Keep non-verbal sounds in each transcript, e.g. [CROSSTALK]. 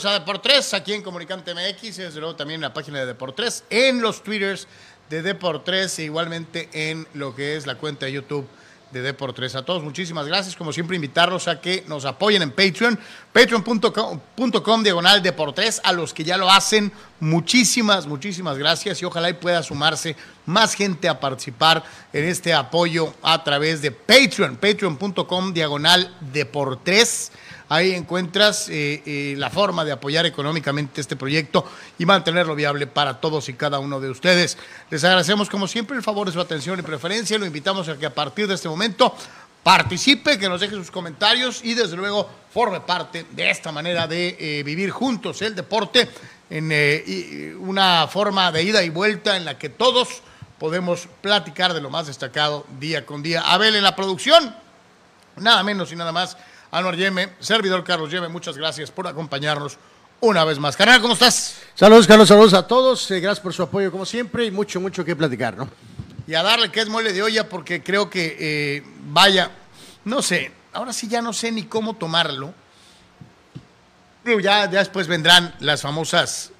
Bienvenidos a Deportes, aquí en Comunicante MX, y desde luego también en la página de Deportes, en los twitters de Deportes e igualmente en lo que es la cuenta de YouTube de Deportes. A todos muchísimas gracias, como siempre invitarlos a que nos apoyen en Patreon, patreon.com diagonal Deportes, a los que ya lo hacen, muchísimas, muchísimas gracias y ojalá y pueda sumarse más gente a participar en este apoyo a través de Patreon, patreon.com diagonal Deportes. Ahí encuentras eh, eh, la forma de apoyar económicamente este proyecto y mantenerlo viable para todos y cada uno de ustedes. Les agradecemos como siempre el favor de su atención y preferencia. Lo invitamos a que a partir de este momento participe, que nos deje sus comentarios y desde luego forme parte de esta manera de eh, vivir juntos el deporte en una forma de ida y vuelta en la que todos podemos platicar de lo más destacado día con día. Abel en la producción, nada menos y nada más Anuar Yeme, servidor Carlos Yeme, muchas gracias por acompañarnos una vez más. Carnal, ¿cómo estás? Saludos, Carlos, saludos a todos. Eh, gracias por su apoyo, como siempre, y mucho, mucho que platicar, ¿no? Y a darle que es mole de olla, porque creo que, eh, vaya, no sé, ahora sí ya no sé ni cómo tomarlo. Ya, ya después vendrán las famosas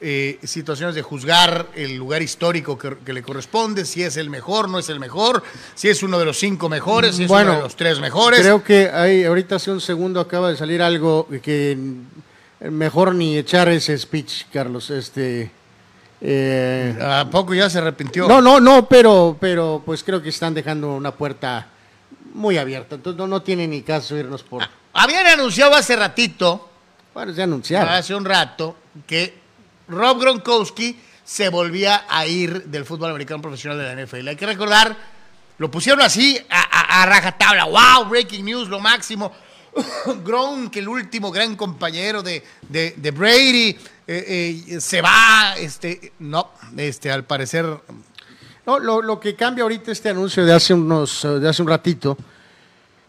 eh, situaciones de juzgar el lugar histórico que, le corresponde, si es el mejor, no es el mejor, si es uno de los cinco mejores, si es uno de los tres mejores. Creo que hay, ahorita hace un segundo acaba de salir algo que mejor ni echar ese speech, Carlos. Este, eh, ¿A poco ya se arrepintió? No, no, no, pero, pero pues creo que están dejando una puerta muy abierta. Entonces no, no tiene ni caso irnos por. Habían anunciado hace ratito. Bueno, se anunciaron. Hace un rato que Rob Gronkowski se volvía a ir del fútbol americano profesional de la NFL. Hay que recordar, lo pusieron así a, rajatabla. ¡Wow! Breaking news, lo máximo. [COUGHS] Gronk, el último gran compañero de, de, Brady, eh, eh, se va. Este, no, este, al parecer. No, lo, lo, que cambia ahorita este anuncio de hace, unos, de hace un ratito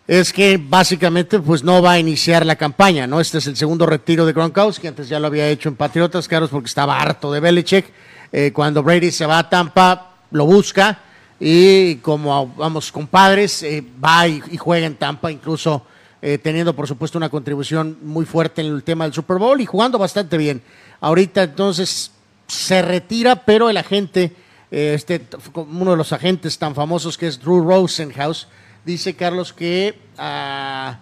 es que básicamente pues no va a iniciar la campaña, ¿no? Este es el segundo retiro de Gronkowski, antes ya lo había hecho en Patriotas, Carlos, porque estaba harto de Belichick. Eh, cuando Brady se va a Tampa, lo busca y como vamos compadres, eh, va y, juega en Tampa, incluso eh, teniendo por supuesto una contribución muy fuerte en el tema del Super Bowl y jugando bastante bien. Ahorita entonces se retira, pero el agente, este, uno de los agentes tan famosos que es Drew Rosenhaus, Dice Carlos que ah,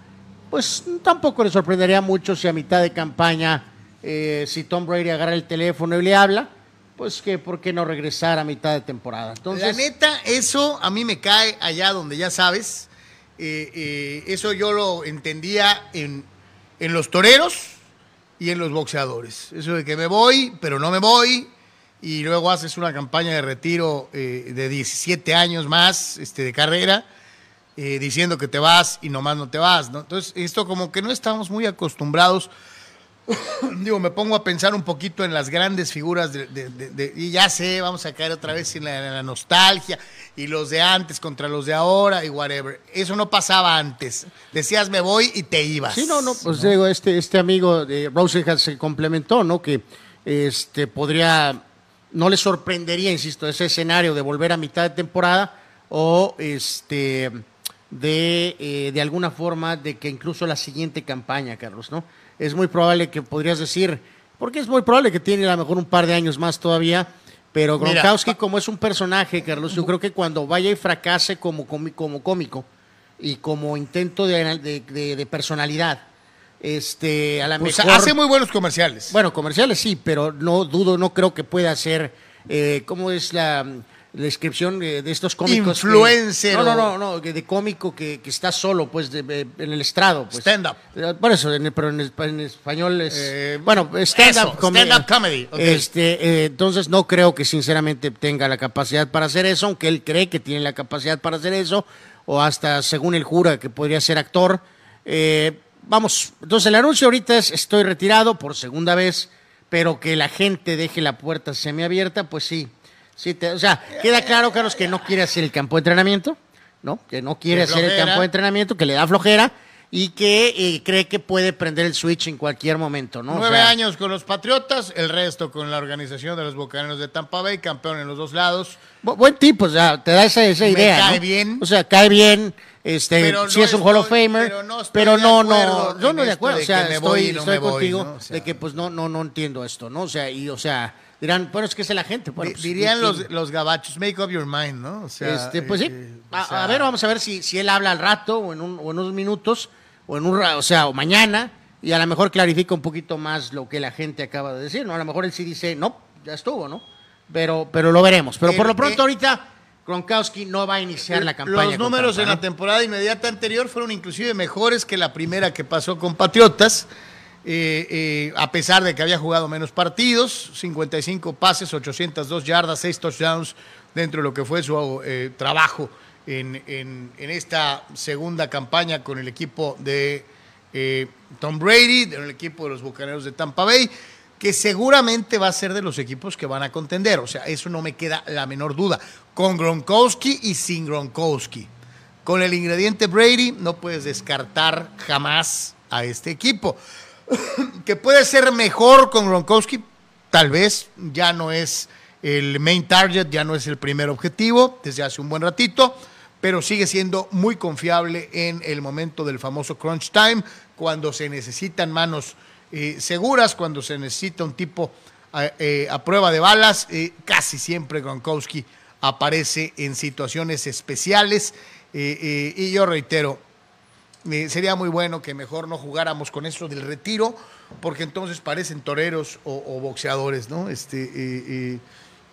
pues tampoco le sorprendería mucho si a mitad de campaña, eh, si Tom Brady agarra el teléfono y le habla, pues que por qué no regresar a mitad de temporada. Entonces, La neta, eso a mí me cae allá donde ya sabes. Eh, eh, eso yo lo entendía en, en los toreros y en los boxeadores. Eso de que me voy, pero no me voy, y luego haces una campaña de retiro de 17 años más este, de carrera eh, diciendo que te vas y nomás no te vas, ¿no? Entonces, esto como que no estamos muy acostumbrados. [COUGHS] Digo, me pongo a pensar un poquito en las grandes figuras de, y ya sé, vamos a caer otra vez en la, nostalgia y los de antes contra los de ahora y whatever. Eso no pasaba antes. Decías me voy y te ibas. Sí, no, no, pues digo, este, este amigo de Rosenhans se complementó, ¿no? Que este podría, no le sorprendería, insisto, ese escenario de volver a mitad de temporada o este de, eh, de alguna forma, de que incluso la siguiente campaña, Carlos, ¿no? Es muy probable que podrías decir, porque es muy probable que tiene a lo mejor un par de años más todavía, pero Gronkowski como es un personaje, Carlos, yo creo que cuando vaya y fracase como, como, cómico y como intento de, personalidad, este, a la pues mejor... Hace muy buenos comerciales. Bueno, comerciales sí, pero no dudo, no creo que pueda ser, eh, ¿cómo es la la descripción de, estos cómicos. Influencer. no, no, no, no, de cómico que, que está solo, pues, en el estrado. Pues. Stand-up. Eh, por eso, pero en, español es. Eh, bueno, stand-up comedy. Stand comedy. Este, eh, entonces, no creo que sinceramente tenga la capacidad para hacer eso, aunque él cree que tiene la capacidad para hacer eso, o hasta, según él jura, que podría ser actor. vamos, entonces el anuncio ahorita es: estoy retirado por segunda vez, pero que la gente deje la puerta semiabierta, pues sí Sí, o sea, queda claro, Carlos, que no quiere hacer el campo de entrenamiento, ¿no? Que no quiere hacer el campo de entrenamiento, que le da flojera y que eh, cree que puede prender el switch en cualquier momento, ¿no? O Nueve sea, años con los Patriotas, el resto con la organización de los Bucaneros de Tampa Bay, campeón en los dos lados. bu- buen tipo, o sea, te da esa, esa Me idea. cae ¿no? bien. O sea, cae bien. Este, Pero no es un Hall of Famer, pero no pero no, no, yo no de acuerdo, o sea, estoy, voy estoy voy, contigo ¿no? O sea. de que pues no, no, no entiendo esto, ¿no? O sea, y o sea, dirán, bueno, es que es la gente. Bueno, pues, Dirían ¿quién- los, los gabachos, make up your mind, ¿no? O sea, este, pues sí. eh, o A, sea, a ver, vamos a ver si, si él habla al rato o en, un- o en unos minutos o en un o sea, o mañana y a lo mejor clarifica un poquito más lo que la gente acaba de decir, ¿no? A lo mejor él sí dice, no, ya estuvo, ¿no? Pero, pero lo veremos. Pero por El- lo pronto eh, ahorita Gronkowski no va a iniciar la campaña. Los números Tampa, en ¿no? la temporada inmediata anterior fueron inclusive mejores que la primera que pasó con Patriotas, eh, eh, a pesar de que había jugado menos partidos, 55 pases, 802 yardas, 6 touchdowns dentro de lo que fue su eh, trabajo en, esta segunda campaña con el equipo de Tom Brady, del equipo de los Bucaneros de Tampa Bay, que seguramente va a ser de los equipos que van a contender. O sea, eso no me queda la menor duda. Con Gronkowski y sin Gronkowski. Con el ingrediente Brady no puedes descartar jamás a este equipo. Que puede ser mejor con Gronkowski, tal vez ya no es el main target, ya no es el primer objetivo desde hace un buen ratito, pero sigue siendo muy confiable en el momento del famoso crunch time, cuando se necesitan manos eh, seguras, cuando se necesita un tipo eh, eh, a prueba de balas, eh, casi siempre Gronkowski aparece en situaciones especiales. y yo reitero, eh, sería muy bueno que mejor no jugáramos con eso del retiro, porque entonces parecen toreros o, o boxeadores, ¿no? Este, eh, eh,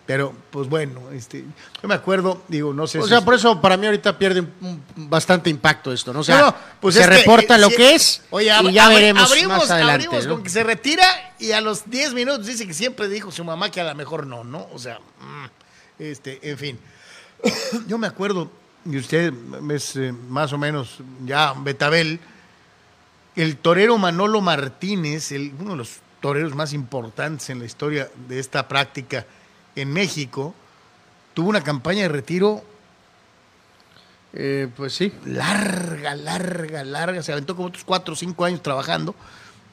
pero, pues bueno, este, yo me acuerdo, digo, no sé O si- sea, por eso para mí ahorita pierde un- un- bastante impacto esto, ¿no? O sea, No, pues se es reporta eh, lo si- que es Oye, y ya veremos abrimos, más adelante. abrimos ¿no? con que se retira y a los 10 minutos dice que siempre dijo su mamá que a lo mejor no, ¿no? O sea, mm, este, en fin. [COUGHS] Yo me acuerdo, y usted es eh, más o menos ya Betabel, el torero Manolo Martínez, el- uno de los toreros más importantes en la historia de esta práctica en México, tuvo una campaña de retiro Eh, pues sí. larga, larga, larga. Se aventó como otros cuatro o cinco años trabajando,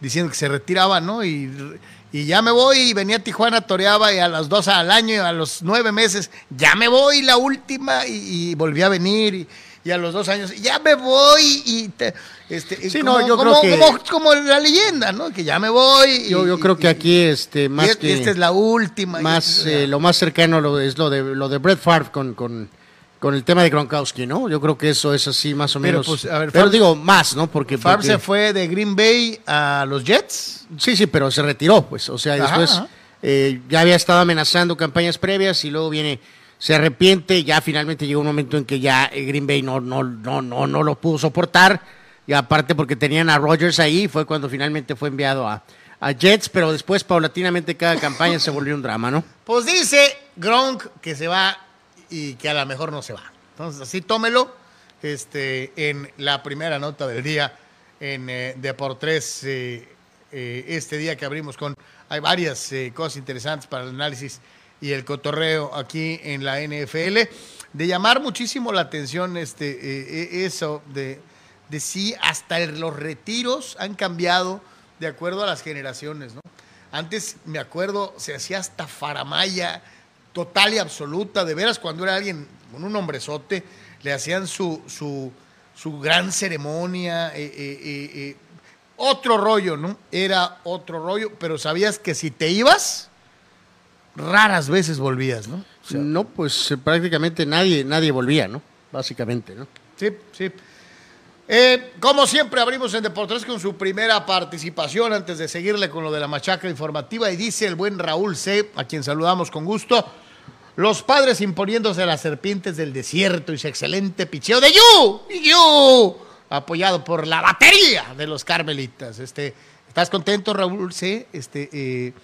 diciendo que se retiraba, ¿no? Y, y ya me voy, y venía a Tijuana, toreaba, y a las dos al año, a los nueve meses, ya me voy, la última, y, y volví a venir, y, y a los dos años, ya me voy, y te- este, Sí, como, no, yo como- creo que- como, como la leyenda, ¿no? Que ya me voy. y- Yo, yo creo y- que aquí este y más que esta es la última. y más eh, lo más cercano lo, es lo de lo de Brett Favre con, con, con el tema de Gronkowski, ¿no? Yo creo que eso es así más o Pero, menos. pues, a ver, pero Favre- digo más, ¿no? Porque, Favre porque- se fue de Green Bay a los Jets. sí, sí, pero se retiró, pues, o sea, Ajá, después ajá. eh, ya había estado amenazando campañas previas y luego viene se arrepiente, ya finalmente llegó un momento en que ya eh, Green Bay no no no no no lo pudo soportar y aparte porque tenían a Rodgers ahí, fue cuando finalmente fue enviado a a Jets, pero después paulatinamente cada campaña se volvió un drama, ¿no? Pues dice Gronk que se va y que a lo mejor no se va. Entonces, así tómelo este, en la primera nota del día en eh, Deportes. eh, eh, este día que abrimos con. Hay varias eh, cosas interesantes para el análisis y el cotorreo aquí en la NFL. De llamar muchísimo la atención este, eso de, de sí, hasta los retiros han cambiado de acuerdo a las generaciones. Antes, me acuerdo, se hacía hasta faramaya total y absoluta. De veras, cuando era alguien con un hombrezote, le hacían su, su, su gran ceremonia. eh, eh, eh, eh, otro rollo, ¿no? Era otro rollo, pero sabías que si te ibas, raras veces volvías, ¿no? O sea, no, pues prácticamente nadie nadie volvía, ¿no? Básicamente, ¿no? Sí, sí. Eh, como siempre, abrimos en Deportes con su primera participación antes de seguirle con lo de la machaca informativa. Y dice el buen Raúl C., a quien saludamos con gusto. Los padres imponiéndose a las serpientes del desierto y su excelente picheo de Yu, Yu, apoyado por la batería de los carmelitas. Este, ¿Estás contento, Raúl C.? Este, eh, eh,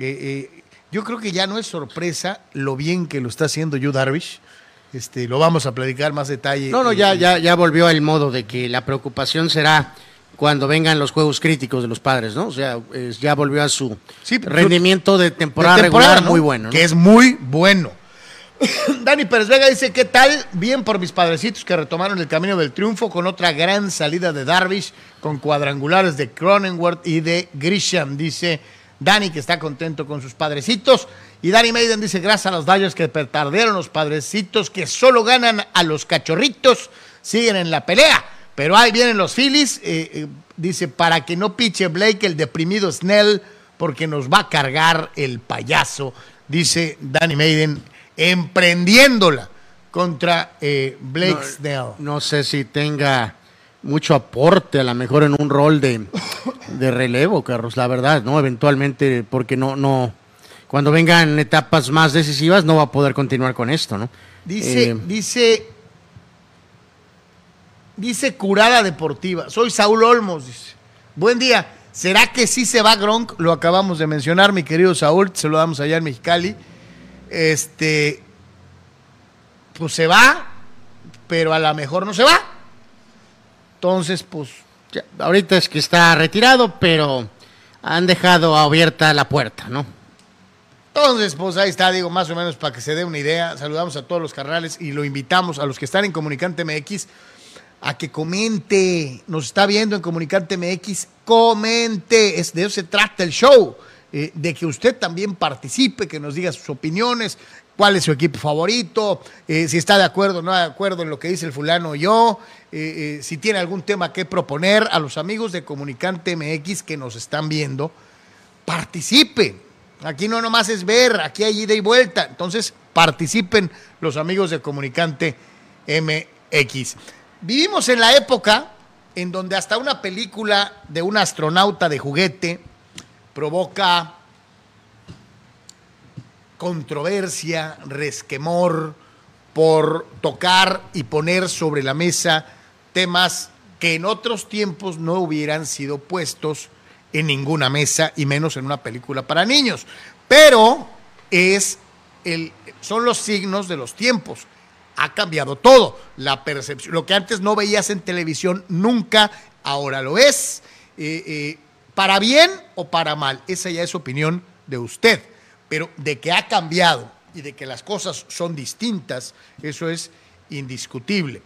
eh, yo creo que ya no es sorpresa lo bien que lo está haciendo Yu Darvish. Este, lo vamos a platicar más detalle. No, no, ya, ya, ya volvió el modo de que la preocupación será cuando vengan los juegos críticos de los padres, ¿no? O sea, es- ya volvió a su Sí, rendimiento de de temporada, regular ¿no? muy bueno. ¿no? Que es muy bueno. [COUGHS] Dani Pérez Vega dice, ¿qué tal? Bien por mis padrecitos que retomaron el camino del triunfo con otra gran salida de Darvish, con cuadrangulares de Cronenworth y de Grisham. Dice Dani que está contento con sus padrecitos. Y Dani Maiden dice, gracias a los Dodgers que perdieron los padrecitos que solo ganan a los cachorritos, siguen en la pelea. Pero ahí vienen los Phillies, eh, eh, dice, para que no piche Blake el deprimido Snell, porque nos va a cargar el payaso, dice Danny Maiden emprendiéndola contra eh, Blake Snell. No sé si tenga mucho aporte, a lo mejor en un rol de, de, relevo, Carlos, la verdad, ¿no? Eventualmente, porque no, no, cuando vengan etapas más decisivas, no va a poder continuar con esto, ¿no? Dice, eh, dice, dice curada deportiva. Soy Saúl Olmos, dice. Buen día. ¿Será que sí se va Gronk? Lo acabamos de mencionar, mi querido Saúl, se lo damos allá en Mexicali este, pues se va, pero a lo mejor no se va. Entonces, pues... ahorita es que está retirado, pero han dejado abierta la puerta, ¿no? Entonces, pues ahí está, digo, más o menos para que se dé una idea. Saludamos a todos los carnales y lo invitamos a los que están en Comunicante MX a que comente. Nos está viendo en Comunicante MX, comente. Es, de eso se trata el show. Eh, de que usted también participe, que nos diga sus opiniones, cuál es su equipo favorito, eh, si está de acuerdo o no de acuerdo en lo que dice el fulano o yo, eh, si tiene algún tema que proponer a los amigos de Comunicante MX que nos están viendo, participe. Aquí no nomás es ver, aquí hay ida y vuelta. Entonces, participen los amigos de Comunicante MX. Vivimos en la época en donde hasta una película de un astronauta de juguete, provoca controversia, resquemor por tocar y poner sobre la mesa temas que en otros tiempos no hubieran sido puestos en ninguna mesa y menos en una película para niños. Pero es el, son los signos de los tiempos. Ha cambiado todo. La percepción, lo que antes no veías en televisión nunca, ahora lo es. Eh, eh, para bien o para mal, esa ya es opinión de usted, pero de que ha cambiado y de que las cosas son distintas, eso es indiscutible.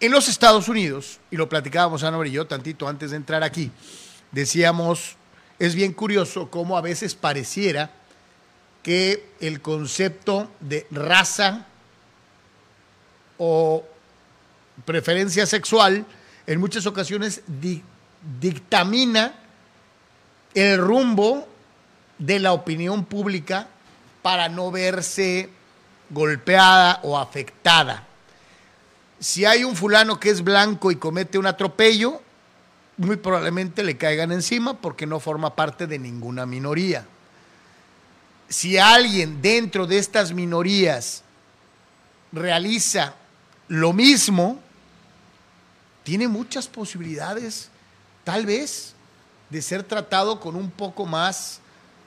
En los Estados Unidos, y lo platicábamos Ana y yo tantito antes de entrar aquí, decíamos, es bien curioso cómo a veces pareciera que el concepto de raza o preferencia sexual en muchas ocasiones dictamina el rumbo de la opinión pública para no verse golpeada o afectada. Si hay un fulano que es blanco y comete un atropello, muy probablemente le caigan encima porque no forma parte de ninguna minoría. Si alguien dentro de estas minorías realiza lo mismo, tiene muchas posibilidades tal vez de ser tratado con un poco más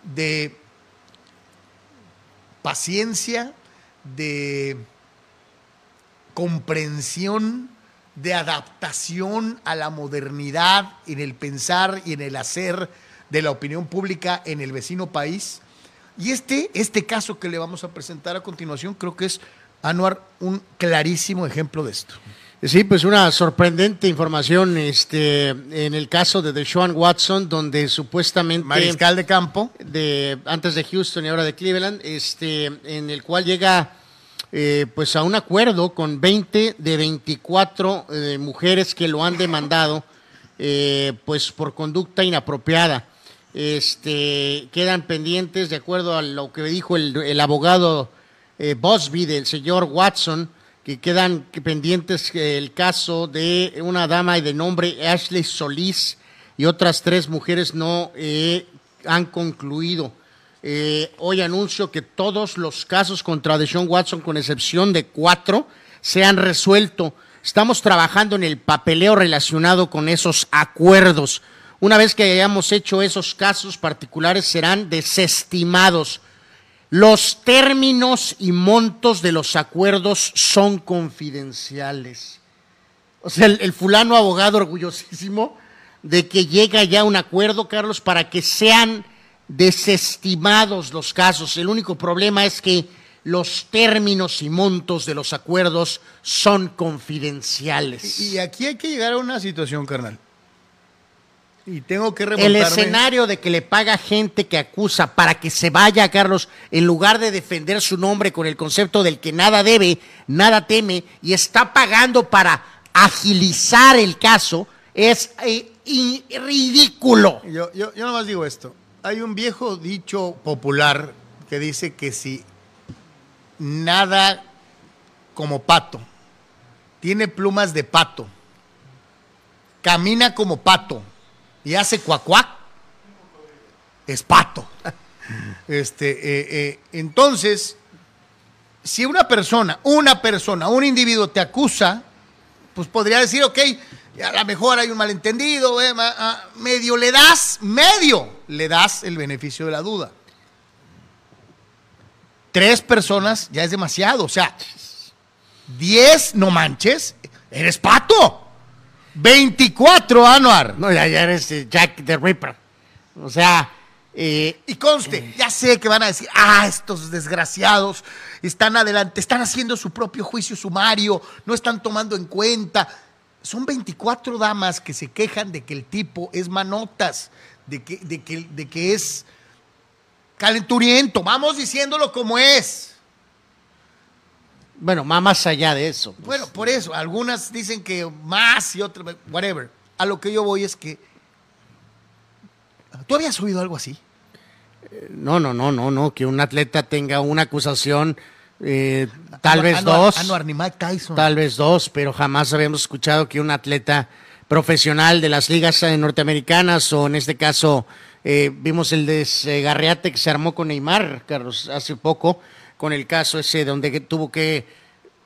de paciencia, de comprensión, de adaptación a la modernidad en el pensar y en el hacer de la opinión pública en el vecino país. Y este, este caso que le vamos a presentar a continuación creo que es, Anuar, un clarísimo ejemplo de esto. Sí, pues una sorprendente información este, en el caso de Deshaun Watson, donde supuestamente... Mariscal de campo. De, antes de Houston y ahora de Cleveland, este, en el cual llega eh, pues a un acuerdo con 20 de 24 eh, mujeres que lo han demandado eh, pues por conducta inapropiada. Este, quedan pendientes, de acuerdo a lo que dijo el, el abogado Bosby del señor Watson, que quedan pendientes el caso de una dama de nombre Ashley Solís y otras tres mujeres no eh, han concluido. Eh, hoy anuncio que todos los casos contra Deshaun Watson, con excepción de cuatro, se han resuelto. Estamos trabajando en el papeleo relacionado con esos acuerdos. Una vez que hayamos hecho esos casos particulares, serán desestimados los términos y montos de los acuerdos son confidenciales. O sea, el, fulano abogado orgullosísimo de que llega ya un acuerdo, Carlos, para que sean desestimados los casos. El único problema es que los términos y montos de los acuerdos son confidenciales. Y aquí hay que llegar a una situación, carnal. Y tengo que el remontarme. escenario de que le paga gente que acusa para que se vaya, Carlos, en lugar de defender su nombre con el concepto del que nada debe, nada teme, y está pagando para agilizar el caso, es eh, y- ridículo. Yo, yo, yo nomás digo esto. Hay un viejo dicho popular que dice que si nada como pato, tiene plumas de pato, camina como pato y hace cuacuac, es pato. Este, eh, eh, entonces, si una persona, una persona, un individuo te acusa, pues podría decir, ok, a lo mejor hay un malentendido, eh, ah, medio le das, medio le das el beneficio de la duda. Tres personas ya es demasiado, o sea, diez, no manches, eres pato. 24, Anuar. No, ya, ya eres eh, Jack the Ripper. O sea, eh, Y conste, ya sé que van a decir, ah, estos desgraciados están adelante, están haciendo su propio juicio sumario, no están tomando en cuenta. Son 24 damas que se quejan de que el tipo es manotas, de que, de que, de que es calenturiento. Vamos diciéndolo como es. Bueno, va más allá de eso. pues. Bueno, por eso, algunas dicen que más y otras, whatever. A lo que yo voy es que. ¿Tú habías oído algo así? No, no, no, no, no, que un atleta tenga una acusación, eh, tal Anuar- vez dos, Anuar, Tyson. tal vez dos, pero jamás habíamos escuchado que un atleta profesional de las ligas eh, norteamericanas o en este caso eh, vimos el desgarriate que se armó con Neymar, Carlos, hace poco, con el caso ese donde tuvo que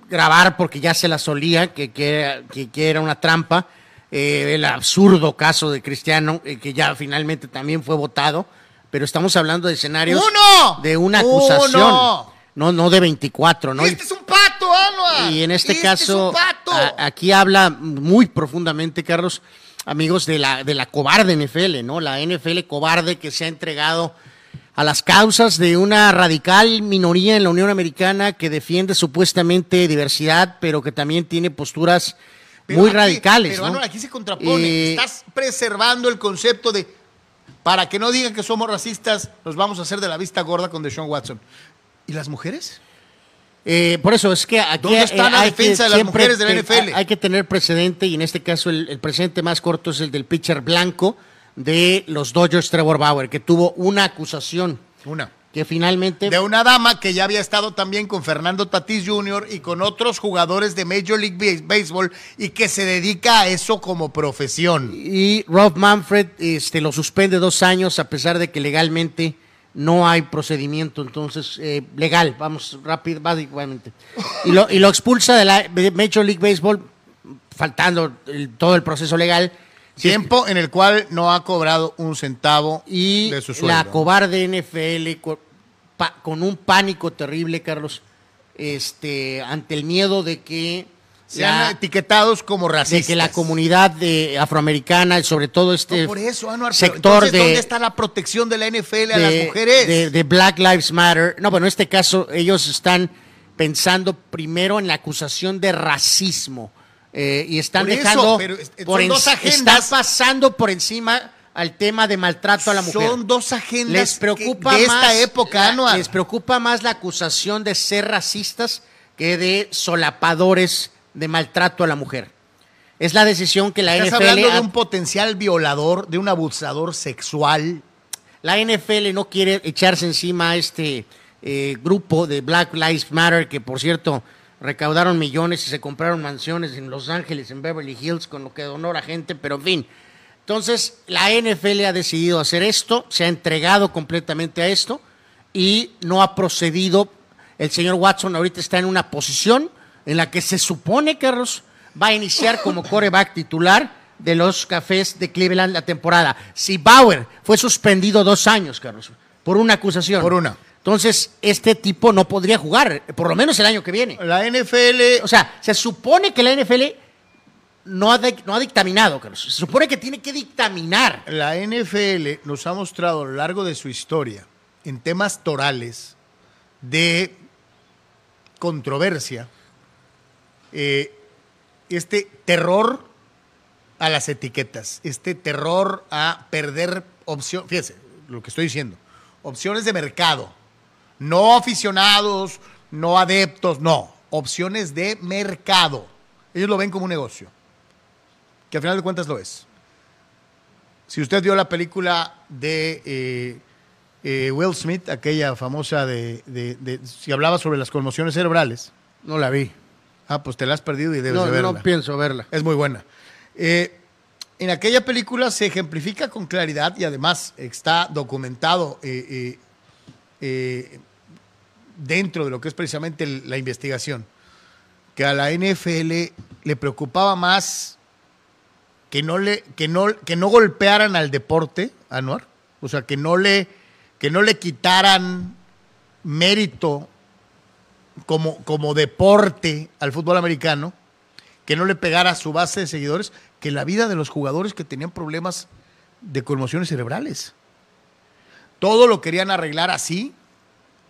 grabar porque ya se la solía, que, que, era, que- era una trampa, eh, el absurdo caso de Cristiano, eh, que ya finalmente también fue votado, pero estamos hablando de escenarios ¡Uno! de una acusación, ¡Uno! no, no de 24, ¿no? Este es un pato, Anuar. Y en este, Este caso, es un pato. a- aquí habla muy profundamente, Carlos, amigos, de la, de la cobarde NFL, ¿no? La NFL cobarde que se ha entregado a las causas de una radical minoría en la Unión Americana que defiende supuestamente diversidad, pero que también tiene posturas Pero muy aquí- radicales. Pero ¿no? Aquí se contrapone. Eh, Estás preservando el concepto de. Para que no digan que somos racistas, nos vamos a hacer de la vista gorda con Deshaun Watson. ¿Y las mujeres? Eh, por eso es que aquí ¿Dónde está la hay defensa que de las mujeres de la NFL? Hay que tener precedente y en este caso el, el precedente más corto es el del pitcher blanco de los Dodgers Trevor Bauer, que tuvo una acusación Una. que finalmente De una dama que ya había estado también con Fernando Tatís Jr. y con otros jugadores de Major League Base- Baseball y que se dedica a eso como profesión. y Rob Manfred este, lo suspende dos años a pesar de que legalmente no hay procedimiento, entonces eh, legal, vamos rápido, básicamente. Y lo, y lo expulsa de la Major League Baseball, faltando el- todo el proceso legal. Tiempo en el cual no ha cobrado un centavo y de su sueldo. la cobarde NFL co- pa- con un pánico terrible, Carlos, este, ante el miedo de que Sean la, etiquetados como de racistas. que la comunidad de afroamericana y sobre todo este No, por eso, Anuar, sector entonces, de, ¿dónde está la protección de la NFL a de- las mujeres? de- de Black Lives Matter. No, bueno, en este caso ellos están pensando primero en la acusación de racismo eh, y están Por eso, dejando pero es- por son en- dos agendas. están pasando por encima al tema de maltrato a la mujer. Son dos agendas les preocupa que- de más esta época, la- Anuar. les preocupa más la acusación de ser racistas que de solapadores de maltrato a la mujer. Es la decisión que la Estás NFL hablando ha- de un potencial violador, de un abusador sexual. La NFL no quiere echarse encima a este eh, grupo de Black Lives Matter, que por cierto recaudaron millones y se compraron mansiones en Los Ángeles, en Beverly Hills, con lo que donó la gente, pero en fin. Entonces, la NFL ha decidido hacer esto, se ha entregado completamente a esto y no ha procedido. El señor Watson ahorita está en una posición en la que se supone, Carlos, va a iniciar como coreback titular de los cafés de Cleveland la temporada. Si Bauer fue suspendido dos años, Carlos, por una acusación. Por una. Entonces, este tipo no podría jugar, por lo menos el año que viene. La NFL O sea, se supone que la NFL no ha, no ha dictaminado, Carlos. Se supone que tiene que dictaminar. La NFL nos ha mostrado a lo largo de su historia, en temas torales, de controversia, eh, este terror a las etiquetas, este terror a perder opción, fíjese lo que estoy diciendo, opciones de mercado, no aficionados, no adeptos, no, opciones de mercado. Ellos lo ven como un negocio, que al final de cuentas lo es. Si usted vio la película de eh, eh, Will Smith, aquella famosa de, de- de- si hablaba sobre las conmociones cerebrales, No la vi. ah, pues te la has perdido y debes No, de verla. no pienso verla. Es muy buena. Eh, en aquella película se ejemplifica con claridad y además está documentado eh, eh, eh, dentro de lo que es precisamente la investigación, que a la NFL le preocupaba más que no le que no que no golpearan al deporte, Anuar, o sea, que no le que no le quitaran mérito como, como deporte al fútbol americano, que no le pegara su base de seguidores, que la vida de los jugadores que tenían problemas de conmociones cerebrales. Todo lo querían arreglar así,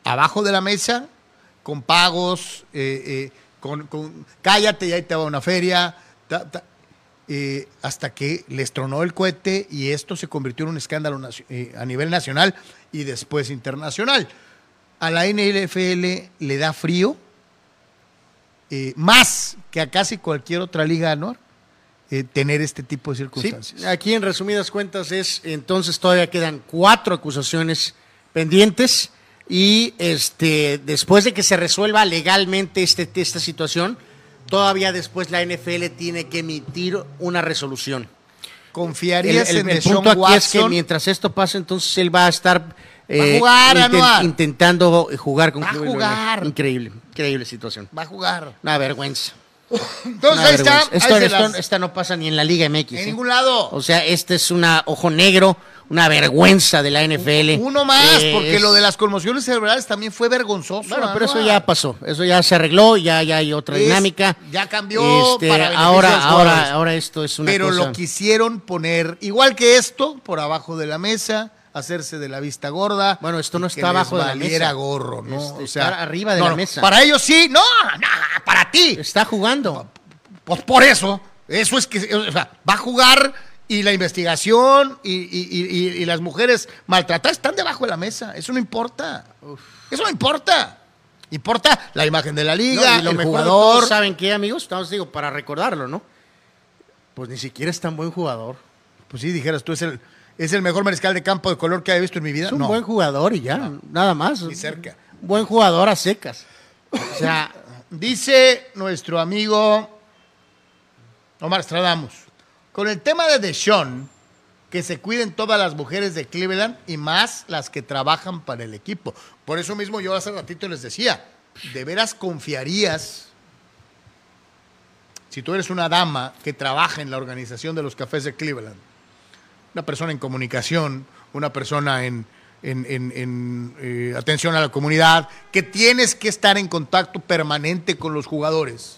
abajo de la mesa, con pagos, eh, eh, con, con cállate y ahí te va una feria, ta, ta, eh, hasta que les tronó el cohete y esto se convirtió en un escándalo a nivel nacional y después internacional. A la NFL le da frío, más que a casi cualquier otra liga. Eh, tener este tipo de Sí, circunstancias. aquí en resumidas cuentas es, entonces todavía quedan cuatro acusaciones pendientes y este después de que se resuelva legalmente este, esta situación, todavía después la NFL tiene que emitir una resolución. El, ¿Confiarías el- en el punto aquí es que mientras esto pase, entonces él va a estar eh, jugar, intentando jugar con Va a jugar. Increíble, increíble situación. Va a jugar. Una vergüenza. Entonces ahí está. Esto, ahí se esto- las- esta no pasa ni en la Liga MX. en ¿eh? ningún lado. O sea, este es una ojo negro, una vergüenza de la NFL. Uno más, Eh, porque es- lo de las conmociones cerebrales también fue vergonzoso. Bueno, pero eso ya pasó, eso ya se arregló, ya, ya hay otra Es- dinámica. ya cambió Este, para ahora, ahora, ahora esto es una Pero cosa. lo quisieron poner, igual que esto, por abajo de la mesa, hacerse de la vista gorda. Bueno, esto no y está abajo de la mesa. gorro, ¿no? Este, o sea, está arriba de no, la no, mesa. Para ellos sí, no, no, para ti. Está jugando. Pues por eso, eso es que, o sea, va a jugar y la investigación y, y- y- y- y las mujeres maltratadas están debajo de la mesa. Eso no importa. Eso no importa. Importa la imagen de la No, liga, y lo el mejor jugador. ¿Saben qué, amigos? Estamos, digo, para recordarlo, ¿no? Pues ni siquiera es tan buen jugador. Pues sí, dijeras tú, es el, es el mejor mariscal de campo de color que haya visto en mi vida. Es un no, buen jugador y ya, nada más. ni cerca. Buen jugador a secas. O sea, Dice nuestro amigo Omar Stradamus, con el tema de Deshaun, que se cuiden todas las mujeres de Cleveland y más las que trabajan para el equipo. Por eso mismo yo hace ratito les decía, ¿de veras confiarías si tú eres una dama que trabaja en la organización de los cafés de Cleveland? Una persona en comunicación, una persona en, en- en- en, eh, atención a la comunidad, que tienes que estar en contacto permanente con los jugadores.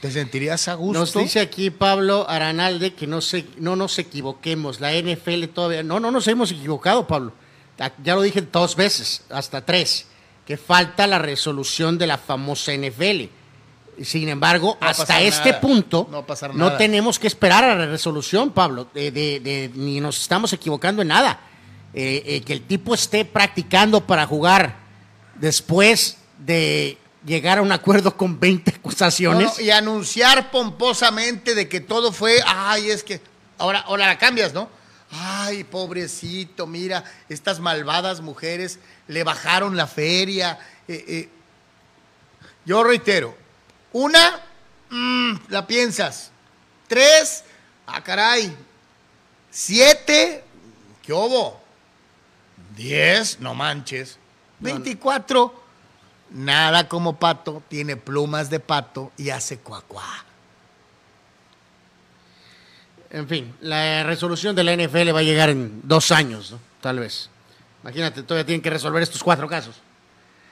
¿Te sentirías a gusto? Nos dice aquí Pablo Aranalde que no, se, no nos equivoquemos. La NFL todavía. No, no nos hemos equivocado, Pablo. Ya- Ya lo dije dos veces, hasta tres. Que falta la resolución de la famosa NFL. Sin embargo, No hasta este nada. punto, No tenemos que esperar a la resolución, Pablo. De, de- de- ni nos estamos equivocando en nada. Eh, eh, que el tipo esté practicando para jugar después de llegar a un acuerdo con 20 No, acusaciones. no, y anunciar pomposamente de que todo fue, ay, es que ahora, ahora la cambias, ¿no? Ay, pobrecito, mira, estas malvadas mujeres le bajaron la feria. Eh, Yo reitero, una, mm, la piensas. Tres, ah, caray. Siete, ¿qué hubo? Diez, no manches. Veinticuatro, nada como pato, tiene plumas de pato y hace cuacuá. En fin, la resolución de la NFL va a llegar en dos años, ¿no? tal vez. Imagínate, todavía tienen que resolver estos cuatro casos.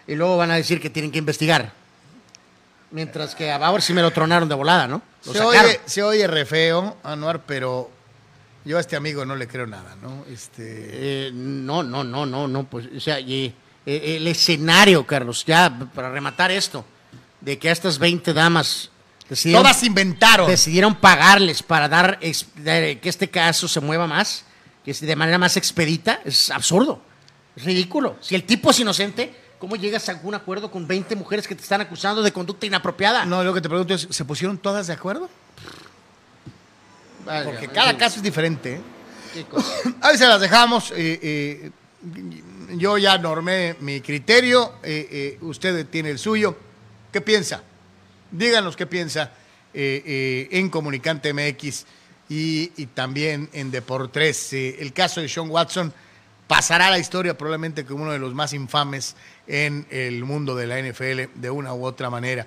Y luego van a decir que tienen que investigar. Mientras que ahora sí me lo tronaron de volada, ¿no? Lo Se sacaron. oye, se oye re feo, Anuar, pero yo a este amigo no le creo nada, ¿no? Este, Eh, no, no, no, no, no, pues, o sea, y eh, el escenario, Carlos, ya para rematar esto, de que a estas 20 damas decidieron, Todas inventaron. decidieron pagarles para dar que este caso se mueva más, que de manera más expedita, es absurdo, es ridículo. Si el tipo es inocente, ¿cómo llegas a algún acuerdo con 20 mujeres que te están acusando de conducta inapropiada? No, lo que te pregunto es, ¿se pusieron todas de acuerdo? Vaya, Porque cada caso es diferente. ¿eh? qué cosa. [COUGHS] Ahí se las dejamos. eh, eh, yo ya normé mi criterio. usted tiene el suyo. ¿Qué piensa? Díganos qué piensa en Comunicante MX y, y también en Deportes. El caso de Sean Watson pasará la historia probablemente como uno de los más infames en el mundo de la NFL de una u otra manera.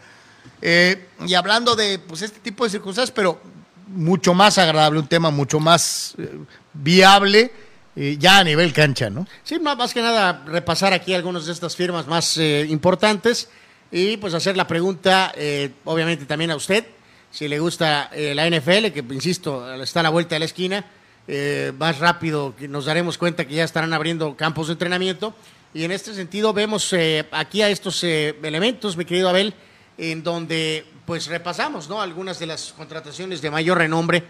Eh, y hablando de pues, este tipo de circunstancias, pero mucho más agradable, un tema mucho más eh, viable eh, ya a nivel cancha, ¿no? Sí, más, que nada repasar aquí algunas de estas firmas más importantes y pues hacer la pregunta, obviamente también a usted, si le gusta la NFL, que insisto, está a la vuelta de la esquina, eh, más rápido nos daremos cuenta que ya estarán abriendo campos de entrenamiento y en este sentido vemos eh, aquí a estos eh, elementos, mi querido Abel, en donde pues repasamos, ¿no? Algunas de las contrataciones de mayor renombre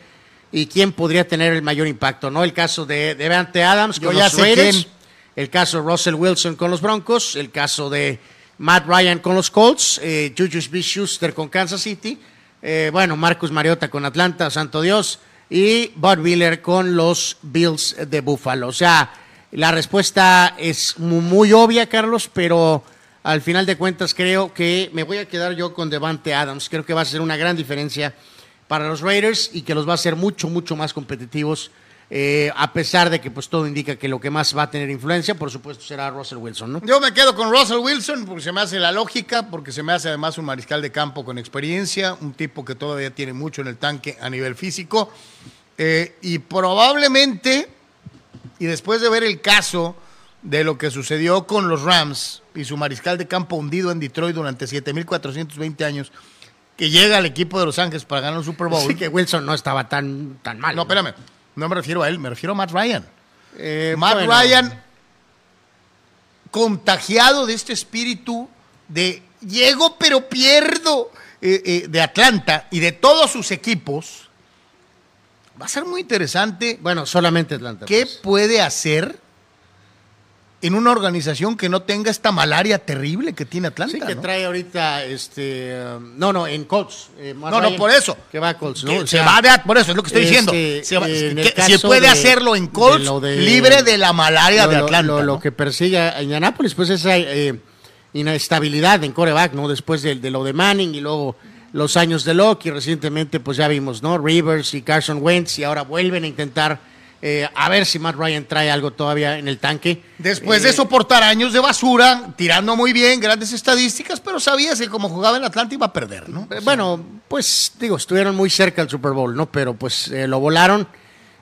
y quién podría tener el mayor impacto, ¿no? El caso de Devante Adams Yo con ya los Raiders, el caso de Russell Wilson con los Broncos, el caso de Matt Ryan con los Colts, eh, Juju Smith-Schuster con Kansas City, bueno, Marcus Mariota con Atlanta, santo Dios, y Bud Wheeler con los Bills de Buffalo. O sea, la respuesta es mu- muy, obvia, Carlos, pero al final de cuentas creo que me voy a quedar yo con Devante Adams. Creo que va a ser una gran diferencia para los Raiders y que los va a hacer mucho, mucho más competitivos. Eh, a pesar de que pues todo indica que lo que más va a tener influencia, por supuesto, será Russell Wilson, ¿no? Yo me quedo con Russell Wilson porque se me hace la lógica, porque se me hace además un mariscal de campo con experiencia, un tipo que todavía tiene mucho en el tanque a nivel físico. Eh, y probablemente, y después de ver el caso de lo que sucedió con los Rams y su mariscal de campo hundido en Detroit durante 7.420 años, que llega al equipo de Los Ángeles para ganar un Super Bowl. Sí que Wilson no estaba tan, tan mal. No, espérame, no me refiero a él, me refiero a Matt Ryan. Eh, Matt bueno, Ryan contagiado de este espíritu de llego pero pierdo eh, eh, de Atlanta y de todos sus equipos, va a ser muy interesante Bueno, solamente Atlanta. qué pues. puede hacer en una organización que no tenga esta malaria terrible que tiene Atlanta. Sí, que ¿no? trae ahorita, este, um, no, no, en Colts. eh, No, no, Ryan, por eso. Que va a Colts, ¿no? Se va a- por eso es lo que estoy este, diciendo. Se va- que- puede de- hacerlo en de Colts, de- libre de la malaria lo- de Atlanta. Lo, lo ¿no? que persigue a Indianapolis, pues esa eh, inestabilidad en coreback, ¿no? Después de, de lo de Manning y luego los años de Locke y recientemente, pues ya vimos, ¿no? Rivers y Carson Wentz y ahora vuelven a intentar eh, a ver si Matt Ryan trae algo todavía en el tanque. Después Eh, de soportar años de basura, tirando muy bien, grandes estadísticas, pero sabías que como jugaba en Atlanta iba a perder, ¿no? Eh, Bueno, pues digo, estuvieron muy cerca del Super Bowl, ¿no? Pero pues eh, lo volaron.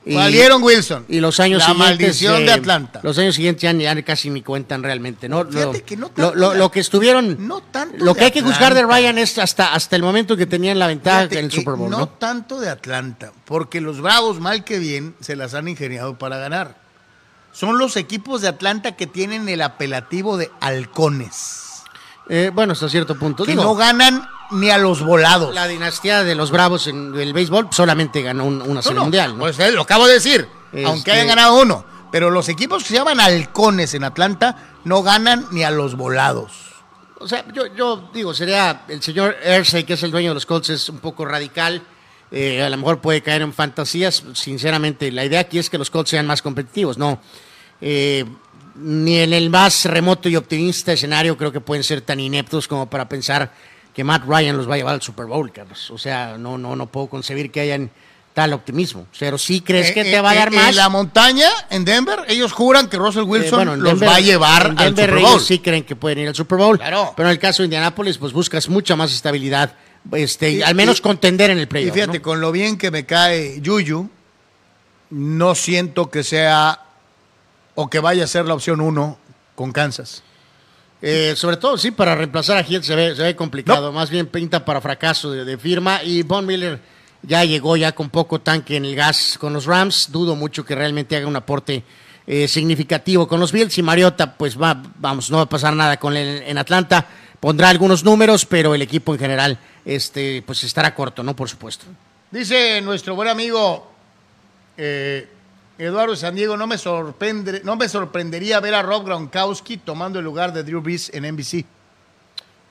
Y, Valieron Wilson. y los años La siguientes. maldición eh, de Atlanta. Los años siguientes ya, ya casi ni cuentan realmente, ¿no? Fíjate Lo- que no tanto lo- lo que estuvieron. no tanto Lo que hay que juzgar de. Ryan es hasta, hasta el momento que tenían la ventaja Fíjate en el Super Bowl, no, ¿no? tanto de Atlanta, porque los Bravos, mal que bien, se las han ingeniado para ganar. Son los equipos de Atlanta que tienen el apelativo de halcones, Eh, bueno, hasta cierto punto. que Digo, no ganan ni a los volados. la dinastía de los Bravos en el béisbol solamente ganó un- una No, serie no, mundial, ¿no? Pues eh, lo acabo de decir, Este- aunque hayan ganado uno. Pero los equipos que se llaman halcones en Atlanta no ganan ni a los volados. O sea, yo, yo digo, sería el señor Ersey, que es el dueño de los Colts, es un poco radical. Eh, a lo mejor puede caer en fantasías. Sinceramente, la idea aquí es que los Colts sean más competitivos. No, Eh, ni en el más remoto y optimista escenario creo que pueden ser tan ineptos como para pensar que Matt Ryan los va a llevar al Super Bowl, Carlos. O sea, no, no, no puedo concebir que hayan tal optimismo. Pero sí crees que Eh, te va a eh, dar eh, más. En la montaña, en Denver, ellos juran que Russell Eh, Wilson bueno, los va a llevar en al Denver Super ellos Bowl. sí creen que pueden ir al Super Bowl. Claro. Pero en el caso de Indianapolis, pues buscas mucha más estabilidad. Este, Y- al menos y- contender en el Y playoff. fíjate, ¿no? con lo bien que me cae Yuyu, no siento que sea o que vaya a ser la opción uno con Kansas. Eh, sobre todo, sí, para reemplazar a Hill se ve, se ve complicado. No. Más bien pinta para fracaso de, de firma. Y Von Miller ya llegó ya con poco tanque en el gas con los Rams. Dudo mucho que realmente haga un aporte eh, significativo con los Bills y Mariota, pues va, vamos, no va a pasar nada con él en Atlanta. Pondrá algunos números, pero el equipo en general, este, pues estará corto, ¿no? Por supuesto. Dice nuestro buen amigo eh, Eduardo San Diego, no me, sorprende, no me sorprendería ver a Rob Gronkowski tomando el lugar de Drew Brees en NBC.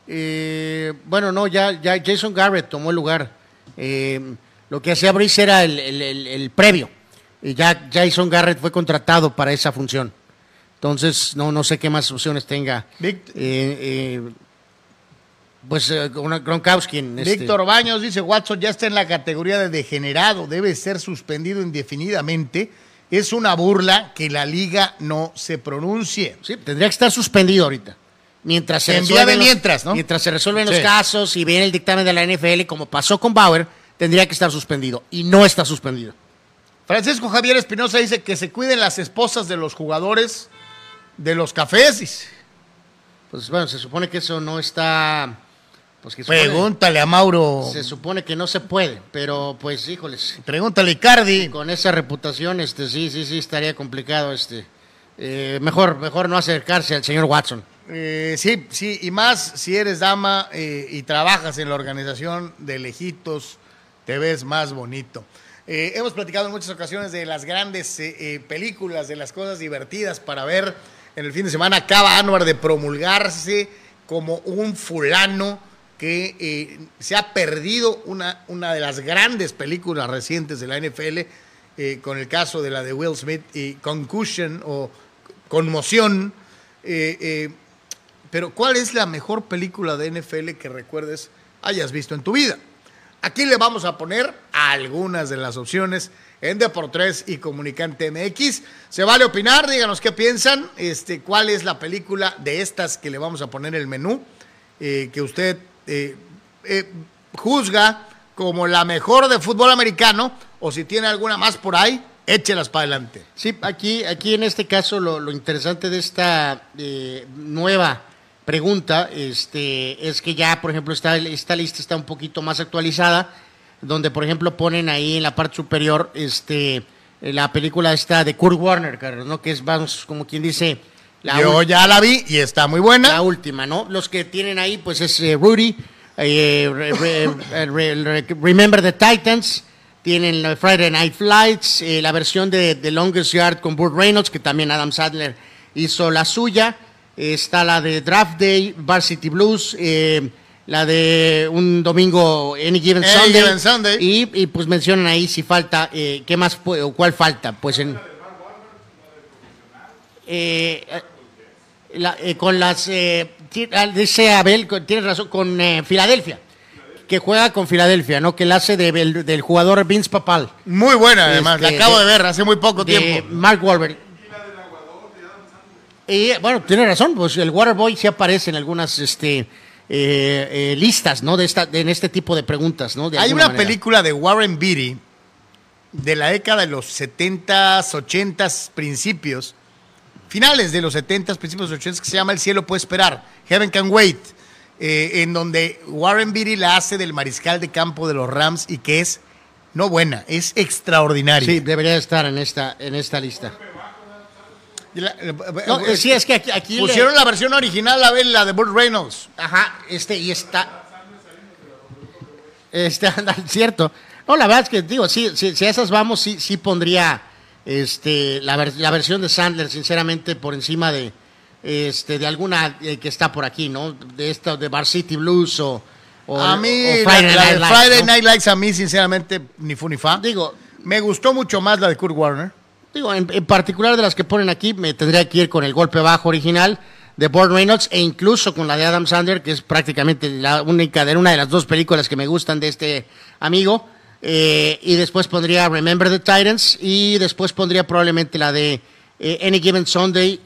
Eh, bueno, no, ya, ya Jason Garrett tomó el lugar. Eh, lo que hacía Brees era el, previo. Y ya Jason Garrett fue contratado para esa función. Entonces, no, no sé qué más opciones tenga. Pues eh, Gronkowski. Este Víctor Baños dice, Watson ya está en la categoría de degenerado, debe ser suspendido indefinidamente. Es una burla que la liga no se pronuncie. Sí, tendría que estar suspendido ahorita. Mientras se, resuelven, mientras, los, mientras se resuelven los casos y viene el dictamen de la NFL, como pasó con Bauer, tendría que estar suspendido. Y no está suspendido. Francisco Javier Espinosa dice que se cuiden las esposas de los jugadores de los cafés. Pues bueno, se supone que eso no está pues Pregúntale a Mauro. Se supone que no se puede, pero pues híjoles. Pregúntale a Icardi. Con esa reputación, este, sí, sí, sí, estaría complicado. Este, eh, mejor, mejor no acercarse al señor Watson. Eh, sí, sí, y más si eres dama eh, y trabajas en la organización de lejitos, te ves más bonito. hemos platicado en muchas ocasiones de las grandes películas, de las cosas divertidas para ver en el fin de semana. Acaba Anuar de promulgarse como un fulano que eh, se ha perdido una, una de las grandes películas recientes de la NFL, eh, con el caso de la de Will Smith y Concussion o Conmoción. Eh, pero ¿cuál es la mejor película de NFL que recuerdes hayas visto en tu vida? Aquí le vamos a poner algunas de las opciones en Deportes y Comunicante MX. Se vale opinar, díganos qué piensan, este, cuál es la película de estas que le vamos a poner en el menú, que usted eh, eh, juzga como la mejor de fútbol americano o si tiene alguna más por ahí, échelas para adelante. Sí, aquí, aquí en este caso lo, interesante de esta eh, nueva pregunta este, es que ya, por ejemplo, esta, esta lista está un poquito más actualizada, donde, por ejemplo, ponen ahí en la parte superior este, la película esta de Kurt Warner, ¿no? que es, vamos, como quien dice yo ya la vi y está muy buena. La última, ¿no? Los que tienen ahí, pues es eh, Rudy, eh, Remember the Titans, tienen Friday Night Flights, eh, la versión de The Longest Yard con Burt Reynolds, que también Adam Sadler hizo la suya. Está la de Draft Day, Varsity Blues, la de un domingo Any Given Sunday. Y, pues mencionan ahí si falta, qué más o cuál falta. Pues en. Eh, con las, eh, ah, dice Abel, tiene razón, con eh, Filadelfia, que juega con Filadelfia, ¿no? Que la hace del jugador Vince Papal. Muy buena, además, la este, acabo de, ver hace muy poco tiempo. Mark Wahlberg. Y bueno, tiene razón, pues el Waterboy sí aparece en algunas este, listas, ¿no? De esta, en este tipo de preguntas, ¿no? Hay una película de Warren Beatty de la década de los 70s, 80s, principios, finales de los 70, principios de los 80, que se llama El cielo puede esperar, Heaven Can Wait, eh, en donde Warren Beatty la hace del mariscal de campo de los Rams y que es no buena, es extraordinaria. Sí, debería estar en esta, en esta lista. Eh, sí, es que aquí, pusieron la versión original, la, la de Burt Reynolds. Ajá, este y está. Está [LAUGHS] cierto. No, la verdad es que digo, sí, si a esas vamos, sí, sí pondría este, la, la, versión de Sandler, sinceramente, por encima de, este, de alguna eh, que está por aquí, ¿no? De esta, de Bar City Blues o, a mí, Friday, Night, Friday Night Lights, a mí, sinceramente, ni fu ni fa. Digo, me gustó mucho más la de Kurt Warner. Digo, en, particular de las que ponen aquí, me tendría que ir con el golpe bajo original de Burt Reynolds e incluso con la de Adam Sandler, que es prácticamente la única de una de las dos películas que me gustan de este amigo. Eh, y después pondría Remember the Titans y después pondría probablemente la de eh, Any Given Sunday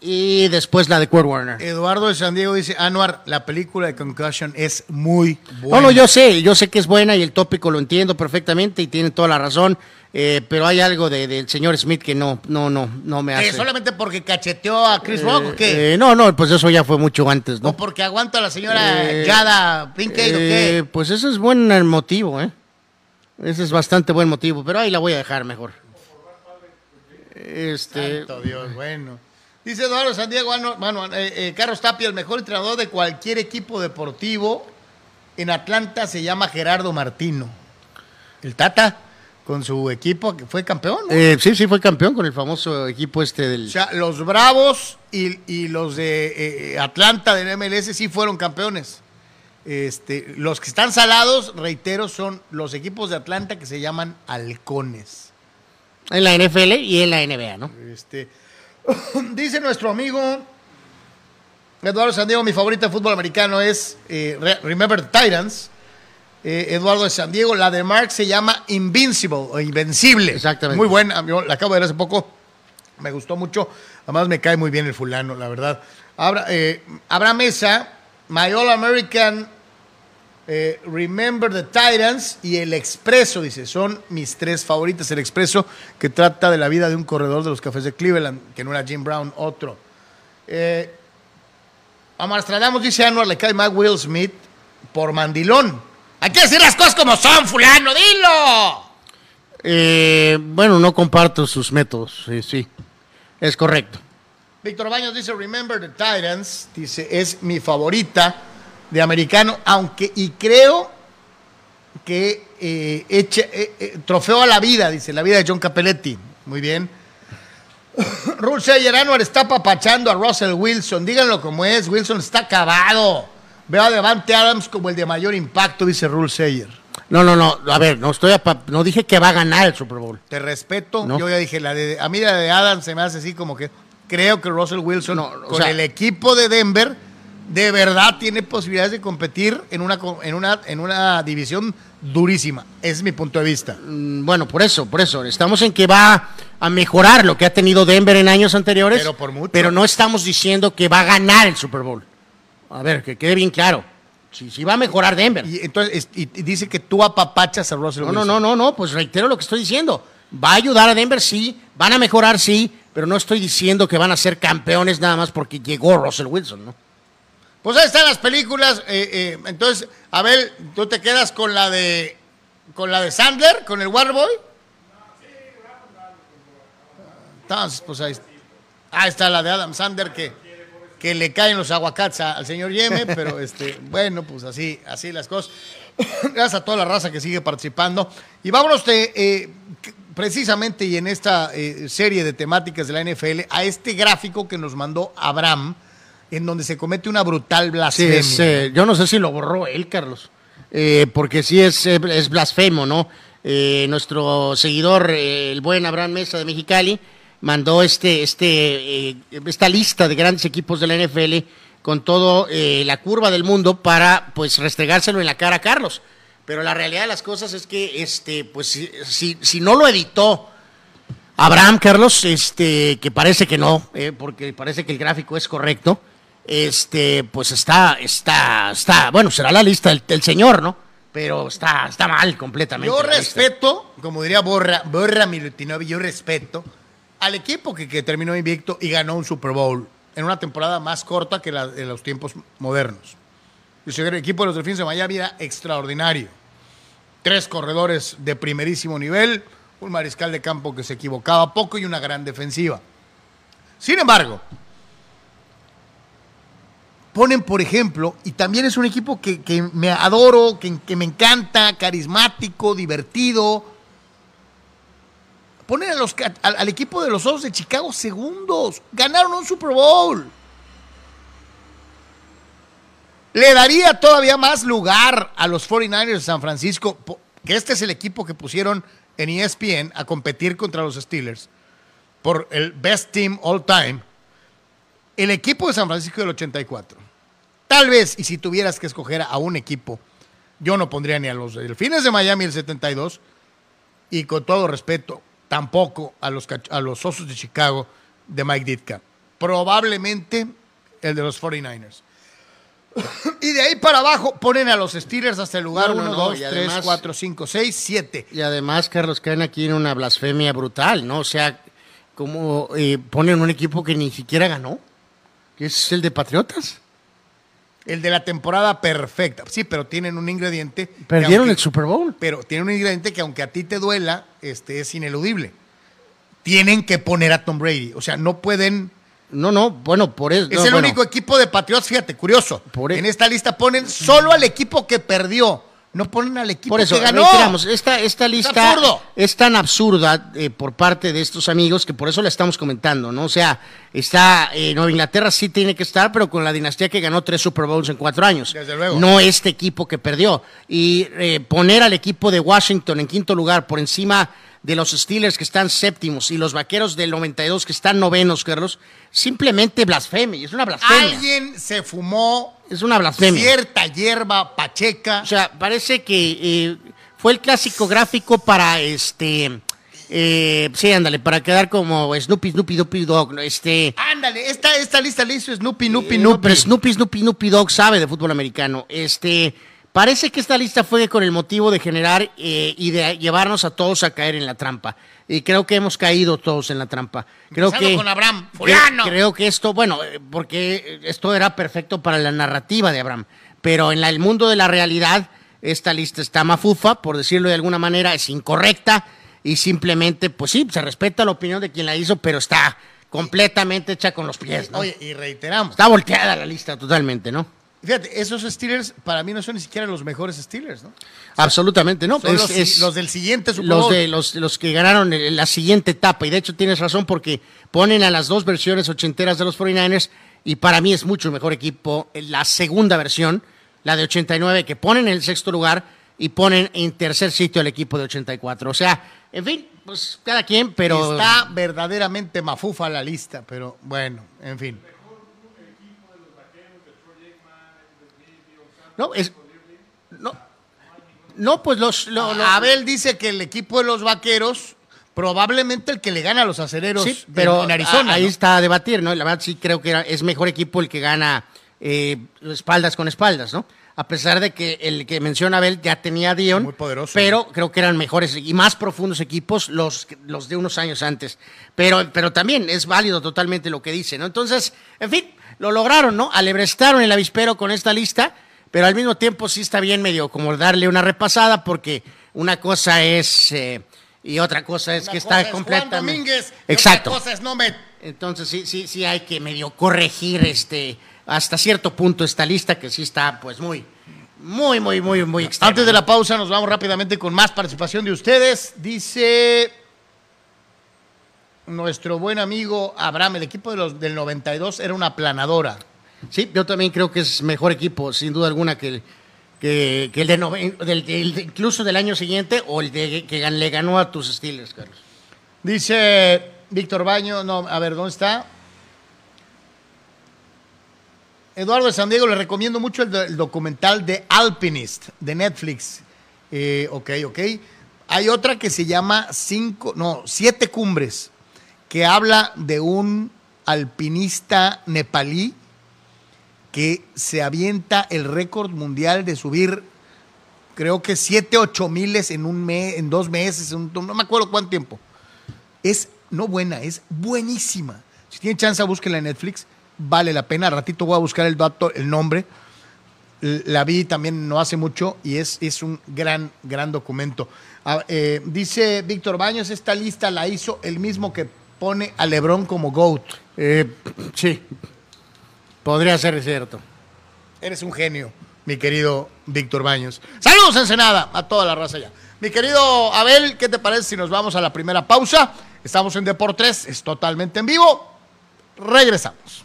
y después la de Kurt Warner. Eduardo de San Diego dice, Anuar, la película de Concussion es muy buena. No, no, yo sé, yo sé que es buena y el tópico lo entiendo perfectamente y tiene toda la razón, eh, pero hay algo del señor Smith que no, no, no, no me hace. ¿Solamente porque cacheteó a Chris Rock o qué? no, no, pues eso ya fue mucho antes, ¿no? ¿O porque aguanta a la señora Gada Pinkett o qué? Pues eso es buen motivo, ¿eh? Ese es bastante buen motivo, pero ahí la voy a dejar mejor. Este, Santo Dios, bueno. Dice Eduardo San Diego, bueno, bueno, eh, eh, Carlos Tapia, el mejor entrenador de cualquier equipo deportivo en Atlanta se llama Gerardo Martino. El Tata, con su equipo, que fue campeón. ¿no? eh, sí, sí, fue campeón con el famoso equipo este del. O sea, los Bravos y, y los de eh, Atlanta del MLS sí fueron campeones. Este, los que están salados, reitero, son los equipos de Atlanta que se llaman halcones. En la NFL y en la NBA, ¿no? Este, [COUGHS] dice nuestro amigo Eduardo San Diego, mi favorita de fútbol americano es eh, Re- Remember the Titans. Eh, Eduardo de San Diego, la de Mark se llama Invincible o Invencible. Exactamente. Muy buena, yo la acabo de ver hace poco, me gustó mucho. Además me cae muy bien el fulano, la verdad. Abra, eh, Abraham Mesa, My All American eh, Remember the Titans y El Expreso, dice, son mis tres favoritas. El Expreso, que trata de la vida de un corredor de los cafés de Cleveland, que no era Jim Brown, otro. Eh, dice Anuar, le cae más Will Smith por mandilón. Hay que decir las cosas como son, fulano, dilo. Eh, bueno, no comparto sus métodos, sí. Es correcto. Víctor Baños dice, Remember the Titans, dice, es mi favorita de americano, aunque, y creo que eh, eche- eh, eh, trofeo a la vida, dice, la vida de John Capelletti. Muy bien. [LAUGHS] Ruth Sayer Anwar está papachando a Russell Wilson. Díganlo como es, Wilson está acabado. Veo a Devante Adams como el de mayor impacto, dice Rule Sayer. No, no, no. A ver, no estoy a no dije que va a ganar el Super Bowl. Te respeto. No. Yo ya dije, la de, a mí la de Adams se me hace así como que creo que Russell Wilson No, o con sea- el equipo de Denver de verdad tiene posibilidades de competir en una, en una, en una división durísima. Ese es mi punto de vista. Mm, Bueno, por eso, por eso. Estamos en que va a mejorar lo que ha tenido Denver en años anteriores. Pero por mucho. Pero no estamos diciendo que va a ganar el Super Bowl. A ver, que quede bien claro. Sí, sí va a mejorar Denver. Y entonces es- y, dice que tú apapachas a Russell No, no, Wilson. no, no, no, pues reitero lo que estoy diciendo. Va a ayudar a Denver, sí, van a mejorar, sí, pero no estoy diciendo que van a ser campeones nada más porque llegó Russell Wilson, ¿no? Pues ahí están las películas. eh, eh, entonces, Abel, ¿tú te quedas con la de con la de Sandler, con el Waterboy? Entonces, pues ahí, ahí está la de Adam Sandler que, que le caen los aguacates al señor Yeme, [LAUGHS] pero este, bueno, pues así, así las cosas. [COUGHS] Gracias a toda la raza que sigue participando. Y vámonos de, eh, precisamente y en esta eh, serie de temáticas de la NFL a este gráfico que nos mandó Abraham, en donde se comete una brutal Sí, blasfemia. es, eh, yo no sé si lo borró él, Carlos, eh, porque sí es, eh, es blasfemo, ¿no? Eh, nuestro seguidor, eh, el buen Abraham Mesa de Mexicali, mandó este, este, esta lista de grandes equipos de la NFL con todo eh, la curva del mundo para pues restregárselo en la cara a Carlos. Pero la realidad de las cosas es que este, pues si, si, si no lo editó Abraham Carlos, este, que parece que no, eh, porque parece que el gráfico es correcto, este, pues está, está, está, bueno, será la lista del, del señor, ¿no? Pero está, está mal completamente. Yo lista. respeto, como diría Borra, Borra yo respeto al equipo que, que terminó invicto y ganó un Super Bowl en una temporada más corta que la de los tiempos modernos. El equipo de los Delfines de Miami era extraordinario. Tres corredores de primerísimo nivel, un mariscal de campo que se equivocaba poco y una gran defensiva. Sin embargo, ponen, por ejemplo, y también es un equipo que, que me adoro, que, que me encanta, carismático, divertido. Ponen a los, al equipo de los Osos de Chicago segundos. Ganaron un Super Bowl. Le daría todavía más lugar a los 49ers de San Francisco, que este es el equipo que pusieron en ESPN a competir contra los Steelers por el Best Team All Time el equipo de San Francisco del 84. Tal vez, y si tuvieras que escoger a un equipo, yo no pondría ni a los Delfines de Miami el 72, y con todo respeto, tampoco a los, a los Osos de Chicago de Mike Ditka. Probablemente el de los 49ers. Y de ahí para abajo ponen a los Steelers hasta el lugar No, no, 1, no, 2, y 3, además- 4, 5, 6, 7. Y además, Carlos, caen aquí en una blasfemia brutal, ¿no? O sea, como eh, ponen un equipo que ni siquiera ganó, que es el de Patriotas. El de la temporada perfecta. Sí, pero tienen un ingrediente. Perdieron aunque- el Super Bowl. pero tiene un ingrediente que aunque a ti te duela, este es ineludible. tienen que poner a Tom Brady. O sea, no pueden. No, no, bueno, por eso. Es no, el bueno, único equipo de Patriots, fíjate, curioso. Por e- en esta lista ponen solo al equipo que perdió. No ponen al equipo Por eso, que ganó. reiteramos, esta, esta lista es tan absurda eh, por parte de estos amigos que por eso la estamos comentando, ¿no? O sea, está, eh, Nueva Inglaterra sí tiene que estar, pero con la dinastía que ganó tres Super Bowls en cuatro años. Desde luego. No este equipo que perdió. Y eh, poner al equipo de Washington en quinto lugar por encima de los Steelers que están séptimos y los Vaqueros del 92 que están novenos, Carlos, simplemente blasfemia, es una blasfemia. Alguien se fumó Es una blasfemia. cierta hierba pacheca. O sea, parece que eh, fue el clásico gráfico para este. eh, sí, ándale, para quedar como Snoopy, Snoopy, Snoopy Dog. ¿no? Este. Ándale, esta, esta lista le hizo Snoopy, Snoopy, eh, no, Snoopy. pero Snoopy, Snoopy, Snoopy Dog sabe de fútbol americano. Este. Parece que esta lista fue con el motivo de generar eh, y de llevarnos a todos a caer en la trampa. Y creo que hemos caído todos en la trampa. Creo Empezando que, con Abraham, fulano. Creo, que esto, bueno, eh, porque esto era perfecto para la narrativa de Abraham. Pero en la- el mundo de la realidad, esta lista está mafufa, por decirlo de alguna manera, es incorrecta y simplemente, pues sí, se respeta la opinión de quien la hizo, pero está completamente hecha con los pies, ¿no? Oye, y reiteramos. Está volteada la lista totalmente, ¿no? Fíjate, esos Steelers para mí no son ni siquiera los mejores Steelers, ¿no? Absolutamente, ¿no? Son Es- los, es- los del siguiente Super los de los, los que ganaron la siguiente etapa. Y de hecho tienes razón porque ponen a las dos versiones ochenteras de los 49ers y para mí es mucho mejor equipo la segunda versión, la de 89, que ponen en el sexto lugar y ponen en tercer sitio al equipo de 84. O sea, en fin, pues cada quien, pero... Está verdaderamente mafufa la lista, pero bueno, en fin. No, es... No, no pues los... lo- lo- Abel dice que el equipo de los vaqueros, probablemente el que le gana a los acereros Sí, pero en, Arizona. a- ahí ¿no? está a debatir, ¿no? La verdad sí creo que era- es mejor equipo el que gana eh, espaldas con espaldas, ¿no? A pesar de que el que menciona Abel ya tenía a Dion, Muy poderoso. pero creo que eran mejores y más profundos equipos los, los de unos años antes. Pero, pero también es válido totalmente lo que dice, ¿no? Entonces, en fin, lo lograron, ¿no? Alebrestaron el avispero con esta lista, pero al mismo tiempo sí está bien medio como darle una repasada porque una cosa es... eh, y otra cosa es Una que cosa está es Juan completamente... Y Exacto. Otra cosa es no me Entonces sí, sí, sí hay que medio corregir este hasta cierto punto esta lista que sí está pues muy, muy, muy, muy, muy extrema. Antes de la pausa nos vamos rápidamente con más participación de ustedes. Dice nuestro buen amigo Abraham, el equipo de los, del 92 era una planadora. Sí, yo también creo que es mejor equipo, sin duda alguna, que el, de noven- del, incluso del año siguiente o el de que le ganó a tus Steelers, Carlos. Dice Víctor Baño, no, a ver, ¿dónde está? Eduardo de San Diego, le recomiendo mucho el documental de Alpinist de Netflix. Eh, ok, ok. Hay otra que se llama cinco, no, siete cumbres, que habla de un alpinista nepalí que se avienta el récord mundial de subir, creo que siete, ocho miles en un mes, en dos meses, no me acuerdo cuánto tiempo. Es no buena, es buenísima. Si tienen chance, búsquenla en Netflix. Vale la pena. Al ratito voy a buscar el dato, el nombre. La vi también no hace mucho y es, es un gran, gran documento. Ah, eh, dice Víctor Baños, esta lista la hizo el mismo que pone a Lebron como GOAT. Eh, sí, podría ser cierto. Eres un genio, mi querido Víctor Baños. Saludos, Ensenada, a toda la raza ya. Mi querido Abel, ¿qué te parece si nos vamos a la primera pausa? Estamos en Deportes, es totalmente en vivo. Regresamos.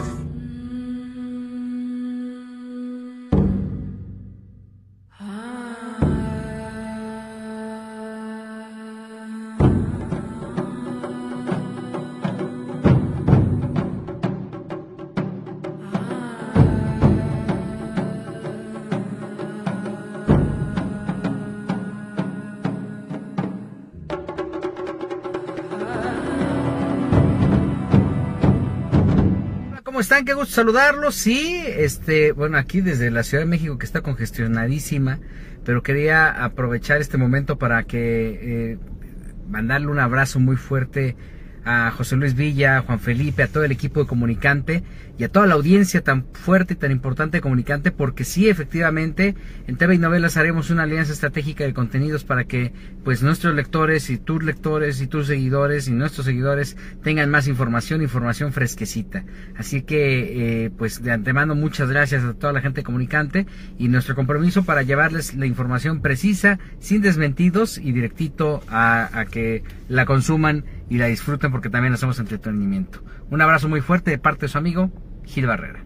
Están? Qué gusto saludarlos. Sí, este, bueno, aquí desde la Ciudad de México que está congestionadísima, pero quería aprovechar este momento para que eh, mandarle un abrazo muy fuerte a José Luis Villa, a Juan Felipe, a todo el equipo de Comunicante y a toda la audiencia tan fuerte y tan importante de Comunicante, porque sí, efectivamente, en TV y Novelas haremos una alianza estratégica de contenidos para que pues nuestros lectores y tus lectores y tus seguidores y nuestros seguidores tengan más información, información fresquecita. Así que, eh, pues de antemano, muchas gracias a toda la gente Comunicante y nuestro compromiso para llevarles la información precisa, sin desmentidos y directito a que la consuman y la disfruten porque también hacemos entretenimiento. Un abrazo muy fuerte de parte de su amigo Gil Barrera.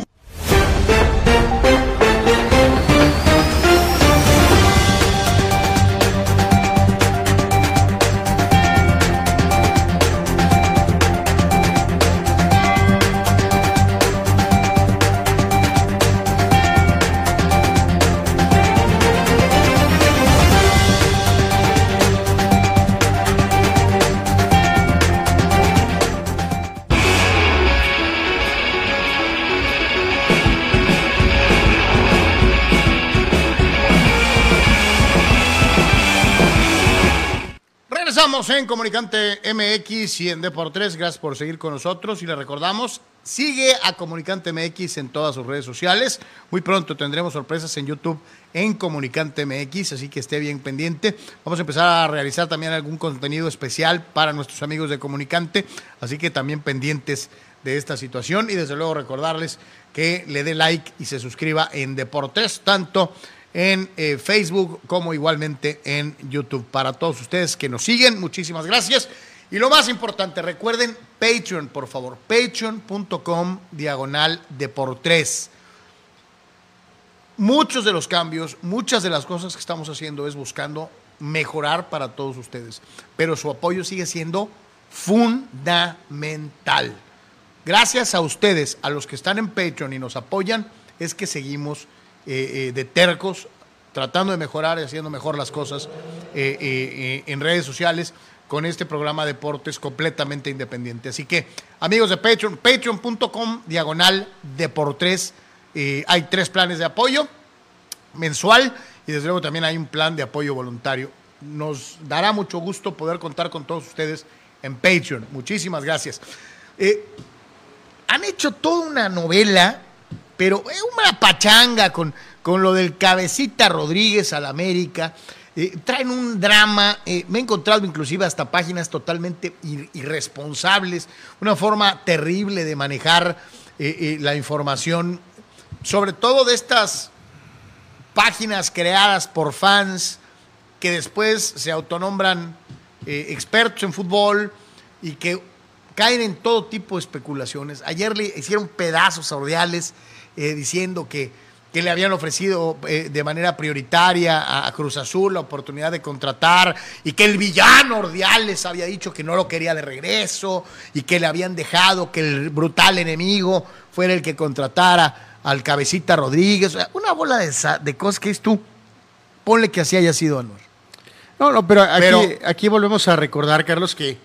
En Comunicante MX y en Deport3. Gracias por seguir con nosotros y le recordamos, sigue a Comunicante MX en todas sus redes sociales. Muy pronto tendremos sorpresas en YouTube en Comunicante MX, así que esté bien pendiente. Vamos a empezar a realizar también algún contenido especial para nuestros amigos de Comunicante, así que también pendientes de esta situación y desde luego recordarles que le dé like y se suscriba en Deportes, tanto en eh, Facebook como igualmente en YouTube. Para todos ustedes que nos siguen, muchísimas gracias. Y lo más importante, recuerden Patreon, por favor, patreon.com diagonal Deportes. Muchos de los cambios, muchas de las cosas que estamos haciendo es buscando mejorar para todos ustedes, pero su apoyo sigue siendo fundamental. Gracias a ustedes, a los que están en Patreon y nos apoyan, es que seguimos eh, eh, de tercos, tratando de mejorar y haciendo mejor las cosas eh, en redes sociales con este programa de deportes completamente independiente. Así que, amigos de Patreon, patreon.com, diagonal deportes, hay tres planes de apoyo mensual y desde luego también hay un plan de apoyo voluntario. Nos dará mucho gusto poder contar con todos ustedes en Patreon. Muchísimas gracias. Han hecho toda una novela, pero es una pachanga con, con lo del cabecita Rodríguez al América. Eh, traen un drama, eh, me he encontrado inclusive hasta páginas totalmente ir- irresponsables, una forma terrible de manejar eh, eh, la información, sobre todo de estas páginas creadas por fans que después se autonombran eh, expertos en fútbol y que caen en todo tipo de especulaciones. Ayer le hicieron pedazos a Ordiales eh, diciendo que, que le habían ofrecido eh, de manera prioritaria a, a Cruz Azul la oportunidad de contratar y que el villano Ordiales había dicho que no lo quería de regreso y que le habían dejado que el brutal enemigo fuera el que contratara al cabecita Rodríguez. Una bola de, de cosas que es tú. Ponle que así haya sido, Anuar. No, no, pero aquí, Pero- aquí volvemos a recordar, Carlos, que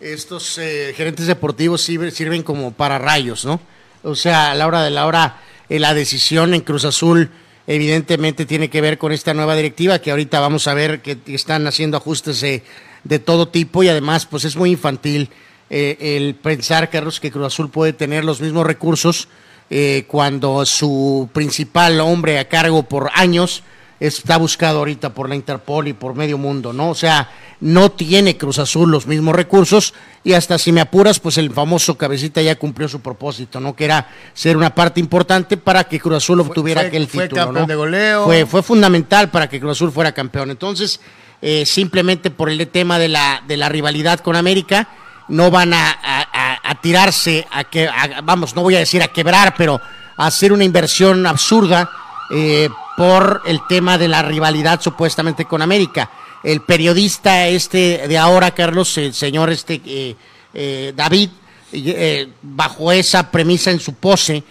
estos eh, gerentes deportivos sirven, sirven como para rayos, ¿no? O sea, a la hora de la hora, la decisión en Cruz Azul evidentemente tiene que ver con esta nueva directiva que ahorita vamos a ver que están haciendo ajustes de, de todo tipo y además pues es muy infantil eh, el pensar, Carlos, que Cruz Azul puede tener los mismos recursos eh, cuando su principal hombre a cargo por años está buscado ahorita por la Interpol y por medio mundo, ¿no? O sea, no tiene Cruz Azul los mismos recursos y hasta si me apuras, pues el famoso cabecita ya cumplió su propósito, ¿no? Que era ser una parte importante para que Cruz Azul obtuviera fue- aquel fue título, campeón ¿no? de goleo. Fue, fue fundamental para que Cruz Azul fuera campeón. Entonces, eh, simplemente por el tema de la, de la rivalidad con América, no van a, a- a- a tirarse a que, a- vamos, no voy a decir a quebrar, pero a hacer una inversión absurda eh, por el tema de la rivalidad supuestamente con América. El periodista este de ahora, Carlos, el señor este eh, eh, David, eh, bajo esa premisa en su pose,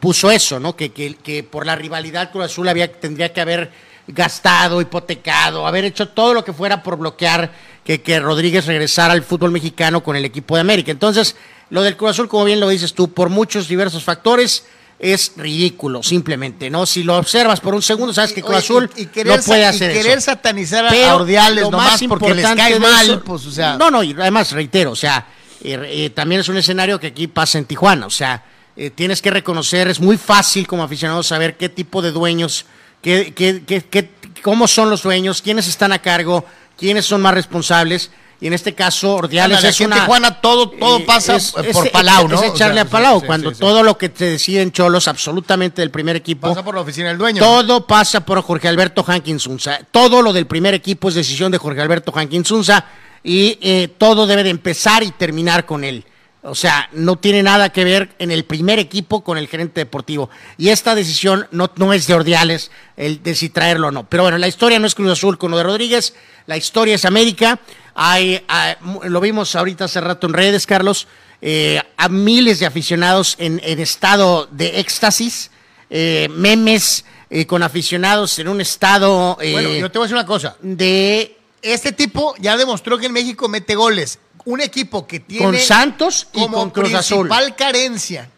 puso eso, ¿no? Que, que, que por la rivalidad Cruz Azul tendría que haber gastado, hipotecado, haber hecho todo lo que fuera por bloquear que, que Rodríguez regresara al fútbol mexicano con el equipo de América. Entonces, lo del Cruz Azul, como bien lo dices tú, por muchos diversos factores, es ridículo, simplemente, ¿no? Si lo observas por un segundo, sabes que Cruz Azul y, y querer, no puede hacer y querer eso. satanizar a- Pero a Ordiales nomás más porque les importante cae mal, eso- pues, o sea. No, no, y además reitero, o sea, eh, eh, también es un escenario que aquí pasa en Tijuana, o sea, eh, tienes que reconocer, es muy fácil como aficionado saber qué tipo de dueños, qué, qué- qué- cómo son los dueños, quiénes están a cargo, quiénes son más responsables. Y en este caso, Ordiales Ándale, es aquí en una... Tijuana todo- todo pasa, por Palau, ¿no? Es O echarle sea, a Palau, sí, cuando sí, sí. todo lo que te decide en Cholos, absolutamente del primer equipo, Pasa por la oficina del dueño. todo pasa por Jorge Alberto Hankinsunza. Todo lo del primer equipo es decisión de Jorge Alberto Hankinsunza y eh, todo debe de empezar y terminar con él. O sea, no tiene nada que ver en el primer equipo con el gerente deportivo. Y esta decisión no, no es de Ordiales, el de si traerlo o no. Pero bueno, la historia no es Cruz Azul con lo de Rodríguez, la historia es América. Hay, hay- lo vimos ahorita hace rato en redes, Carlos, eh, a miles de aficionados en, en estado de éxtasis, eh, memes eh, con aficionados en un estado eh, Bueno, yo te voy a decir una cosa. de Este tipo ya demostró que en México mete goles. Un equipo que tiene con Santos y como con Cruz Azul. principal carencia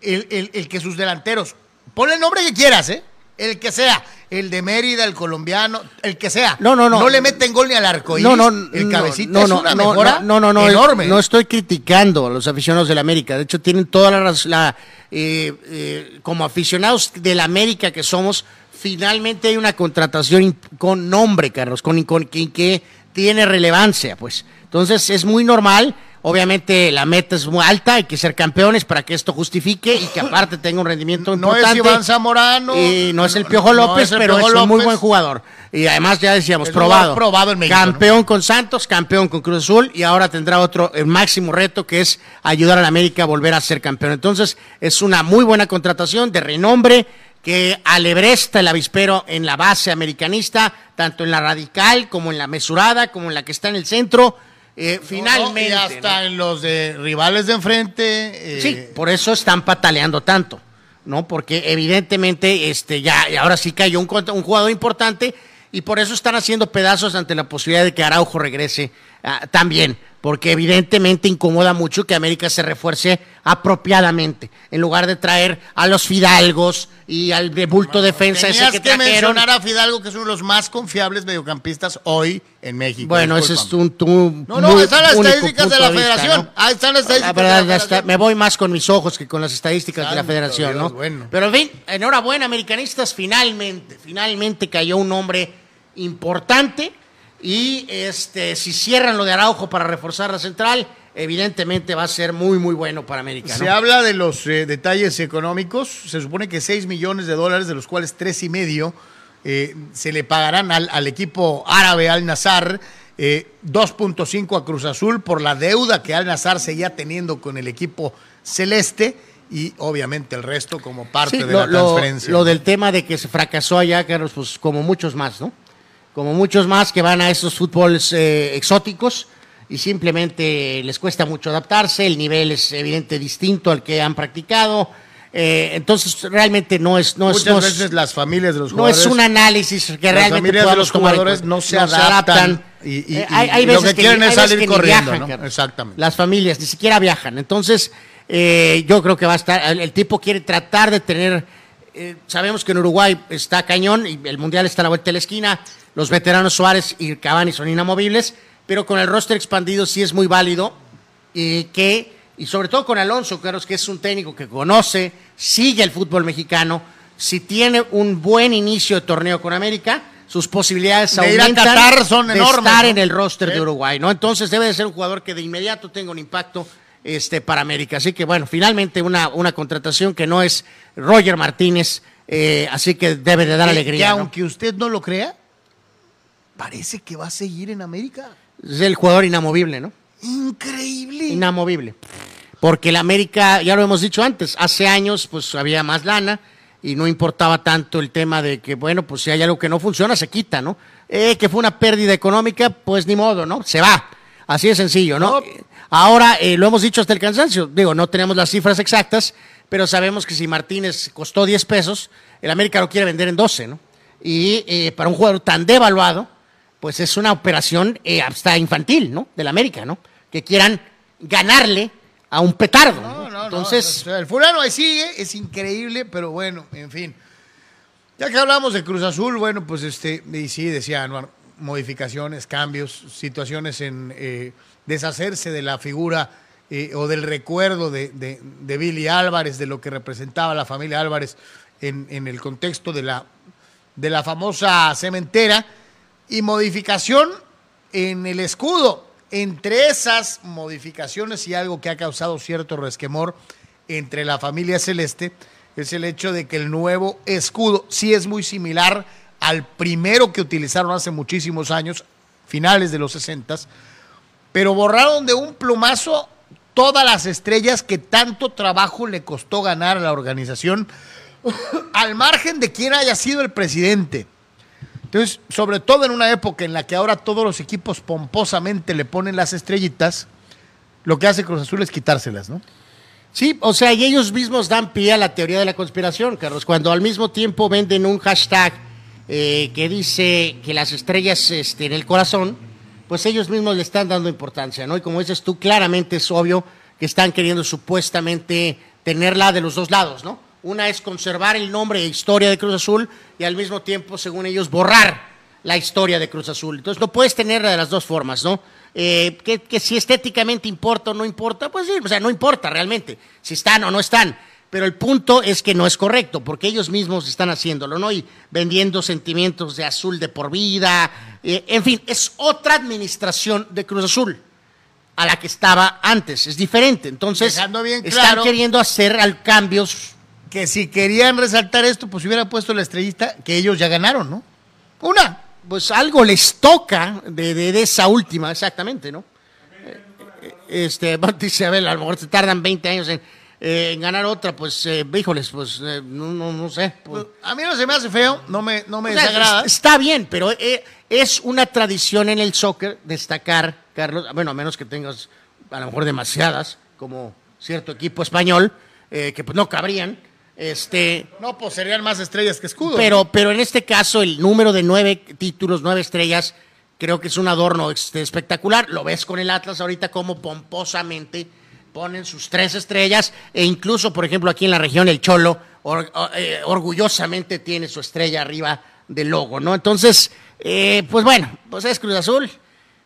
el, el- el que sus delanteros, ponle el nombre que quieras, ¿eh? El que sea, el de Mérida, el colombiano, el que sea. No, no, no. No le meten gol ni al arco. No, no, el cabecita no, es una no, mejora no, no, no, enorme. No estoy criticando a los aficionados del América. De hecho, tienen toda la la eh, eh, como aficionados del América que somos, finalmente hay una contratación con nombre, Carlos, con, con que, que tiene relevancia, pues. Entonces es muy normal. Obviamente la meta es muy alta, hay que ser campeones para que esto justifique y que aparte tenga un rendimiento No es importante. Iván Zamorano. Y no es el Piojo no López, es el pero Piojo es un muy buen jugador. Y además ya decíamos, probado. probado en México, Campeón con Santos, campeón con Cruz Azul y ahora tendrá otro, el máximo reto que es ayudar a la América a volver a ser campeón. Entonces es una muy buena contratación de renombre que alebresta el avispero en la base americanista, tanto en la radical como en la mesurada, como en la que está en el centro. Eh, finalmente. y hasta ¿no? en los de rivales de enfrente. eh, Sí, por eso están pataleando tanto, ¿no? Porque evidentemente este ya ahora sí cayó un jugador importante y por eso están haciendo pedazos ante la posibilidad de que Araujo regrese ah, también, porque evidentemente incomoda mucho que América se refuerce apropiadamente, en lugar de traer a los Fidalgos y al de bulto defensa ese que que, mencionar a Fidalgo, que es uno de los más confiables mediocampistas hoy en México. Bueno, ese es un, tu No, no, están las estadísticas de la vista, federación. ¿no? Ahí están las La estadísticas verdad, de la hasta- me voy más con mis ojos que con las estadísticas de la federación, Dios, ¿no? bueno. Pero en fin, enhorabuena, americanistas, finalmente, finalmente cayó un hombre importante y este, si cierran lo de Araujo para reforzar la central, evidentemente va a ser muy, muy bueno para América, Se habla de los eh, detalles económicos. Se supone que 6 millones de dólares, de los cuales tres y medio eh, se le pagarán al, al equipo árabe Al Nazar. eh, 2.5 a Cruz Azul por la deuda que Al Nazar seguía teniendo con el equipo celeste y obviamente el resto como parte Sí, de lo, la lo- transferencia. lo del tema de que se fracasó allá, Carlos, pues como muchos más, ¿no? Como muchos más que van a esos fútboles eh, exóticos y simplemente les cuesta mucho adaptarse, el nivel es evidente distinto al que han practicado, eh, entonces realmente no es, no es, Muchas no es- veces las familias de los no jugadores es un análisis que las realmente familias de los tomar jugadores no se adaptan y- y- Eh, hay- y hay lo veces que quieren es hay veces salir que corriendo, viajan, ¿no? Exactamente. Las familias ni siquiera viajan. Entonces, eh, yo creo que va a estar. El, el tipo quiere tratar de tener. Eh, sabemos que en Uruguay está cañón y el mundial está a la vuelta de la esquina. Los veteranos Suárez y Cavani son inamovibles, pero con el roster expandido sí es muy válido y que y sobre todo con Alonso, Carlos, que es un técnico que conoce, sigue el fútbol mexicano, si tiene un buen inicio de torneo con América, sus posibilidades De ir a aumentan Qatar son de enormes, estar ¿no? en el roster de Uruguay, ¿no? Entonces debe de ser un jugador que de inmediato tenga un impacto este, para América. Así que bueno, finalmente una, una contratación que no es Roger Martínez, eh, así que debe de dar Que- alegría. Que ¿no? aunque usted no lo crea, parece que va a seguir en América. Es el jugador inamovible, ¿no? Increíble. inamovible. Porque el América, ya lo hemos dicho antes, hace años pues había más lana y no importaba tanto el tema de que, bueno, pues si hay algo que no funciona, se quita, ¿no? Eh, que fue una pérdida económica, pues ni modo, ¿no? Se va. Así de sencillo, ¿no? No. Ahora, eh, lo hemos dicho hasta el cansancio, digo, no tenemos las cifras exactas, pero sabemos que si Martínez costó 10 pesos, el América lo quiere vender en 12, ¿no? Y eh, para un jugador tan devaluado, pues es una operación eh, hasta infantil, ¿no? Del América, ¿no? Que quieran ganarle a un petardo. ¿no? No, Entonces, el fulano ahí sigue, es increíble, pero bueno, en fin. Ya que hablamos de Cruz Azul, bueno, pues este, y sí, decía Anuar, modificaciones, cambios, situaciones en eh, deshacerse de la figura eh, o del recuerdo de, de- de Billy Álvarez, de lo que representaba la familia Álvarez en, en el contexto de la, de la famosa cementera, y modificación en el escudo. Entre esas modificaciones y algo que ha causado cierto resquemor entre la familia celeste es el hecho de que el nuevo escudo sí es muy similar al primero que utilizaron hace muchísimos años, finales de los 60, pero borraron de un plumazo todas las estrellas que tanto trabajo le costó ganar a la organización, [LAUGHS] al margen de quién haya sido el presidente. Entonces, sobre todo en una época en la que ahora todos los equipos pomposamente le ponen las estrellitas, lo que hace Cruz Azul es quitárselas, ¿no? sí, o sea, y ellos mismos dan pie a la teoría de la conspiración, Carlos, cuando al mismo tiempo venden un hashtag eh, que dice que las estrellas este, en el corazón, pues ellos mismos le están dando importancia, ¿no? Y como dices tú, claramente es obvio que están queriendo supuestamente tenerla de los dos lados, ¿no? Una es conservar el nombre e historia de Cruz Azul y al mismo tiempo, según ellos, borrar la historia de Cruz Azul. Entonces no puedes tenerla de las dos formas, ¿no? Eh, que, que si estéticamente importa o no importa, pues sí, o sea, no importa realmente si están o no están. Pero el punto es que no es correcto, porque ellos mismos están haciéndolo, ¿no? Y vendiendo sentimientos de azul de por vida. eh, en fin, es otra administración de Cruz Azul a la que estaba antes. Es diferente. Entonces, están queriendo hacer al- cambios. Que si querían resaltar esto, pues hubiera puesto la estrellita que ellos ya ganaron, ¿no? Una. Pues algo les toca de, de- de esa última, exactamente, ¿no? Eh, eh, Este, [LAUGHS] dice, a ver, a lo mejor se tardan 20 años en, eh, en ganar otra, pues, eh, híjoles, pues, eh, no, no, no sé. pues, A mí no se me hace feo, no me, no me O sea, desagrada. es- está bien, pero eh, es una tradición en el soccer destacar, Carlos, bueno, a menos que tengas a lo mejor demasiadas, como cierto equipo español, eh, que pues no cabrían, este, No, pues serían más estrellas que escudo. pero, pero en este caso el número de nueve títulos, nueve estrellas, creo que es un adorno este, espectacular. Lo ves con el Atlas ahorita como pomposamente ponen sus tres estrellas e incluso, por ejemplo, aquí en la región el Cholo or- eh, orgullosamente tiene su estrella arriba del logo, ¿no? Entonces, eh, pues bueno, pues es Cruz Azul,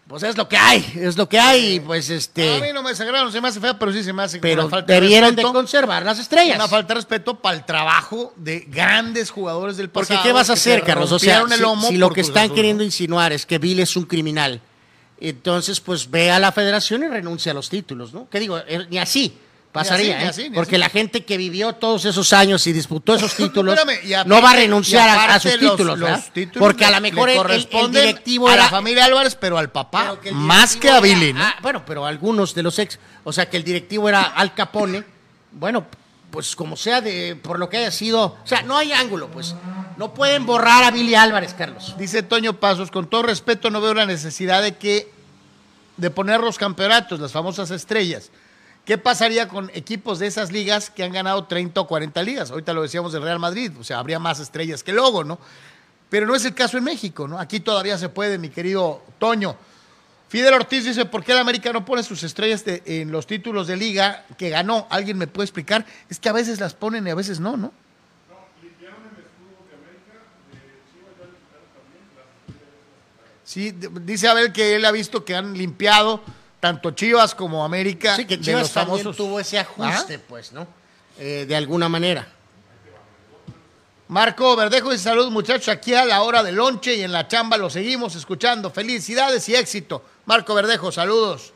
pues es lo que hay, es lo que hay, y pues A mí este, no me desagrada, no se me hace feo, pero sí se me hace pero falta debieron de de respeto. conservar las estrellas. Una falta de respeto para el trabajo de grandes jugadores del Porque pasado. ¿qué vas a hacer, Carlos? O sea, si, lo que están Azul, queriendo ¿no? insinuar es que Bill es un criminal, entonces pues ve a la federación y renuncia a los títulos, ¿no? ¿Qué digo? Eh, Ni así pasaría, Ni así, ni ¿eh? así, ni Porque así. la gente que vivió todos esos años y disputó esos [LAUGHS] títulos Espérame, y aparte- no va a renunciar a- sus los- títulos, los títulos Porque a lo mejor el- el, directivo a era... la familia Álvarez, pero al papá, pero que el más que a Billy, ah, bueno, pero algunos de los ex, o sea, que el directivo era Al Capone, bueno, pues como sea de por lo que haya sido, o sea, no hay ángulo, pues. No pueden borrar a Billy Álvarez, Carlos. Dice Toño Pasos, con todo respeto no veo la necesidad de que de poner los campeonatos, las famosas estrellas. ¿Qué pasaría con equipos de esas ligas que han ganado 30 o 40 ligas? Ahorita lo decíamos del Real Madrid, o sea, habría más estrellas que logo, ¿no? Pero no es el caso en México, ¿no? Aquí todavía se puede, mi querido Toño. Fidel Ortiz dice, ¿por qué el América no pone sus estrellas en los títulos de liga que ganó? ¿Alguien me puede explicar? Es que a veces las ponen y a veces no, ¿no? Sí, dice Abel que él ha visto que han limpiado tanto Chivas como América Sí, que de Chivas los también famosos. tuvo ese ajuste, Ajá. pues, ¿no? Eh, de alguna manera. Marco Verdejo dice saludos muchachos aquí a la hora del lonche y en la chamba lo seguimos escuchando. Felicidades y éxito. Marco Verdejo, saludos.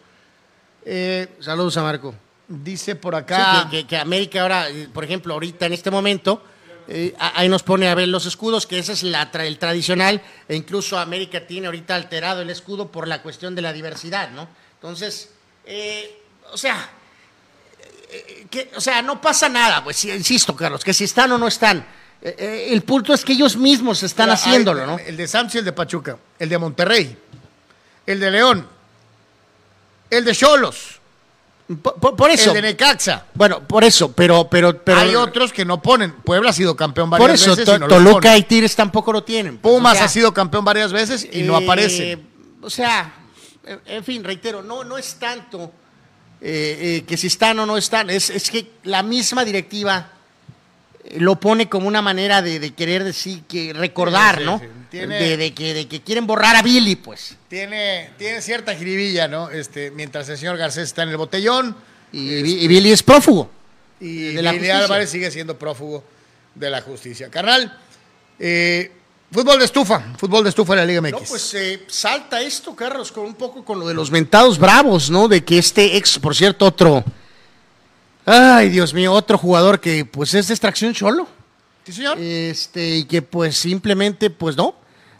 Eh, Saludos a Marco. dice por Sí, acá. que, que- que América ahora, eh, por ejemplo, ahorita en este momento, eh, ahí nos pone a ver los escudos, que ese es la tra- el tradicional, e incluso América tiene ahorita alterado el escudo por la cuestión de la diversidad, ¿no? Entonces, eh, o sea, eh, que, o sea, no pasa nada, pues insisto, Carlos, que si están o no están. El punto es que ellos mismos están Mira, haciéndolo, hay- ¿no? El de y el de Pachuca. El de Monterrey. El de León. El de Cholos. Por, por- por eso. El de Necaxa. Bueno, por eso, pero, pero, pero. Hay otros que no ponen. Puebla ha sido campeón varias Por eso, veces y no los Toluca y Tigres tampoco lo tienen. pues, Pumas o sea, ha sido campeón varias veces y no eh, aparece. O sea, en- fin, reitero, no, no es tanto eh, eh, que si están o no están, es, es que la misma directiva lo pone como una manera de, de querer decir, que recordar, Sí, sí, ¿no? sí. Tiene- De, de que, de que quieren borrar a Billy, pues. Tiene, tiene cierta jiribilla, ¿no? Este, mientras el señor Garcés está en el botellón Y, y Billy es prófugo. y De la Billy justicia. Álvarez sigue siendo prófugo de la justicia. Carnal, eh, fútbol de estufa. Fútbol de estufa de la Liga MX. No, pues eh, salta esto, Carlos, con un poco con lo de los mentados bravos, ¿no? De que este ex, por cierto, otro. Ay, Dios mío, otro jugador que pues es de extracción cholo. Sí, señor. Este, y que pues simplemente, pues no.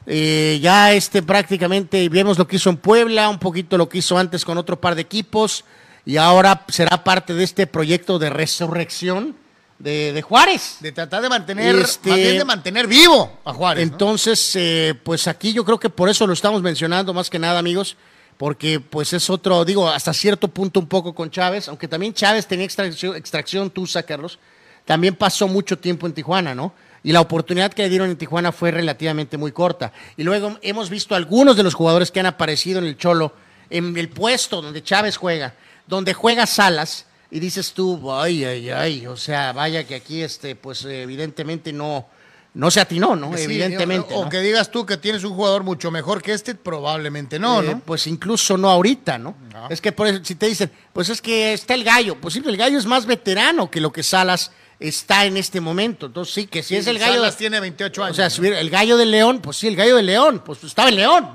Eh, ya este prácticamente vemos lo que hizo en Puebla, un poquito lo que hizo antes con otro par de equipos, y ahora será parte de este proyecto de resurrección de, de Juárez. de tratar de mantener, Este- más bien de mantener vivo a Juárez. ¿no? Entonces, eh, pues aquí yo creo que por eso lo estamos mencionando más que nada, amigos, porque pues es otro, digo, hasta cierto punto un poco con Chávez, aunque también Chávez tenía extracción, extracción Tusa, Carlos, también pasó mucho tiempo en Tijuana, ¿no? Y la oportunidad que le dieron en Tijuana fue relativamente muy corta. Y luego hemos visto algunos de los jugadores que han aparecido en el Cholo, en el puesto donde Chávez juega, donde juega Salas, y dices tú, ay, ay, ay, o sea, vaya que aquí, este, pues evidentemente no, no se atinó, ¿no? Sí, evidentemente. O, o ¿no? que digas tú que tienes un jugador mucho mejor que este, probablemente no, Eh, ¿no? Pues incluso no ahorita, ¿no? No. Es que por eso, si te dicen, pues es que está el gallo, pues sí, el gallo es más veterano que lo que Salas está en este momento. Entonces sí, que si es el gallo. Salas tiene 28 años. O sea, si hubiera- el gallo de León, pues sí, el gallo de León, pues estaba en León.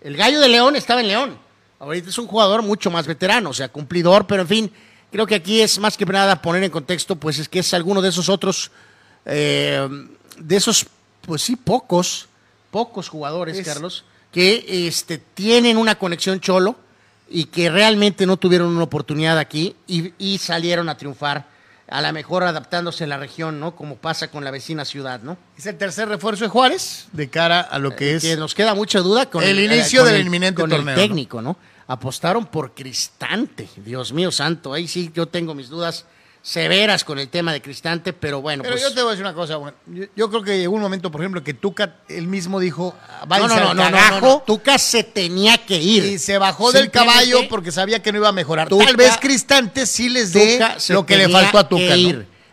El gallo de León estaba en León. Ahorita es un jugador mucho más veterano, o sea, cumplidor, pero en fin, creo que aquí es más que nada poner en contexto, pues es que es alguno de esos otros, eh, de esos, pues sí, pocos, pocos jugadores, Es- Carlos, que este, tienen una conexión cholo y que realmente no tuvieron una oportunidad aquí y, y salieron a triunfar, a lo mejor adaptándose a la región, ¿no? Como pasa con la vecina ciudad, ¿no? es el tercer refuerzo de Juárez de cara a lo que es. que nos queda mucha duda con el eh, inicio con del el- inminente con torneo, el técnico, ¿no? Apostaron por Cristante, Dios mío santo, ahí sí yo tengo mis dudas severas con el tema de Cristante, pero bueno, Pero pues yo te voy a decir una cosa, bueno, yo, yo creo que llegó un momento, por ejemplo, que Tuca él mismo dijo, va no, no, no, no, no, Tuca se tenía que ir. y se bajó del caballo porque sabía que no iba a mejorar. Tuca- Tal vez Cristante sí les dé lo que le faltó a Tuca.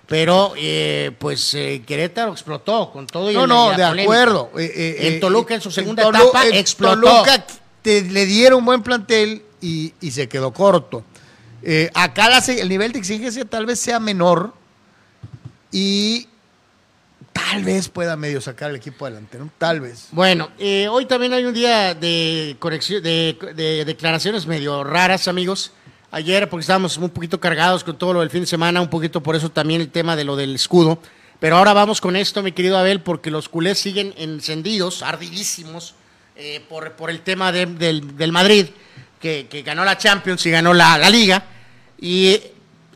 Pero, eh, pues, eh, Querétaro explotó con todo y No, no, de polémica. acuerdo. Eh, eh, en eh, Toluca, en su en segunda Tolu- etapa, en explotó. Toluca te- le dieron buen plantel y, y se quedó corto. Eh, acá el nivel de exigencia tal vez sea menor y tal vez pueda medio sacar el equipo adelante, ¿no? Tal vez. Bueno, eh, hoy también hay un día de conexión, de, de declaraciones medio raras, amigos. Ayer, porque estábamos un poquito cargados con todo lo del fin de semana, un poquito por eso también el tema de lo del escudo. Pero ahora vamos con esto, mi querido Abel, porque los culés siguen encendidos, ardidísimos, eh, por, por el tema de- del, del Madrid, que, que ganó la Champions y ganó la, la Liga. Y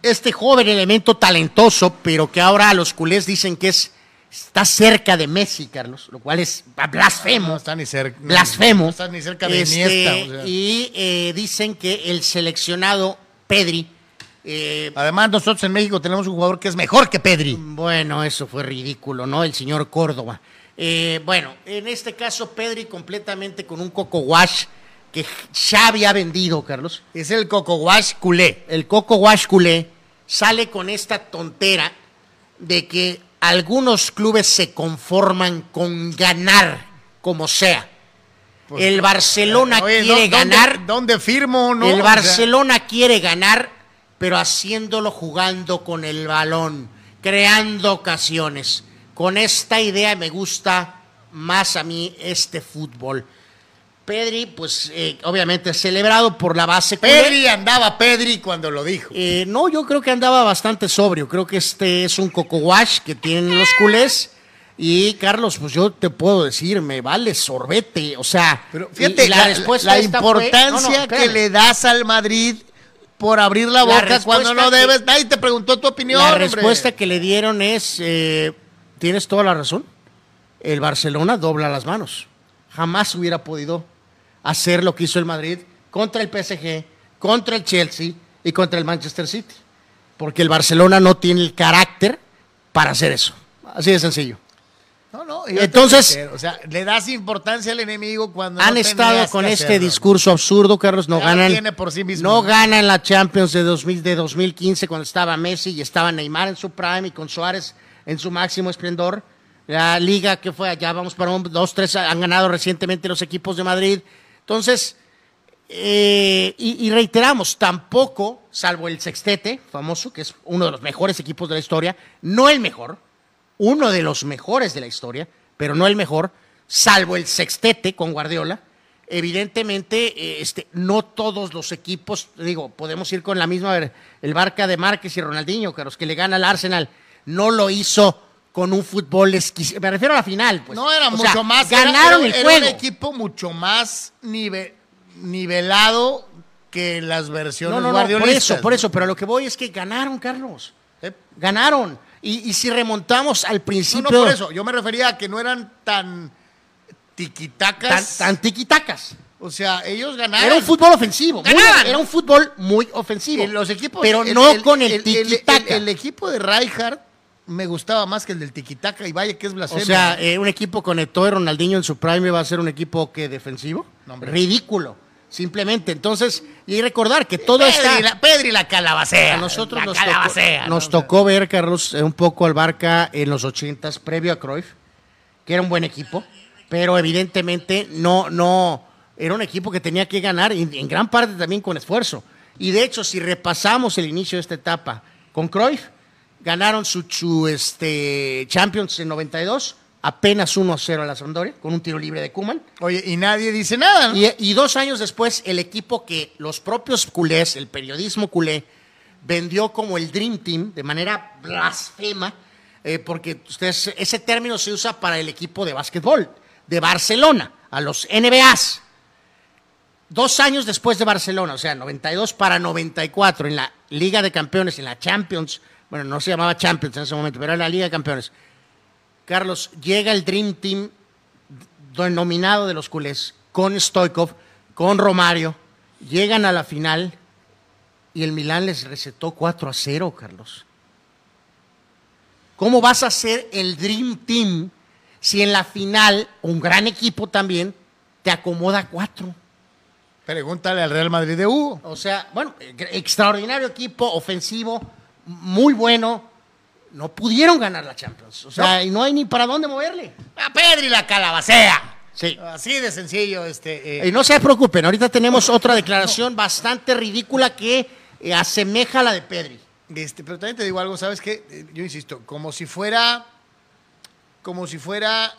este joven elemento talentoso, pero que ahora los culés dicen que es está cerca de Messi, Carlos, lo cual es blasfemo. No está ni cerca. blasfemo. No está ni cerca de Este, Iniesta. o sea. Y eh, dicen que el seleccionado Pedri, eh, Además, nosotros en México tenemos un jugador que es mejor que Pedri. bueno, eso fue ridículo, ¿no? El señor Córdoba. Eh, bueno, en este caso Pedri completamente con un coco wash que Xavi ha vendido, Carlos. Es el Coco Wash culé. el Coco Wash culé sale con esta tontera de que algunos clubes se conforman con ganar como sea. el Barcelona Pues, Oye, quiere ¿dó- dónde- ganar, ¿Dónde firmo no? el O sea, Barcelona quiere ganar, pero haciéndolo jugando con el balón, creando ocasiones. Con esta idea me gusta más a mí este fútbol. Pedri, pues eh, obviamente celebrado por la base. Pedri andaba Pedri cuando lo dijo. Eh, no, yo creo que andaba bastante sobrio. Creo que este es un coco wash que tienen los culés. Y Carlos, pues yo te puedo decir, me vale sorbete. O sea, Pero fíjate y la, respuesta la esta fue- importancia No, no, que le das al Madrid por abrir la boca cuando no que- debes. Nadie te preguntó tu opinión. La hombre. respuesta que le dieron es, eh, tienes toda la razón, el Barcelona dobla las manos. Jamás hubiera podido hacer lo que hizo el Madrid contra el PSG, contra el Chelsea y contra el Manchester City. Porque el Barcelona no tiene el carácter para hacer eso. Así de sencillo. No, no, Entonces- o sea, le das importancia al enemigo cuando Han no estado con este hacerlo. discurso absurdo, Carlos. No Ya ganan. tiene por sí mismo. No ganan la Champions de, 2000, de 2015 cuando estaba Messi y estaba Neymar en su prime y con Suárez en su máximo esplendor. La liga que fue allá, vamos para un, dos, tres, han ganado recientemente los equipos de Madrid. Entonces, eh, y, reiteramos, tampoco, salvo el Sextete, famoso, que es uno de los mejores equipos de la historia, no el mejor, uno de los mejores de la historia, pero no el mejor, salvo el Sextete con Guardiola. Evidentemente, eh, este, no todos los equipos, digo, podemos ir con la misma, el Barca de Márquez y Ronaldinho, que los que le gana al Arsenal, no lo hizo con un fútbol exquisito. Me refiero a la final, pues. no, era O mucho sea, más. era- Ganaron era, el era juego. un equipo mucho más nive- nivelado que las versiones No, no, no, por eso, por ¿no? eso, pero lo que voy es que ganaron, Carlos. Eh, Ganaron. Y, y si remontamos al No, principio. no, por eso. Yo me refería a que no eran tan Tan, tiquitacas. tan tiquitacas. O sea, ellos ganaron. Era un fútbol ofensivo. muy- Ganaban. era un fútbol muy ofensivo. En los equipos. Pero el- no el- con el, el, tiquitaca. el- el equipo de Rijkaard me gustaba más que el del tiquitaca y vaya que es o blasfemia. sea, eh, un equipo con Eto'o y Ronaldinho en su prime va a ser un equipo que defensivo. No. Ridículo. Simplemente. Entonces, y recordar que todo Pedri, está. la, Pedri la calabacea. A nosotros la nos, calabacea, tocó, ¿no? nos O tocó ver, Carlos, eh, un poco al Barca en los ochentas, previo a Cruyff, que era un buen equipo, pero evidentemente no, no, era un equipo que tenía que ganar, y en gran parte también con esfuerzo. Y de hecho, si repasamos el inicio de esta etapa con Cruyff, ganaron su, su, este, Champions en 92, apenas 1-0 a la Sampdoria, con un tiro libre de Kuman. Oye, y nadie dice nada, ¿no? Y, y dos años después, el equipo que los propios culés, el periodismo culé, vendió como el Dream Team de manera blasfema, eh, porque ustedes, ese término se usa para el equipo de básquetbol de Barcelona, a los NBAs. Dos años después de Barcelona, o sea, 92 para 94, en la Liga de Campeones, en la Champions, bueno, no se llamaba Champions en ese momento, pero era la Liga de Campeones. Carlos, llega el Dream Team denominado de los culés, con Stoikov, con Romario, llegan a la final y el Milán les recetó 4 a 0, Carlos. ¿Cómo vas a hacer el Dream Team si en la final un gran equipo también te acomoda 4? Pregúntale al Real Madrid de Hugo. O sea, bueno, extraordinario equipo, ofensivo, muy bueno. No pudieron ganar la Champions. O sea, y no hay ni para dónde moverle. A Pedri la calabacea. Sí. Así de sencillo, este. eh, Y no se preocupen, ahorita tenemos otra declaración bastante ridícula que eh, asemeja a la de Pedri. Este, pero también te digo algo, ¿sabes qué? Eh, Yo insisto, como si fuera. Como si fuera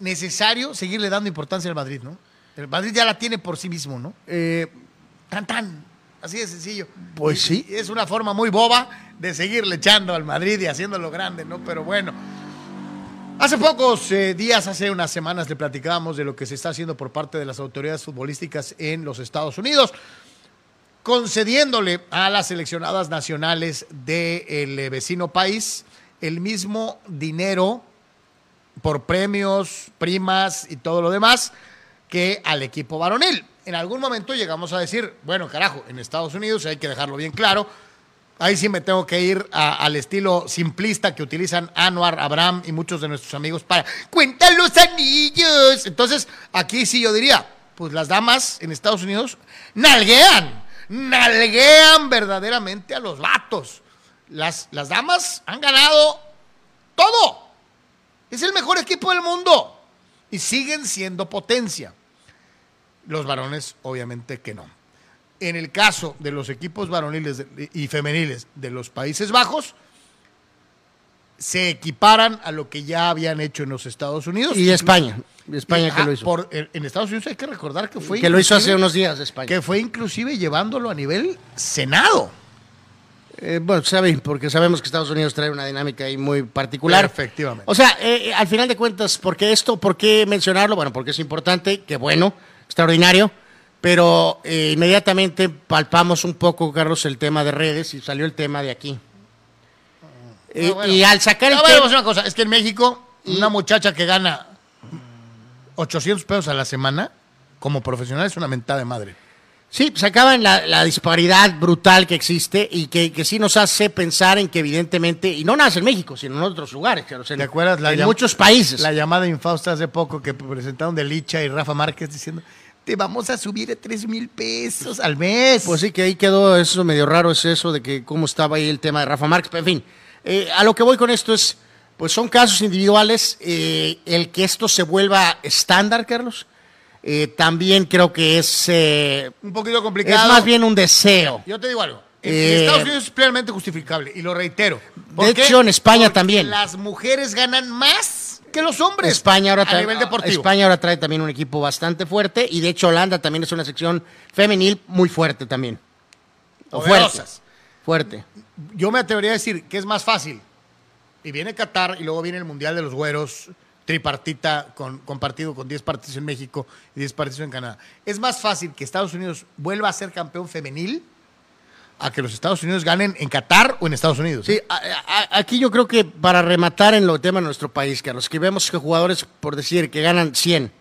necesario seguirle dando importancia al Madrid, ¿no? El Madrid ya la tiene por sí mismo, ¿no? Eh, Tan, tan. Así de sencillo. Pues Y- sí. Es una forma muy boba de seguirle echando al Madrid y haciéndolo grande, ¿no? Pero bueno. Hace pocos eh, días, hace unas semanas, le platicábamos de lo que se está haciendo por parte de las autoridades futbolísticas en los Estados Unidos, concediéndole a las seleccionadas nacionales del eh, vecino país el mismo dinero por premios, primas y todo lo demás que al equipo varonil. En algún momento llegamos a decir, bueno, carajo, en Estados Unidos hay que dejarlo bien claro. Ahí sí me tengo que ir al estilo simplista que utilizan Anwar, Abraham y muchos de nuestros amigos para cuentan los anillos. Entonces, aquí sí yo diría, pues las damas en Estados Unidos nalguean, nalguean verdaderamente a los vatos. Las, las damas han ganado todo. Es el mejor equipo del mundo. Y siguen siendo potencia. Los varones, obviamente que no. En el caso de los equipos varoniles y femeniles de los Países Bajos, se equiparan a lo que ya habían hecho en los Estados Unidos. y España. España Y, que ah, lo hizo. por- en Estados Unidos hay que recordar que fue que lo hizo hace unos días España. que fue inclusive llevándolo a nivel Senado. Eh, bueno, saben, porque sabemos que Estados Unidos trae una dinámica ahí muy particular. Efectivamente. O sea, eh, eh, al final de cuentas, ¿por qué esto? ¿Por qué mencionarlo? Bueno, porque es importante, que bueno, extraordinario. Pero eh, inmediatamente palpamos un poco, Carlos, el tema de redes y salió el tema de aquí. Eh, Ah, bueno. Y al sacar el No, tema... bueno, una cosa, es que en México, una muchacha que gana 800 pesos a la semana, como profesional, es una mentada de madre. Sí, se acaba en la, la disparidad brutal que existe y que, que sí nos hace pensar en que evidentemente, y no nada más en México, sino en otros lugares, en, ¿Te acuerdas? La en muchos países. La llamada infausta hace poco que presentaron de Licha y Rafa Márquez diciendo, te vamos a subir a 3 mil pesos al mes. Pues sí, que ahí quedó eso medio raro, es eso de que cómo estaba ahí el tema de Rafa Márquez. Pero en fin, eh, a lo que voy con esto es, pues son casos individuales. eh, el que esto se vuelva estándar, Carlos, eh, también creo que es, eh, Un poquito es complicado. más bien un deseo. Yo te digo algo. En Eh, Estados Unidos es plenamente justificable, y lo reitero. ¿Por De qué? hecho, en España Porque también. Las mujeres ganan más que los hombres. España ahora, a nivel deportivo. España ahora trae también un equipo bastante fuerte y de hecho Holanda también es una sección femenil muy fuerte también. O fuerte. Fuerte. Yo me atrevería a decir que es más fácil. Y viene Qatar y luego viene el Mundial de los Güeros, tripartita con, compartido con 10 partidos en México y 10 partidos en Canadá. Es más fácil que Estados Unidos vuelva a ser campeón femenil a que los Estados Unidos ganen en Qatar o en Estados Unidos. Sí, a- a- aquí yo creo que para rematar en lo tema de nuestro país, Carlos, que vemos que jugadores, por decir, que ganan 100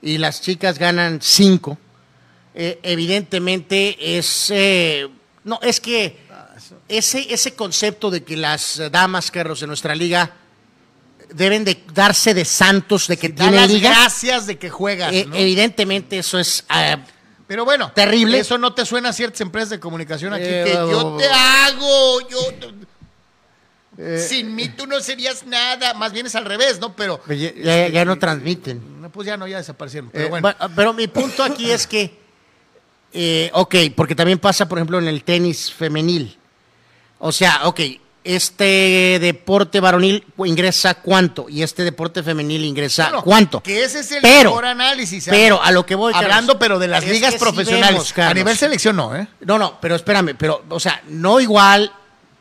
y las chicas ganan 5, eh, evidentemente es... eh, no, es que ese, ese concepto de que las damas, Carlos, de nuestra liga deben de darse de santos de que Da tienen las liga, gracias de que juegas. eh, ¿no? evidentemente eso es... Pero bueno, Terrible. Eso no te suena a ciertas empresas de comunicación aquí Eh, que oh, yo oh, te oh. hago, yo Eh. sin mí tú no serías nada. Más bien es al revés, ¿no? Pero ya, ya- ya no transmiten. pues ya no, ya desaparecieron. Pero Eh, bueno, pero mi punto aquí es que, eh, ok, porque también pasa, por ejemplo, en el tenis femenil. O sea, ok, este deporte varonil ingresa cuánto y este deporte femenil ingresa bueno, cuánto. Que ese es el Pero- mejor análisis. pero a lo que voy, Hablando, pero de las ligas profesionales. vemos, a nivel selección no, ¿eh? No, no, pero espérame, pero, o sea, no igual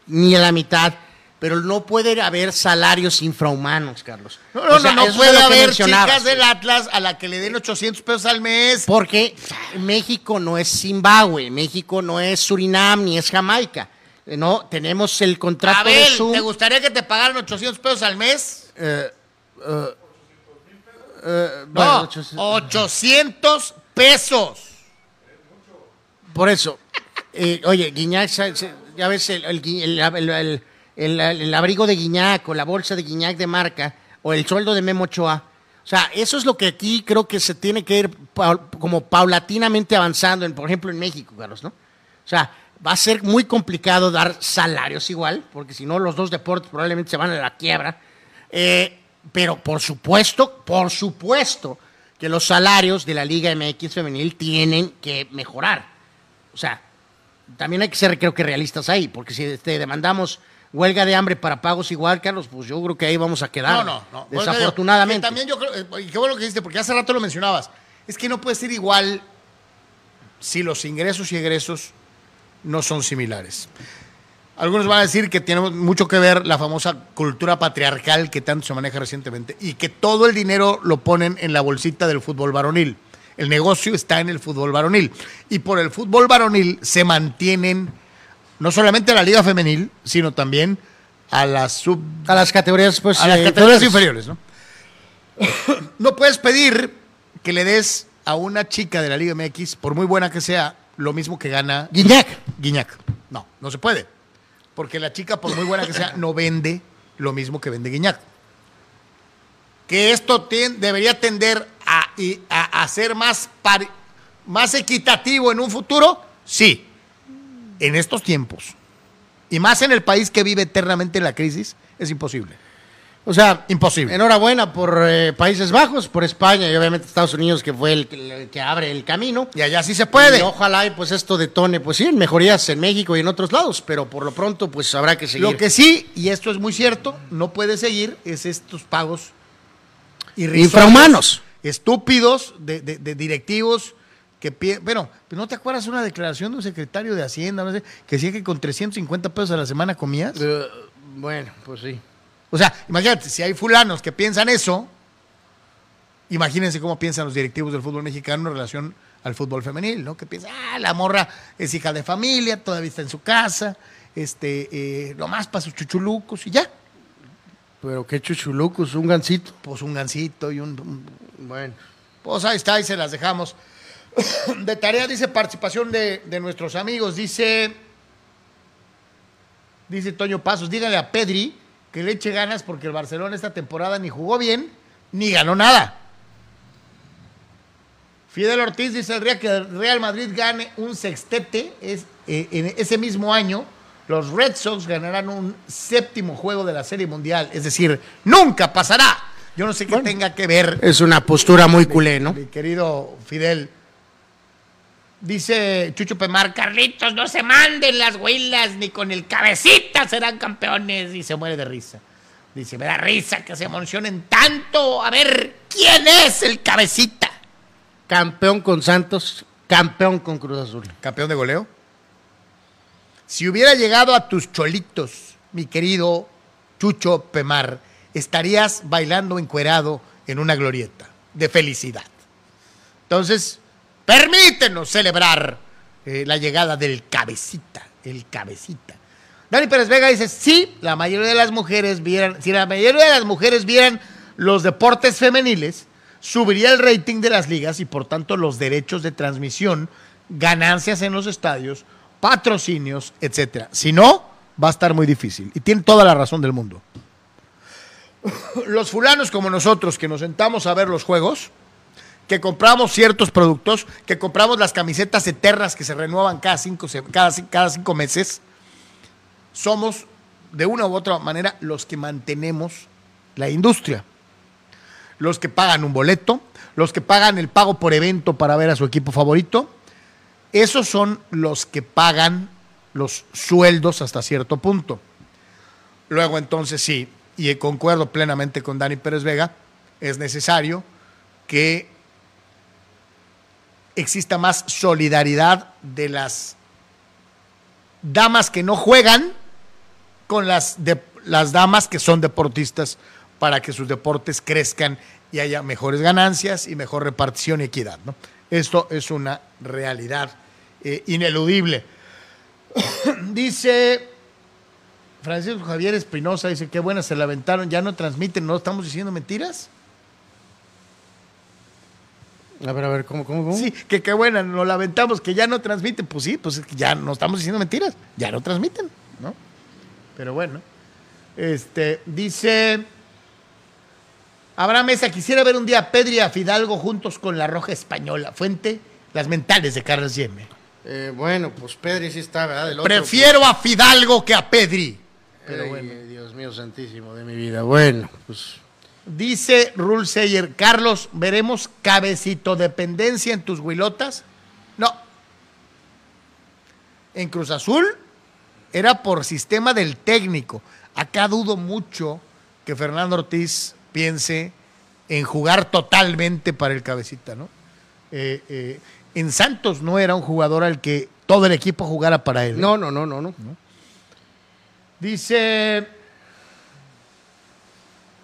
ni a la mitad, pero no puede haber salarios infrahumanos, Carlos. No, no, O sea, no, no puede haber chicas del Atlas a la que le den 800 pesos al mes. Porque México no es Zimbabue, México no es Surinam ni es Jamaica. No, tenemos el contrato de su... ¿te gustaría que te pagaran 800 pesos al mes? eh, No, bueno, ocho- 800 pesos. por eso. Eh, oye, Guiñac, ya ves el, el el- abrigo de Guiñac o la bolsa de Guiñac de marca o el sueldo de Memo Ochoa. O sea, eso es lo que aquí creo que se tiene que ir como paulatinamente avanzando, en, por ejemplo, en México, Carlos, ¿no? O sea, va a ser muy complicado dar salarios igual, porque si no los dos deportes probablemente se van a la quiebra. Eh, pero por supuesto, por supuesto que los salarios de la Liga MX femenil tienen que mejorar. O sea, también hay que ser, creo que, realistas ahí, porque si te demandamos huelga de hambre para pagos igual, Carlos, pues yo creo que ahí vamos a quedar. No, no, no. Desafortunadamente. que también yo creo, eh, y qué bueno que dijiste, porque hace rato lo mencionabas. Es que no puede ser igual si los ingresos y egresos no son similares. Algunos van a decir que tiene mucho que ver la famosa cultura patriarcal que tanto se maneja recientemente y que todo el dinero lo ponen en la bolsita del fútbol varonil. El negocio está en el fútbol varonil. Y por el fútbol varonil se mantienen no solamente la liga femenil, sino también a las sub A las categorías, pues. a las eh, categorías inferiores. inferiores, ¿no? no puedes pedir que le des a una chica de la Liga MX, por muy buena que sea, lo mismo que gana Guiñac. Guiñac. No, no se puede. Porque la chica, por muy buena que sea, no vende lo mismo que vende Guiñac. Que esto debería tender a, a- ser más, más equitativo en un futuro, sí. En estos tiempos. Y más en el país que vive eternamente en la crisis, es imposible. O sea, Imposible. enhorabuena por eh, Países Bajos, por España y obviamente Estados Unidos, que fue el, que- el que abre el camino. Y allá sí se puede. Y ojalá y pues esto detone, pues sí, en mejorías en México y en otros lados, pero por lo pronto pues habrá que seguir. Lo que sí, y esto es muy cierto, no puede seguir, es estos pagos Infrahumanos. estúpidos de, de- de directivos que pie- Bueno, ¿pero ¿no te acuerdas una declaración de un secretario de Hacienda no sé, que decía que con 350 pesos a la semana comías? Eh, bueno, pues sí. O sea, imagínate, si hay fulanos que piensan eso, imagínense cómo piensan los directivos del fútbol mexicano en relación al fútbol femenil, ¿no? Que piensa, ah, la morra es hija de familia, todavía está en su casa, este, eh, nomás para sus chuchulucos y ya. Pero qué chuchulucos, un gancito. Pues un gancito y un, un- Bueno. Pues ahí está, ahí se las dejamos. [COUGHS] De tarea dice participación de, de nuestros amigos, dice, dice Toño Pasos, dígale a Pedri que le eche ganas porque el Barcelona esta temporada ni jugó bien ni ganó nada. Fidel Ortiz dice el día que el Real Madrid gane un sextete, es, eh, en ese mismo año los Red Sox ganarán un séptimo juego de la Serie Mundial. Es decir, nunca pasará. Yo no sé qué tenga que ver Es una postura muy culé, ¿no? mi querido Fidel. Dice Chucho Pemar, Carlitos, no se manden las huilas, ni con el cabecita serán campeones. Y se muere de risa. Dice, me da risa que se emocionen tanto. A ver, ¿quién es el cabecita? Campeón con Santos, campeón con Cruz Azul. ¿Campeón de goleo? Si hubiera llegado a tus cholitos, mi querido Chucho Pemar, estarías bailando encuerado en una glorieta de felicidad. Entonces, permítenos celebrar eh, la llegada del cabecita, el cabecita. Dani Pérez Vega dice, sí, la mayoría de las mujeres vieran, si la mayoría de las mujeres vieran los deportes femeniles, subiría el rating de las ligas y por tanto los derechos de transmisión, ganancias en los estadios, patrocinios, etcétera. Si no, va a estar muy difícil. Y tiene toda la razón del mundo. Los fulanos como nosotros que nos sentamos a ver los juegos, que compramos ciertos productos, que compramos las camisetas eternas que se renuevan cada cinco, cada cinco meses, somos de una u otra manera los que mantenemos la industria. Los que pagan un boleto, los que pagan el pago por evento para ver a su equipo favorito, esos son los que pagan los sueldos hasta cierto punto. Luego entonces sí, y concuerdo plenamente con Dani Pérez Vega, es necesario que exista más solidaridad de las damas que no juegan con las, de, las damas que son deportistas para que sus deportes crezcan y haya mejores ganancias y mejor repartición y equidad. ¿no? Esto es una realidad eh, ineludible. [COUGHS] dice Francisco Javier Espinosa, dice, qué buena se la aventaron, ya no transmiten, ¿no estamos diciendo mentiras? A ver, a ver, ¿cómo, cómo, cómo? Sí, que qué buena, nos la aventamos, que ya no transmiten. Pues sí, pues es que ya no estamos diciendo mentiras, ya no transmiten, ¿no? Pero bueno, este, dice Abraham Mesa, quisiera ver un día a Pedri y a Fidalgo juntos con la Roja Española. Fuente, las mentales de Carlos Yeme. Eh, bueno, pues Pedri sí está, ¿verdad? Del otro, Prefiero a Fidalgo que a Pedri. pues, Pero ay, bueno. Dios mío santísimo de mi vida. Bueno, pues Dice Rule Sayer, Carlos, ¿veremos cabecito dependencia en tus huilotas? No. En Cruz Azul era por sistema del técnico. Acá dudo mucho que Fernando Ortiz piense en jugar totalmente para el cabecita, ¿no? Eh, eh, en Santos no era un jugador al que todo el equipo jugara para él. no, no, no, no, no. Dice,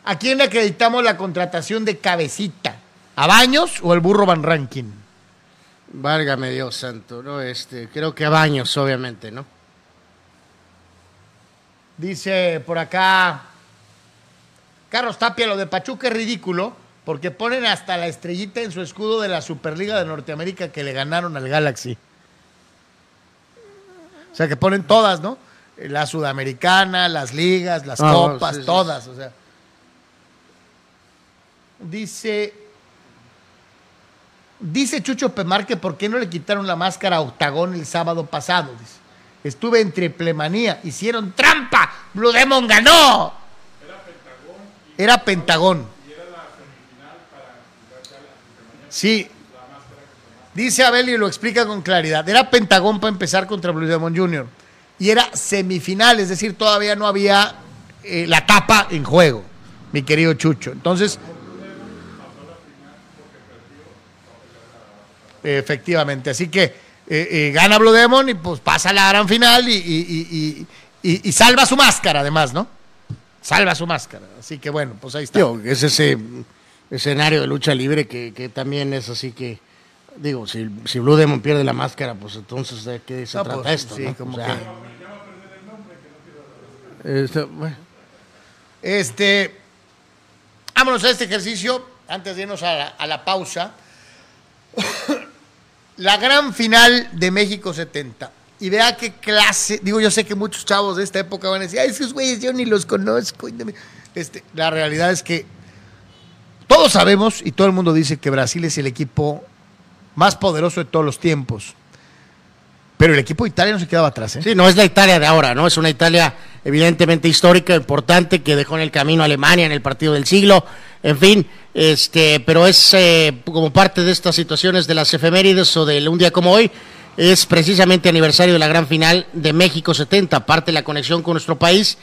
¿a quién le acreditamos la contratación de Cabecita? ¿A Baños o el burro Van Rankin? Válgame Dios santo, ¿no? Este, creo que a Baños, obviamente, ¿no? Dice por acá, Carlos Tapia, lo de Pachuca es ridículo porque ponen hasta la estrellita en su escudo de la Superliga de Norteamérica que le ganaron al Galaxy. O sea, que ponen todas, ¿no? La sudamericana, las ligas, las Ah, copas, sí, sí, todas, o sea. Dice, dice Chucho Pemar que por qué no le quitaron la máscara a Octagón el sábado pasado. Estuve en triplemanía, hicieron trampa, Blue Demon ganó. Era Pentagón. Sí. Dice Abel y lo explica con claridad. Era Pentagón para empezar contra Blue Demon Jr. Y era semifinal, es decir, todavía no había eh, la tapa en juego, mi querido Chucho. Entonces, efectivamente, así que eh, eh, gana Blue Demon y pues pasa a la gran final y, y- y- y- salva su máscara, además, ¿no? Salva su máscara. Así que bueno, pues ahí está. Es ese escenario de lucha libre que, que también es así que Digo, si, si Blue Demon pierde la máscara, pues entonces de qué se No, trata pues, esto, sí, ¿no? como O sea, que- este, bueno. Este, vámonos a este ejercicio antes de irnos a la, a la pausa. La gran final de México 70. Y vea qué clase. Digo, yo sé que muchos chavos de esta época van a decir, ay, esos güeyes yo ni los conozco. Este, la realidad es que todos sabemos y todo el mundo dice que Brasil es el equipo más poderoso de todos los tiempos. Pero el equipo de Italia no se quedaba atrás, ¿eh? Sí, no es la Italia de ahora, ¿no? Es una Italia evidentemente histórica, importante, que dejó en el camino a Alemania en el partido del siglo, en fin, este, pero es eh, como parte de estas situaciones de las efemérides o de un día como hoy, es precisamente aniversario de la gran final de México 70, parte de la conexión con nuestro país,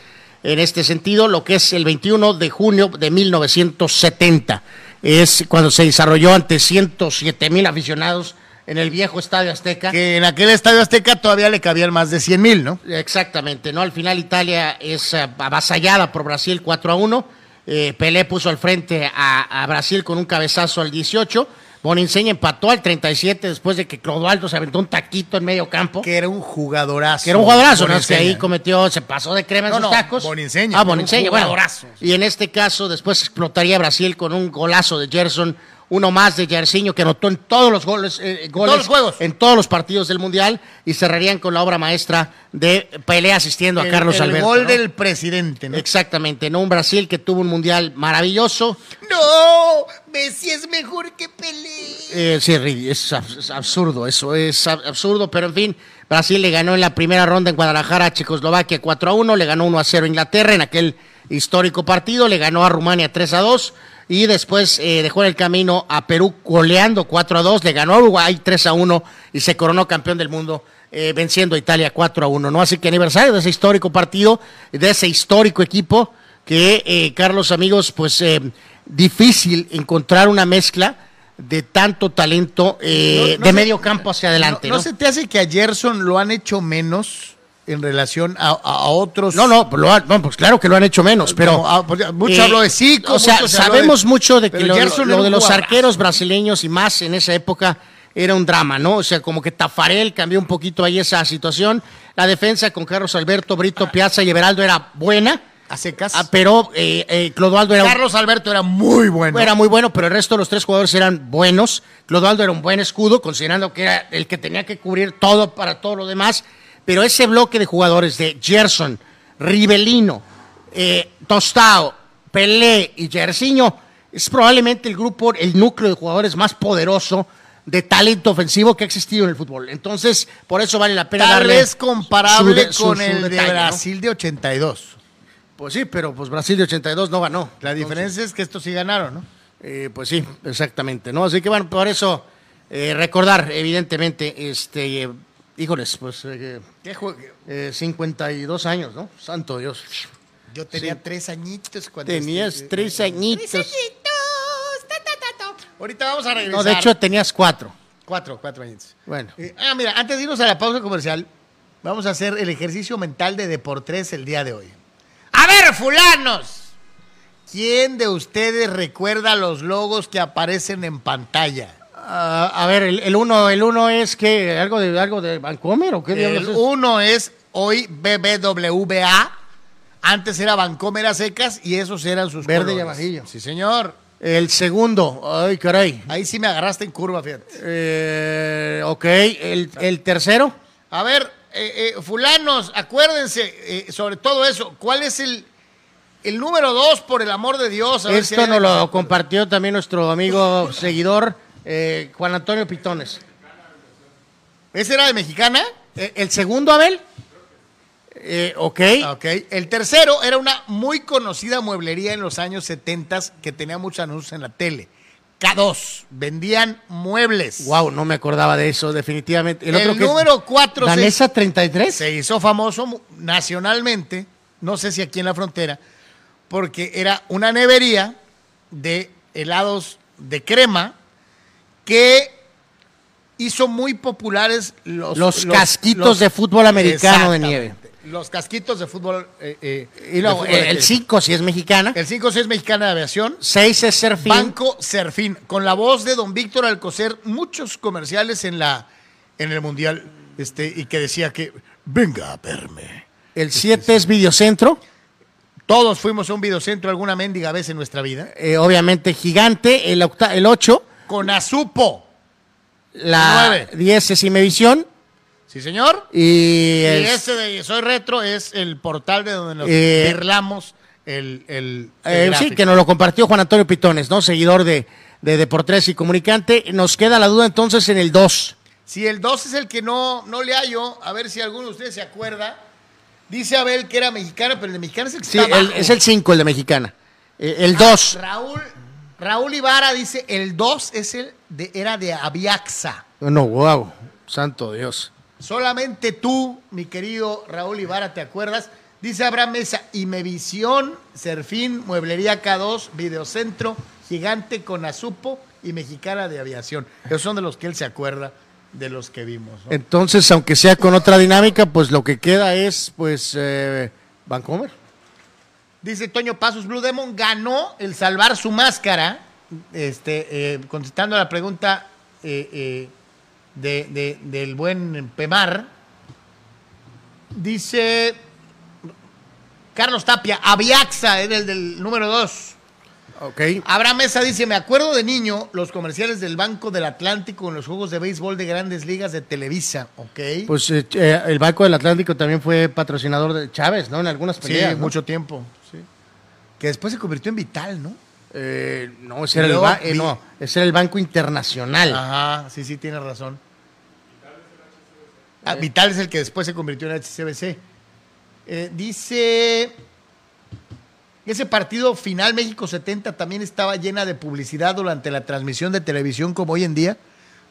en este sentido, lo que es el 21 de junio de 1970, es cuando se desarrolló ante 107 mil aficionados en el viejo Estadio Azteca. Que en aquel estadio Azteca todavía le cabían más de 100 mil, ¿no? Exactamente, ¿no? Al final Italia es eh, avasallada por Brasil 4 a 1. Eh, Pelé puso al frente a, a Brasil con un cabezazo al 18. Boninseña empató al 37 después de que Clodoaldo se aventó un taquito en medio campo. Que era un jugadorazo. Que era un jugadorazo, ¿no? Es que ahí cometió, se pasó de crema en No, sus no, tacos. Boninseña, Ah, Boninseña, bueno. Y en este caso, después explotaría Brasil con un golazo de Gerson, uno más de Jairzinho que anotó en todos los goles, eh, goles todos los juegos. en todos los partidos del Mundial y cerrarían con la obra maestra de Pelé asistiendo a El- Carlos el Alberto. gol ¿no? del presidente, ¿no? Exactamente, ¿no? Un Brasil que tuvo un Mundial maravilloso. No, Messi es mejor que Pelé. Eh, sí, es, es absurdo, eso es ab- absurdo, pero en fin, Brasil le ganó en la primera ronda en Guadalajara a Checoslovaquia 4 a 1, le ganó 1 a 0 a Inglaterra en aquel histórico partido, le ganó a Rumania 3 a 2 y después eh, dejó en el camino a Perú goleando 4 a 2, le ganó a Uruguay 3 a 1 y se coronó campeón del mundo eh, venciendo a Italia 4 a 1, ¿no? Así que aniversario de ese histórico partido, de ese histórico equipo que, eh, Carlos, amigos, pues eh, difícil encontrar una mezcla de tanto talento eh, No- no de se- medio campo hacia adelante. ¿No, ¿no? se te hace que a Gerson lo han hecho menos en relación a, otros? No, no, lo han- no, pues claro que lo han hecho menos, pero ah, mucho eh, habló de Zico, O sea, sabemos de- mucho de que lo, de los arqueros brasileños y más en esa época era un drama, ¿no? O sea, como que Tafarel cambió un poquito ahí esa situación. La defensa con Carlos Alberto, Brito Piazza y Everaldo era buena, A secas. ah, pero eh, eh, Clodoaldo era Carlos Alberto era muy bueno. Era muy bueno, pero el resto de los tres jugadores eran buenos. Clodoaldo era un buen escudo, considerando que era el que tenía que cubrir todo para todo lo demás. Pero ese bloque de jugadores de Gerson, Rivelino, eh, Tostao, Pelé y Jersiño es probablemente el grupo, el núcleo de jugadores más poderoso de talento ofensivo que ha existido en el fútbol. Entonces, por eso vale la pena Tal darle vez comparable su de- su- con su el de. Brasil de 82. Pues sí, pero pues Brasil de 82 no ganó. La diferencia es que estos sí ganaron, ¿no? Eh, pues sí, exactamente, ¿no? Así que bueno, por eso eh, recordar, evidentemente, este, eh, híjoles, pues eh, ¿Qué eh, 52 años, ¿no? Santo Dios. Yo tenía Sí. tres añitos cuando... Tenías este- tres añitos. Ahorita vamos a regresar. No, de hecho tenías cuatro. Cuatro, cuatro añitos. Bueno, Eh, ah, mira, antes de irnos a la pausa comercial, vamos a hacer el ejercicio mental de Deportes el día de hoy. A ver, fulanos. ¿Quién de ustedes recuerda los logos que aparecen en pantalla? Ah, a ver, el, el uno, el uno es que algo de algo de Vancomer o qué diablos El es? uno es hoy BBWA. Antes era Bancomer a secas y esos eran sus Verde y amarillo. Sí, señor. El segundo, ay caray. Ahí sí me agarraste en curva, fíjate. Eh, ok, el, el tercero. A ver, eh, eh, fulanos, acuérdense eh, sobre todo eso. ¿Cuál es el, el número dos, por el amor de Dios? A ver si Esto nos lo compartió también nuestro amigo [LAUGHS] seguidor eh, Juan Antonio Pitones. ¿Ese era de mexicana? Eh, ¿El segundo, Abel? Eh, ok. Ok. El tercero era una muy conocida mueblería en los años 70 que tenía muchos anuncios en la tele. K2. Vendían muebles. Wow, no me acordaba de eso, definitivamente. El, otro que número 4 se, Danesa 33. se hizo famoso nacionalmente, no sé si aquí en la frontera, porque era una nevería de helados de crema que hizo muy populares los, Los casquitos de fútbol americano de nieve. Los casquitos de fútbol. eh, eh, Y luego, de fútbol el de- 5 si es mexicana. El 5 sí es mexicana de aviación. 6 es Serfín. Banco Serfín, con la voz de don Víctor Alcocer, muchos comerciales en la en el mundial, este, y que decía que venga a verme. El 7 es Videocentro. Todos fuimos a un videocentro alguna mendiga vez en nuestra vida. eh, obviamente Gigante. El 8. Con Azupo. La Nueve. 10 es Imevisión. Sí, señor. Y, ese de Soy Retro es el portal de donde nos Eh, birlamos el, el, el eh, sí, que nos lo compartió Juan Antonio Pitones, ¿no? Seguidor de, de Deportes y comunicante. Nos queda la duda entonces en el 2. Si el 2 es el que no, no le hallo, a ver si alguno de ustedes se acuerda. Dice Abel que era mexicano, pero el de mexicano es el que Sí, está el- abajo. es el 5, el de Mexicana. Eh, el 2. Raúl, Raúl Ibarra dice, el 2 es el de, era de Aviaxa. No, wow. Santo Dios. Solamente tú, mi querido Raúl Ibarra, ¿te acuerdas? Dice Abraham Mesa, Imevisión, Serfín, Mueblería K2, Videocentro, Gigante con Azupo y Mexicana de Aviación. Esos son de los que él se acuerda, de los que vimos. ¿no? Entonces, aunque sea con otra dinámica, pues lo que queda es, pues, eh, Vancomer. Dice Toño Pasos, Blue Demon ganó el salvar su máscara, este, eh, contestando la pregunta eh, eh, de- de- del buen Pemar. Dice Carlos Tapia, Aviaxa era el del número 2. Ok. Abraham Mesa dice, me acuerdo de niño los comerciales del Banco del Atlántico en los juegos de béisbol de grandes ligas de Televisa, ¿ok? Pues eh, eh, el Banco del Atlántico también fue patrocinador de Chávez, ¿no? En algunas sí, peleas. ¿no? mucho tiempo. sí. Que después se convirtió en Vital, ¿no? Eh, no, ese era, el ba- eh, no, ese era el Banco Internacional. Ajá, sí, sí, tienes razón. Ah, Vital es el que después se convirtió en HCBC. Dice, ese partido final México 70 también estaba llena de publicidad durante la transmisión de televisión como hoy en día.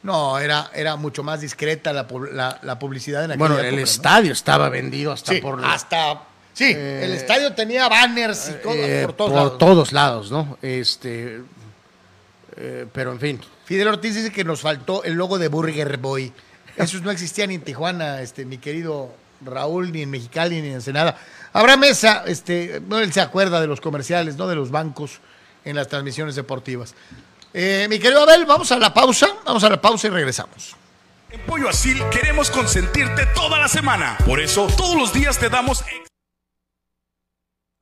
No, era, era mucho más discreta la, la- la publicidad en aquella bueno, época, el ¿no? estadio estaba vendido hasta Sí, por, hasta... Sí, el estadio tenía banners y todo, eh, por todos por lados. todos lados, ¿no? Este, eh, pero en fin. Fidel Ortiz dice que nos faltó el logo de Burger Boy. Esos no existían ni en Tijuana, este, mi querido Raúl, ni en Mexicali, ni en Ensenada. Habrá mesa, este, él se acuerda de los comerciales, no de los bancos en las transmisiones deportivas. Eh, mi querido Abel, vamos a la pausa, vamos a la pausa y regresamos. En Pollo Asil queremos consentirte toda la semana. Por eso, todos los días te damos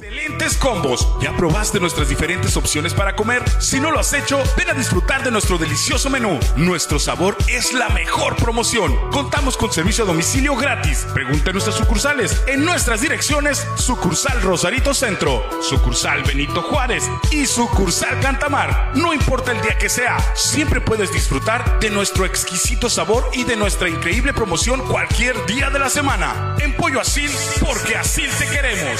excelentes combos. ¿Ya probaste nuestras diferentes opciones para comer? Si no lo has hecho, ven a disfrutar de nuestro delicioso menú. Nuestro sabor es la mejor promoción. Contamos con servicio a domicilio gratis. Pregunta en nuestras sucursales. En nuestras direcciones, sucursal Rosarito Centro, sucursal Benito Juárez y sucursal Cantamar. No importa el día que sea, siempre puedes disfrutar de nuestro exquisito sabor y de nuestra increíble promoción cualquier día de la semana. En Pollo Asil, porque así te queremos.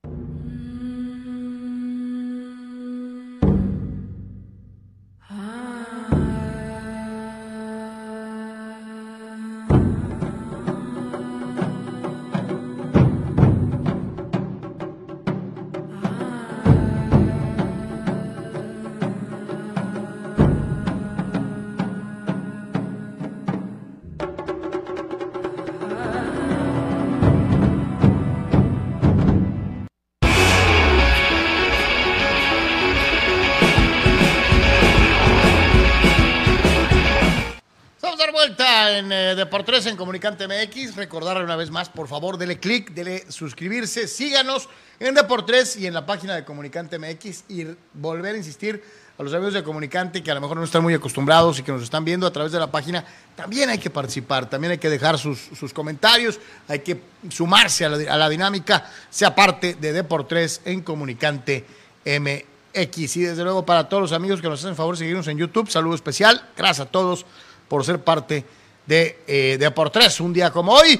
Comunicante MX. Recordarle una vez más, por favor, dele clic, dele suscribirse, síganos en Deportes y en la página de Comunicante MX y volver a insistir a los amigos de Comunicante que a lo mejor no están muy acostumbrados y que nos están viendo a través de la página, también hay que participar, también hay que dejar sus, sus comentarios, hay que sumarse a la, a la dinámica, sea parte de Deportes en Comunicante MX. Y desde luego para todos los amigos que nos hacen favor seguirnos en YouTube, saludo especial, gracias a todos por ser parte de eh, Deportes, un día como hoy.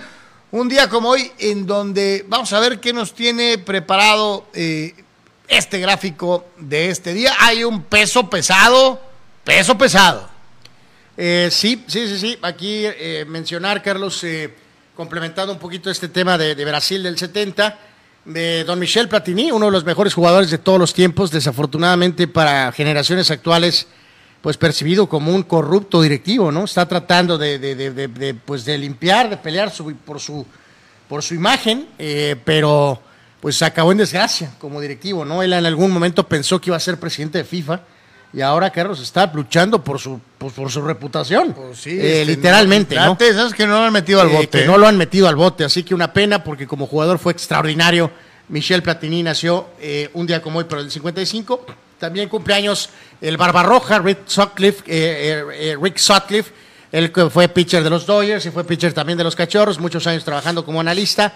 Un día como hoy en donde vamos a ver qué nos tiene preparado eh, este gráfico de este día. Hay un peso pesado, peso pesado. Eh, sí, sí, sí, sí. Aquí eh, mencionar, Carlos, eh, complementando un poquito este tema de, de Brasil del 70, de Don Michel Platini, uno de los mejores jugadores de todos los tiempos, desafortunadamente para generaciones actuales, pues percibido como un corrupto directivo, ¿no? Está tratando de, de- de- pues de limpiar, de pelear su- por, su, por su imagen, eh, pero pues acabó en desgracia como directivo, ¿no? Él en algún momento pensó que iba a ser presidente de FIFA y ahora Carlos está luchando por su, pues, por su reputación, Eh, este, literalmente, ¿no? ¿Sabes que no lo han metido al Eh, bote? que no lo han metido al bote, así que una pena porque como jugador fue extraordinario. Michel Platini nació un día como hoy, pero el 55. También cumpleaños el Barbarroja, Rick Sutcliffe, eh, eh, eh, Rick Sutcliffe, él que fue pitcher de los Dodgers y fue pitcher también de los Cachorros, muchos años trabajando como analista.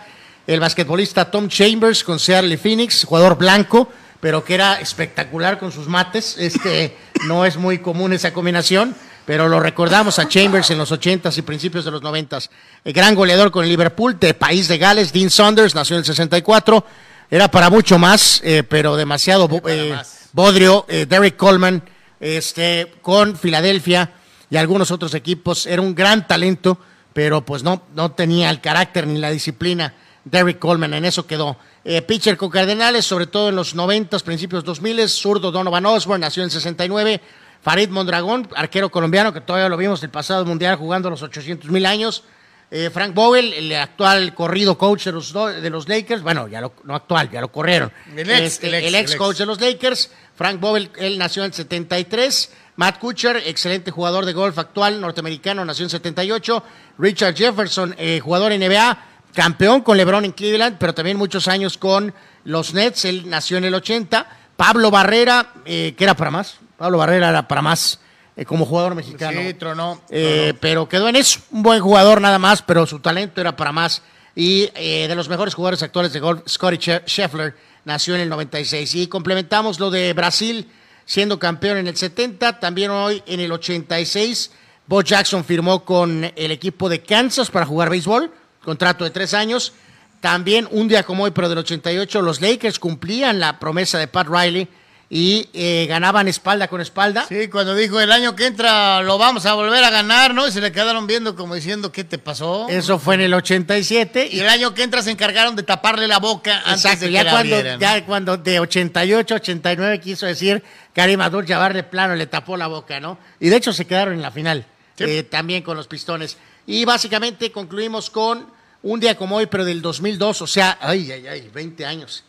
El basquetbolista Tom Chambers con Seattle Phoenix, jugador blanco, pero que era espectacular con sus mates. Este, [LAUGHS] no es muy común esa combinación, pero lo recordamos a Chambers en los 80s y principios de los 90s. El gran goleador con el Liverpool, de País de Gales, Dean Saunders, nació en el 64. Era para mucho más, eh, pero demasiado eh. Bodrio. Eh, Derek Coleman, este, con Filadelfia y algunos otros equipos. Era un gran talento, pero pues no, no tenía el carácter ni la disciplina. Derek Coleman, en eso quedó. Eh, pitcher con Cardenales, sobre todo en los 90, principios 2000, zurdo Donovan Osborne, nació en 69. Farid Mondragón, arquero colombiano, que todavía lo vimos el pasado mundial jugando los 800 mil años. Eh, Frank Bowell, el actual corrido coach de los, de los Lakers, bueno, ya lo, no actual, ya lo corrieron. El ex, Este, el ex, el ex el ex. coach de los Lakers. Frank Bowell, él nació en el 73. Matt Kuchar, excelente jugador de golf actual norteamericano, nació en 78. Richard Jefferson, eh, jugador NBA, campeón con LeBron en Cleveland, pero también muchos años con los Nets. Él nació en el 80. Pablo Barrera, eh, que era para más. Pablo Barrera era para más eh, como jugador mexicano. Sí, tronó. Eh, pero quedó en eso, un buen jugador nada más, pero su talento era para más. Y eh, de los mejores jugadores actuales de golf, Scotty Scheffler nació en el 96. Y complementamos lo de Brasil siendo campeón en el 70, también hoy en el 86. Bo Jackson firmó con el equipo de Kansas para jugar béisbol, contrato de tres años. También un día como hoy, pero del 88, los Lakers cumplían la promesa de Pat Riley y eh, ganaban espalda con espalda. Sí, cuando dijo el año que entra lo vamos a volver a ganar, ¿no? Y se le quedaron viendo como diciendo, ¿qué te pasó? Eso fue en el 87 Y el año que entra se encargaron de taparle la boca antes Exacto, de que ya la cuando, abrieran. ya cuando de 88, 89 quiso decir Karim Abdul-Jabbar de plano le tapó la boca, ¿no? Y de hecho se quedaron en la final, Sí. eh, también con los pistones. Y básicamente concluimos con un día como hoy, pero del 2002, o sea, ay, ay, ay, 20 años.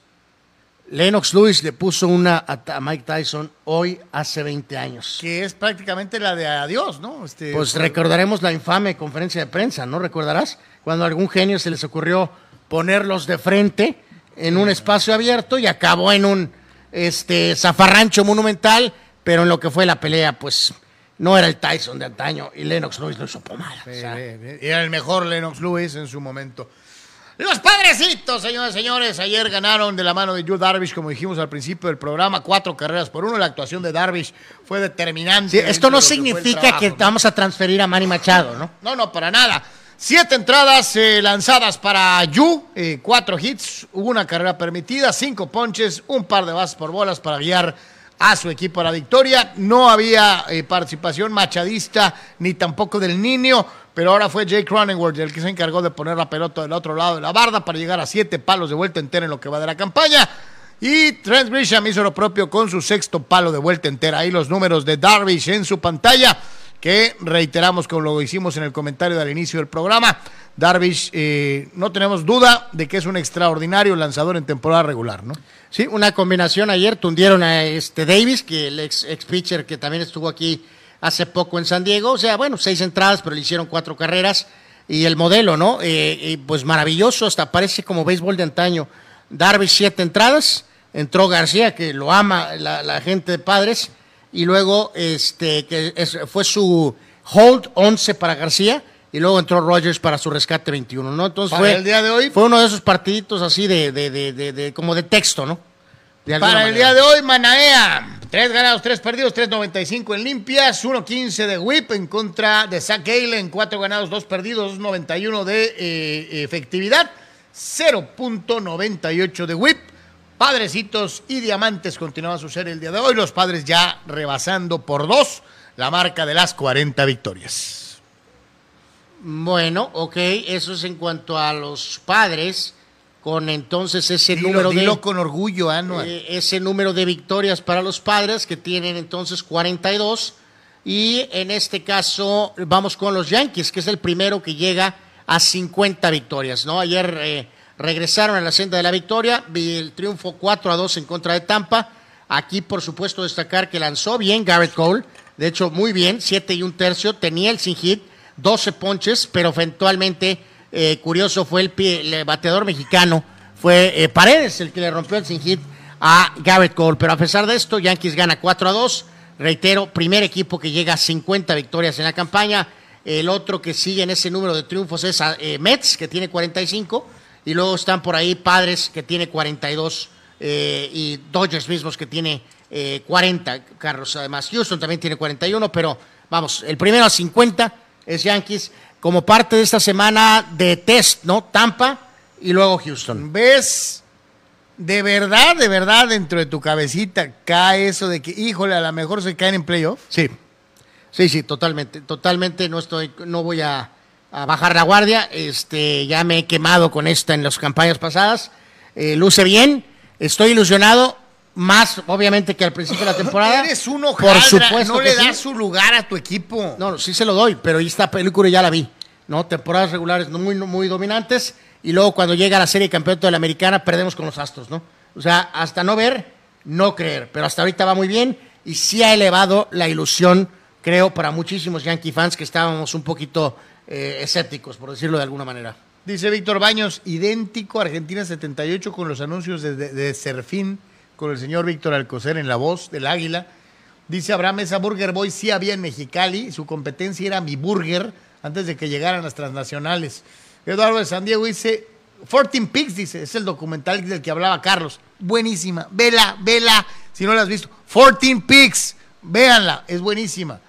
Lennox Lewis le puso una a, Mike Tyson hoy hace 20 años. Que es prácticamente la de adiós, ¿no? Este, Pues fue- recordaremos la infame conferencia de prensa, ¿no? ¿Recordarás? Cuando a algún genio se les ocurrió ponerlos de frente en un espacio abierto y acabó en un este zafarrancho monumental, pero en lo que fue la pelea, pues no era el Tyson de antaño y Lennox Lewis lo hizo pomada. o sea, Eh, eh, Era el mejor Lennox Lewis en su momento. Los padrecitos, señores y señores, ayer ganaron de la mano de Joe Darvish, como dijimos al principio del programa, cuatro carreras por uno. La actuación de Darvish fue determinante. sí, esto no de que significa que vamos a transferir a Manny Machado, ¿no? No, no, para nada. Siete entradas eh, lanzadas para Yu, eh, cuatro hits, una carrera permitida, cinco ponches, un par de bases por bolas para guiar a su equipo a la victoria. No había eh, participación machadista ni tampoco del niño, pero ahora fue Jake Cronenworth el que se encargó de poner la pelota del otro lado de la barda para llegar a siete palos de vuelta entera en lo que va de la campaña. Y Trent Grisham hizo lo propio con su sexto palo de vuelta entera. Ahí los números de Darvish en su pantalla, que reiteramos como lo hicimos en el comentario del inicio del programa. Darvish, eh, no tenemos duda de que es un extraordinario lanzador en temporada regular, ¿no? Sí, una combinación ayer tundieron a este Davis, que el ex, ex pitcher que también estuvo aquí hace poco en San Diego. O sea, bueno, seis entradas, pero le hicieron cuatro carreras. Y el modelo, ¿no? Eh, eh, pues maravilloso, hasta parece como béisbol de antaño. Darby, siete entradas. Entró García, que lo ama la, la gente de padres. Y luego, este, que es- fue su hold 11 para García. Y luego entró Rogers para su rescate 21, ¿no? Entonces Para fue, el día de hoy. fue uno de esos partiditos así de, de, de, de- de- como de texto, ¿no? Para el manera. día de hoy, Manaea. Tres ganados, tres perdidos, 3.95 en limpias, 1.15 de whip en contra de Zach Galen, cuatro ganados, dos perdidos, 2.91 de eh, efectividad, 0.98 de whip. Padrecitos y Diamantes continúan su serie el día de hoy, los padres ya rebasando por dos la marca de las 40 victorias. Bueno, ok, eso es en cuanto a los padres, con entonces ese Dilo, número dilo de con orgullo, Anuar. eh, ese número de victorias para los padres que tienen entonces 42 y en este caso vamos con los Yankees, que es el primero que llega a 50 victorias, ¿no? Ayer eh, regresaron a la senda de la victoria, vi el triunfo 4 a 2 en contra de Tampa. Aquí, por supuesto, destacar que lanzó bien Garrett Cole, de hecho, muy bien, 7 y un tercio, tenía el sin hit, 12 ponches, pero eventualmente, eh, curioso, fue el, pie- el bateador mexicano, fue eh, Paredes el que le rompió el sin hit a Garrett Cole. Pero a pesar de esto, Yankees gana 4 a 2. Reitero, primer equipo que llega a 50 victorias en la campaña. El otro que sigue en ese número de triunfos es eh, Mets, que tiene 45. Y luego están por ahí Padres, que tiene 42. eh, y Dodgers mismos, que tiene eh, 40 carros. Además, Houston también tiene 41. Pero vamos, el primero a 50 es Yankees. Como parte de esta semana de test, ¿no? Tampa y luego Houston. ¿Ves? De verdad, de verdad, dentro de tu cabecita cae eso de que, híjole, a lo mejor se caen en playoff. Sí, sí, sí, totalmente, totalmente. No estoy, no voy a, a bajar la guardia. Este, ya me he quemado con esta en las campañas pasadas. Eh, luce bien, estoy ilusionado. Más, obviamente, que al principio de la [LAUGHS] temporada. Eres uno Por supuesto no le sí. das su lugar a tu equipo. No, no, sí se lo doy, pero esta película ya la vi, ¿no? Temporadas regulares muy, muy dominantes y luego cuando llega la serie de campeonato de la americana perdemos con los Astros, ¿no? O sea, hasta no ver, no creer, pero hasta ahorita va muy bien y sí ha elevado la ilusión, creo, para muchísimos Yankee fans que estábamos un poquito eh, escépticos, por decirlo de alguna manera. Dice Víctor Baños, idéntico Argentina 78 con los anuncios de, de, de Serfín con el señor Víctor Alcocer en la voz del águila. Dice Abraham, esa Burger Boy sí había en Mexicali, su competencia era mi burger antes de que llegaran las transnacionales. Eduardo de San Diego dice, 14 Pigs, dice, es el documental del que hablaba Carlos. Buenísima, vela, vela, si no la has visto. 14 Pigs, véanla, es buenísima.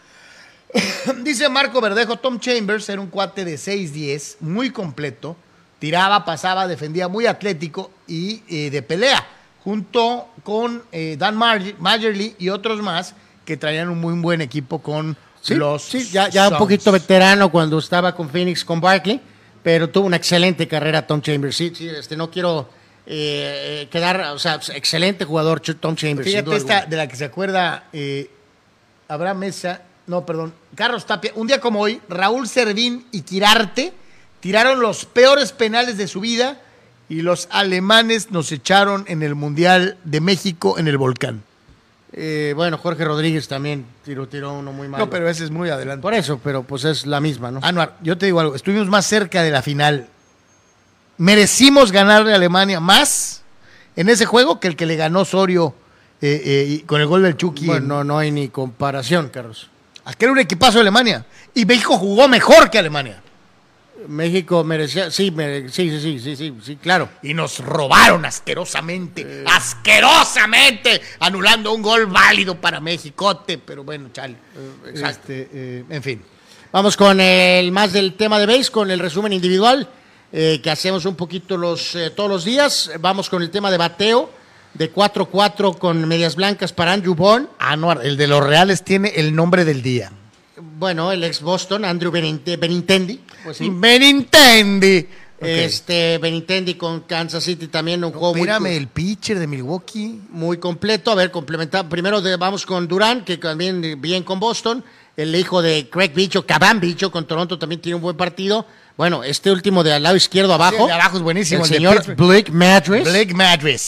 [COUGHS] Dice Marco Verdejo, Tom Chambers era un cuate de 6'10, muy completo, tiraba, pasaba, defendía, muy atlético y eh, de pelea, junto con eh, Dan Majerly y otros más que traían un muy buen equipo con Sí, los sí, ya, ya un poquito veterano cuando estaba con Phoenix, con Barkley, pero tuvo una excelente carrera Tom Chambers. Sí, sí, este, no quiero eh, eh, quedar, o sea, excelente jugador Tom Chambers. Fíjate esta alguna. de la que se acuerda eh, Abraham Mesa, no, perdón, Carlos Tapia. Un día como hoy, Raúl Servín y Quirarte tiraron los peores penales de su vida y los alemanes nos echaron en el Mundial de México en el volcán. Eh, bueno, Jorge Rodríguez también tiró, tiró uno muy malo. No, pero ese es muy adelante. Por eso, pero pues es la misma, ¿no? Anuar, yo te digo algo, estuvimos más cerca de la final. Merecimos ganarle a Alemania más en ese juego que el que le ganó Osorio eh, eh, y- con el gol del Chucky. Bueno, en- no, no hay ni comparación, Carlos. Aquel era un equipazo de Alemania. Y México jugó mejor que Alemania. México merecía, sí, mere- sí, sí, sí, sí, sí, sí, claro. Y nos robaron asquerosamente, asquerosamente, anulando un gol válido para Méxicote. Pero bueno, chale. Este, eh, en fin. Vamos con el más del tema de base, con el resumen individual eh, que hacemos un poquito los, eh, todos los días. Vamos con el tema de bateo de 4-4 con medias blancas para Andrew Bourne. Anuar, el de los Reales tiene el nombre del día. Bueno, el ex Boston, Andrew Beninte- Benintendi. Pues sí. Benintendi. Este Benintendi con Kansas City también un juego muy, Espérame, el pitcher de Milwaukee. muy completo. A ver, complementar. Primero de- vamos con Durán, que también bien con Boston. El hijo de Craig Bicho, Caban Bicho con Toronto también tiene un buen partido. Bueno, este último de al lado izquierdo abajo. Sí, de abajo es buenísimo, El señor. Blake Madras. Blake.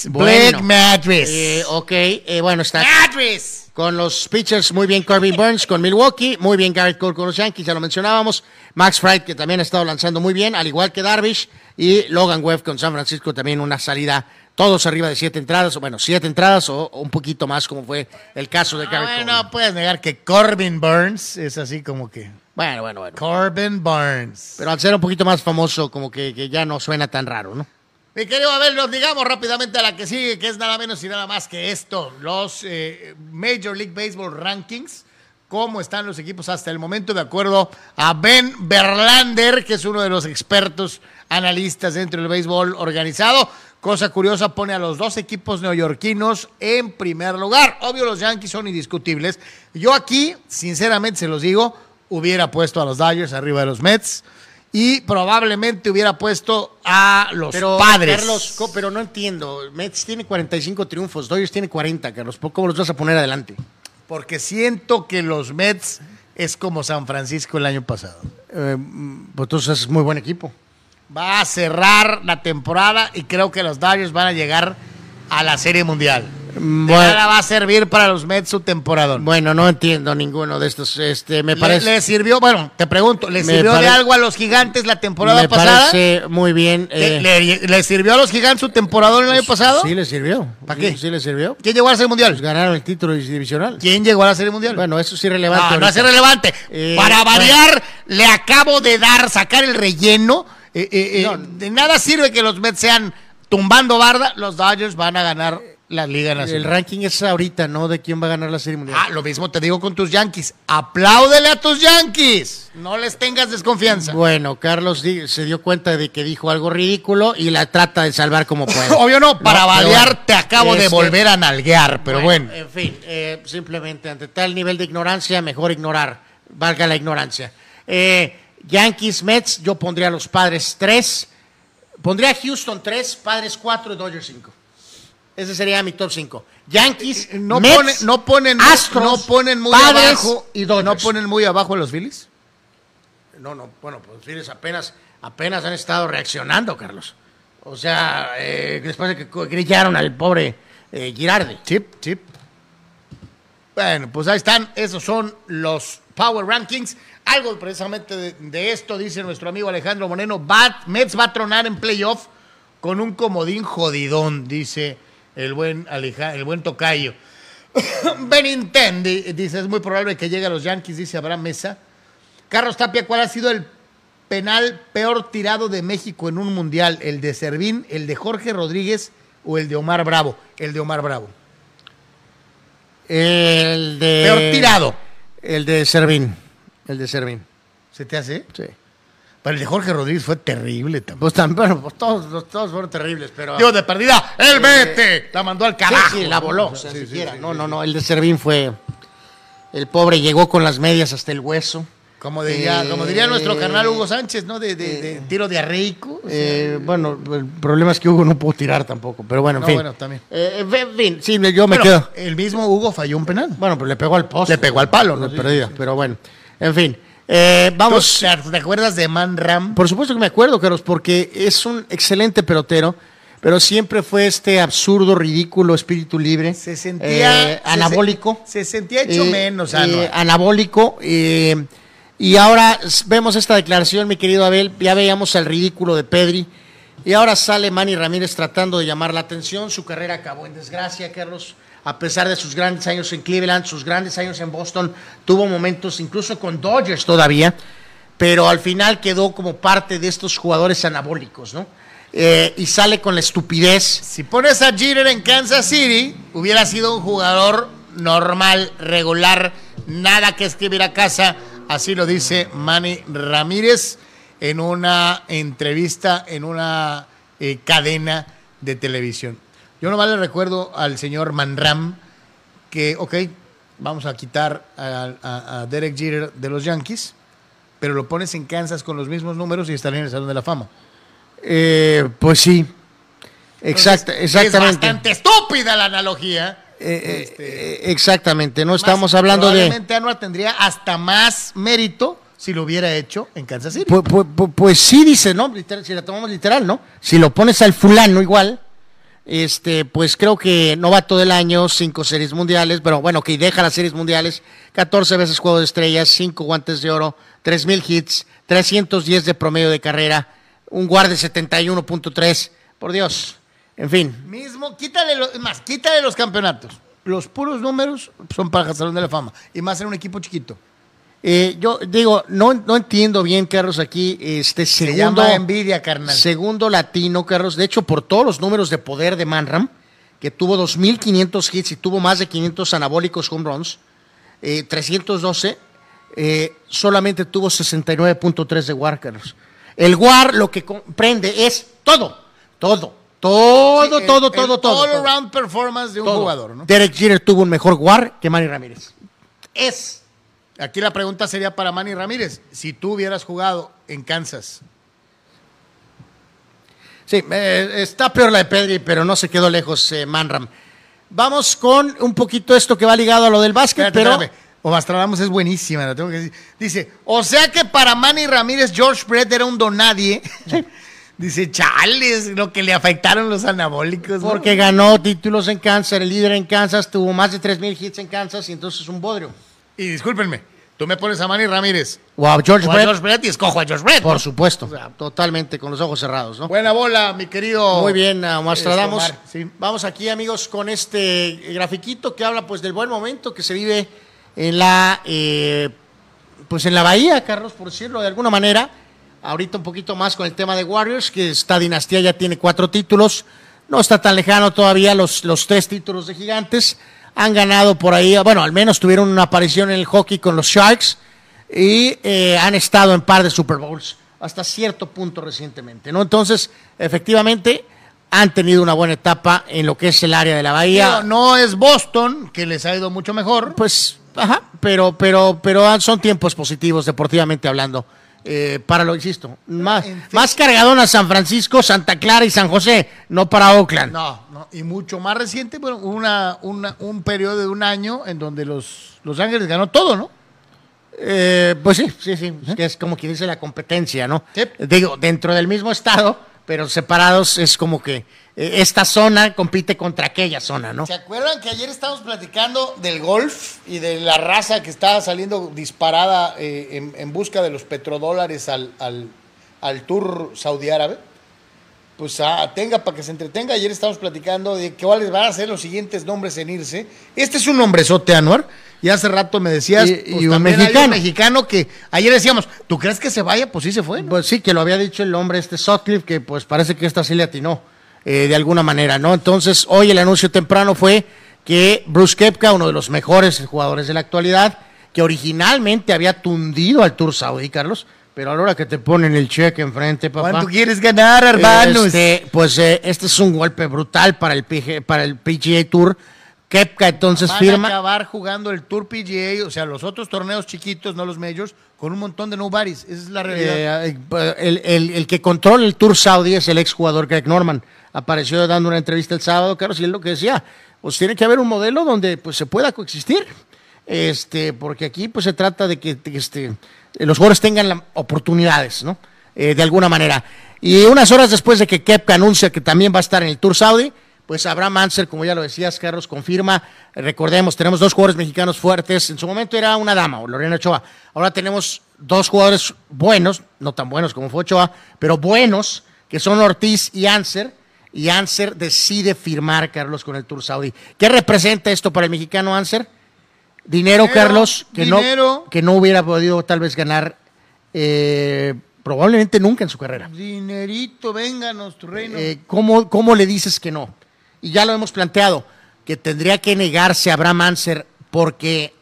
Bueno. Blake Madras. Eh, ok, eh, bueno, está Madras. con los pitchers muy bien Corbin Burns con Milwaukee, muy bien Garrett Cole con los Yankees, ya lo mencionábamos. Max Fried que también ha estado lanzando muy bien, al igual que Darvish. Y Logan Webb con San Francisco también una salida, todos arriba de siete entradas, o bueno, siete entradas o, o un poquito más como fue el caso de Ah, Garrett bueno, Cole. no puedes negar que Corbin Burns es así como que. Bueno, bueno, bueno. Corbin Burns. Pero al ser un poquito más famoso, como que, que ya no suena tan raro, ¿no? Mi querido Abel, nos digamos rápidamente a la que sigue, que es nada menos y nada más que esto, los eh, Major League Baseball Rankings, cómo están los equipos hasta el momento, de acuerdo a Ben Berlander, que es uno de los expertos analistas dentro del béisbol organizado. Cosa curiosa, pone a los dos equipos neoyorquinos en primer lugar. Obvio, los Yankees son indiscutibles. Yo aquí, sinceramente se los digo, hubiera puesto a los Dodgers arriba de los Mets y probablemente hubiera puesto a los Pero, padres. Carlos, pero no entiendo. Mets tiene 45 triunfos, Dodgers tiene 40, Carlos. ¿Cómo los vas a poner adelante? Porque siento que los Mets es como San Francisco el año pasado. Eh, pues entonces es muy buen equipo. Va a cerrar la temporada y creo que los Dodgers van a llegar a la Serie Mundial. De Bueno. nada va a servir para los Mets su temporada. Bueno, no entiendo ninguno de estos. Este, me Le, parece. le sirvió, bueno, te pregunto, ¿le sirvió pare- de algo a los gigantes la temporada me pasada? parece muy bien. ¿Le, eh, le- le sirvió a los gigantes su temporada el año pasado? Sí, le sirvió. ¿Para qué? Sí, le sirvió. ¿Quién llegó a la Serie Pues Mundial? ganaron el título divisional. ¿Quién llegó a la Serie Mundial? Bueno, eso es relevante. No, no es irrelevante. Eh, Para bueno. variar, le acabo de dar, sacar el relleno. Eh, No. de nada sirve que los Mets sean tumbando barda. Los Dodgers van a ganar la Liga El Nacional. ranking es ahorita, ¿no? De quién va a ganar la Serie Mundial. Ah, lo mismo te digo con tus Yankees. Apláudele a tus Yankees. No les tengas desconfianza. Bueno, Carlos di- se dio cuenta de que dijo algo ridículo y la trata de salvar como puede. [LAUGHS] Obvio no, para bueno. te acabo de Este, volver a nalguear, pero bueno. En fin, eh, simplemente ante tal nivel de ignorancia, mejor ignorar. Valga la ignorancia. Eh, Yankees, Mets, yo pondría a los padres 3. Pondría a Houston 3, padres 4 y Dodgers 5. Ese sería mi top 5. Yankees, Eh, No, Mets, pone- no ponen, Astros, no ponen muy Padres abajo y Dodgers. no ponen muy abajo a los Phillies. No, no, bueno, pues Phillies apenas, apenas han estado reaccionando, Carlos. O sea, eh, después de que grillaron al pobre eh, Girardi. Chip, chip. Bueno, pues ahí están. Esos son los Power Rankings. Algo precisamente de, de esto dice nuestro amigo Alejandro Moreno. Bat, Mets va a tronar en playoff con un comodín jodidón, dice el buen, Aleja- el buen Tocayo. [COUGHS] Benintendi dice, es muy probable que llegue a los Yankees, dice Abraham Mesa. Carlos Tapia, ¿cuál ha sido el penal peor tirado de México en un mundial? ¿El de Servín, el de Jorge Rodríguez o el de Omar Bravo? El de Omar Bravo. El de. Peor tirado. El de Servín. El de Servín. ¿Se te hace? Sí. Pero el de Jorge Rodríguez fue terrible también. Pues también, bueno, pues todos, todos fueron terribles, pero. Dios de perdida, el vete. La mandó al Sí, carajo. sí, la voló, ¿no? o sea, Sí, sí, siquiera. sí, no, sí, no, sí. no. El de Servín fue. El pobre llegó con las medias hasta el hueso. Como diría, Eh, como diría nuestro carnal Hugo Sánchez, ¿no? De, de- de tiro diarreico. o sea, Eh, bueno, el problema es que Hugo no pudo tirar tampoco, pero bueno, en No, fin. bueno, también. Eh, en fin, sí, yo me quedo. el mismo Hugo falló un penal. Bueno, pero le pegó al poste. Le pegó al palo, ¿no? De perdida, pero bueno. En fin. Eh, vamos. ¿Te, te acuerdas de Man Ram? Por supuesto que me acuerdo, Carlos, porque es un excelente pelotero, pero siempre fue este absurdo, ridículo espíritu libre. Se sentía eh, anabólico. Se, se sentía hecho Eh, menos, eh, Anuar. anabólico. eh, y ahora vemos esta declaración, mi querido Abel. Ya veíamos el ridículo de Pedri. Y ahora sale Manny Ramírez tratando de llamar la atención. Su carrera acabó en desgracia, Carlos. A pesar de sus grandes años en Cleveland, sus grandes años en Boston, tuvo momentos incluso con Dodgers todavía, pero al final quedó como parte de estos jugadores anabólicos, ¿no? Eh, y sale con la estupidez Si pones a Jeter en Kansas City, hubiera sido un jugador normal, regular, nada que escribir a casa. Así lo dice Manny Ramírez en una entrevista en una eh, cadena de televisión. Yo nomás le recuerdo al señor Manram que, ok, vamos a quitar a, a- a Derek Jeter de los Yankees, pero lo pones en Kansas con los mismos números y estaría en el Salón de la Fama. Eh, pues sí. Exacta, Entonces, exactamente. Es bastante estúpida la analogía. Eh, Este, eh, exactamente, no estamos hablando de. Probablemente Anuar tendría hasta más mérito si lo hubiera hecho en Kansas City. Pues, pues, pues- pues sí, dice, ¿no? Si la tomamos literal, ¿no? Si lo pones al fulano igual, este, pues creo que novato del año, cinco series mundiales, pero bueno, que deja las series mundiales, 14 veces juego de estrellas, cinco guantes de oro, 3000 hits, 310 de promedio de carrera, un guarde 71.3, por Dios. En fin, Mismo, quítale los, más, quítale los campeonatos. Los puros números son para el de la Fama. Y más en un equipo chiquito. Eh, yo digo, no, no entiendo bien, Carlos, aquí, este Se segundo. llama envidia, carnal. Segundo latino, Carlos. De hecho, por todos los números de poder de Manram, que tuvo 2.500 hits y tuvo más de 500 anabólicos home runs, eh, 312, eh, solamente tuvo 69.3 de WAR, Carlos. El WAR lo que comprende es todo, todo, todo, Sí, el- todo, el todo, todo. All todo, around performance de un todo. jugador, ¿no? Derek Jeter tuvo un mejor WAR que Manny Ramírez. Es. Aquí la pregunta sería para Manny Ramírez. Si tú hubieras jugado en Kansas, Sí, eh, está peor la de Pedri, pero no se quedó lejos eh, Manram. Vamos con un poquito esto que va ligado a lo del básquet, Espérate, pero espérame. O es buenísima, la tengo que decir. Dice, o sea que para Manny Ramírez, George Brett era un donadie. [LAUGHS] Dice, chales, lo que le afectaron los anabólicos. ¿no? porque ganó títulos en Kansas, el líder en Kansas, tuvo más de 3.000 hits en Kansas y entonces un bodrio. Y discúlpenme, tú me pones a Manny Ramírez Wow, George o a Brett, George Brett y escojo a George Brett. por ¿no? supuesto, O sea, totalmente con los ojos cerrados, ¿no? Buena bola, mi querido. Muy bien, Nostradamus. Este, sí. Vamos aquí, amigos, con este grafiquito que habla pues del buen momento que se vive en la eh, pues en la bahía, Carlos, por decirlo de alguna manera. Ahorita un poquito más con el tema de Warriors, que esta dinastía ya tiene cuatro títulos. No está tan lejano todavía los, los tres títulos de gigantes. Han ganado por ahí, bueno, al menos tuvieron una aparición en el hockey con los Sharks y eh, han estado en par de Super Bowls hasta cierto punto recientemente, ¿no? Entonces, efectivamente, han tenido una buena etapa en lo que es el área de la bahía. No es Boston, que les ha ido mucho mejor. Pues, ajá, pero, pero, pero son tiempos positivos deportivamente hablando. Eh, para lo insisto, más, En fin. más cargadón a San Francisco, Santa Clara y San José, no para Oakland. No, no, y mucho más reciente, bueno, una, una- un periodo de un año en donde los, los Ángeles ganó todo, ¿no? Eh, pues sí, sí, sí, es que es como quien dice la competencia, ¿no? Sí. Digo, dentro del mismo estado, pero separados es como que eh, esta zona compite contra aquella zona, ¿no? ¿Se acuerdan que ayer estábamos platicando del golf y de la raza que estaba saliendo disparada eh, en, busca de los petrodólares al, al, al tour saudí árabe? Pues ah, tenga para que se entretenga. Ayer estábamos platicando de que cuáles van a ser los siguientes nombres en irse. Este es un nombrezote, Anuar. Y hace rato me decías, Y- pues, y un mexicano. que ayer decíamos, ¿tú crees que se vaya? Pues sí se fue. ¿no? Pues sí, que lo había dicho el hombre este Sutcliffe, que pues parece que esta sí le atinó eh, de alguna manera, ¿no? Entonces, hoy el anuncio temprano fue que Bruce Kepka, uno de los mejores jugadores de la actualidad, que originalmente había tundido al Tour Saudí, Carlos, pero a la hora que te ponen el cheque enfrente, papá. ¿Cuánto quieres ganar, hermanos? Este, pues eh, este es un golpe brutal para el, PG para el PGA Tour. Kepka entonces Van a firma. acabar jugando el Tour PGA, o sea, los otros torneos chiquitos, no los majors, con un montón de nobodies. Esa es la realidad. Eh, el, el- el que controla el Tour Saudi es el exjugador Greg Norman. Apareció dando una entrevista el sábado, Carlos, y él lo que decía, pues tiene que haber un modelo donde pues se pueda coexistir. Este, porque aquí pues se trata de que, de que, este, los jugadores tengan oportunidades, ¿no? Eh, de alguna manera. Y unas horas después de que Kepka anuncia que también va a estar en el Tour Saudi, pues Abraham Ansel, como ya lo decías, Carlos, confirma. Recordemos, tenemos dos jugadores mexicanos fuertes. En su momento era una dama, Lorena Ochoa. Ahora tenemos dos jugadores buenos, no tan buenos como fue Ochoa, pero buenos, que son Ortiz y Anser. Y Anser decide firmar, Carlos, con el Tour Saudi. ¿Qué representa esto para el mexicano Anser? Dinero, Dinero, Carlos, que dinero. no, que no hubiera podido tal vez ganar eh, probablemente nunca en su carrera. Dinerito, vénganos, tu reino. Eh, ¿cómo, cómo le dices que no? Y ya lo hemos planteado, que tendría que negarse a Abraham Anser porque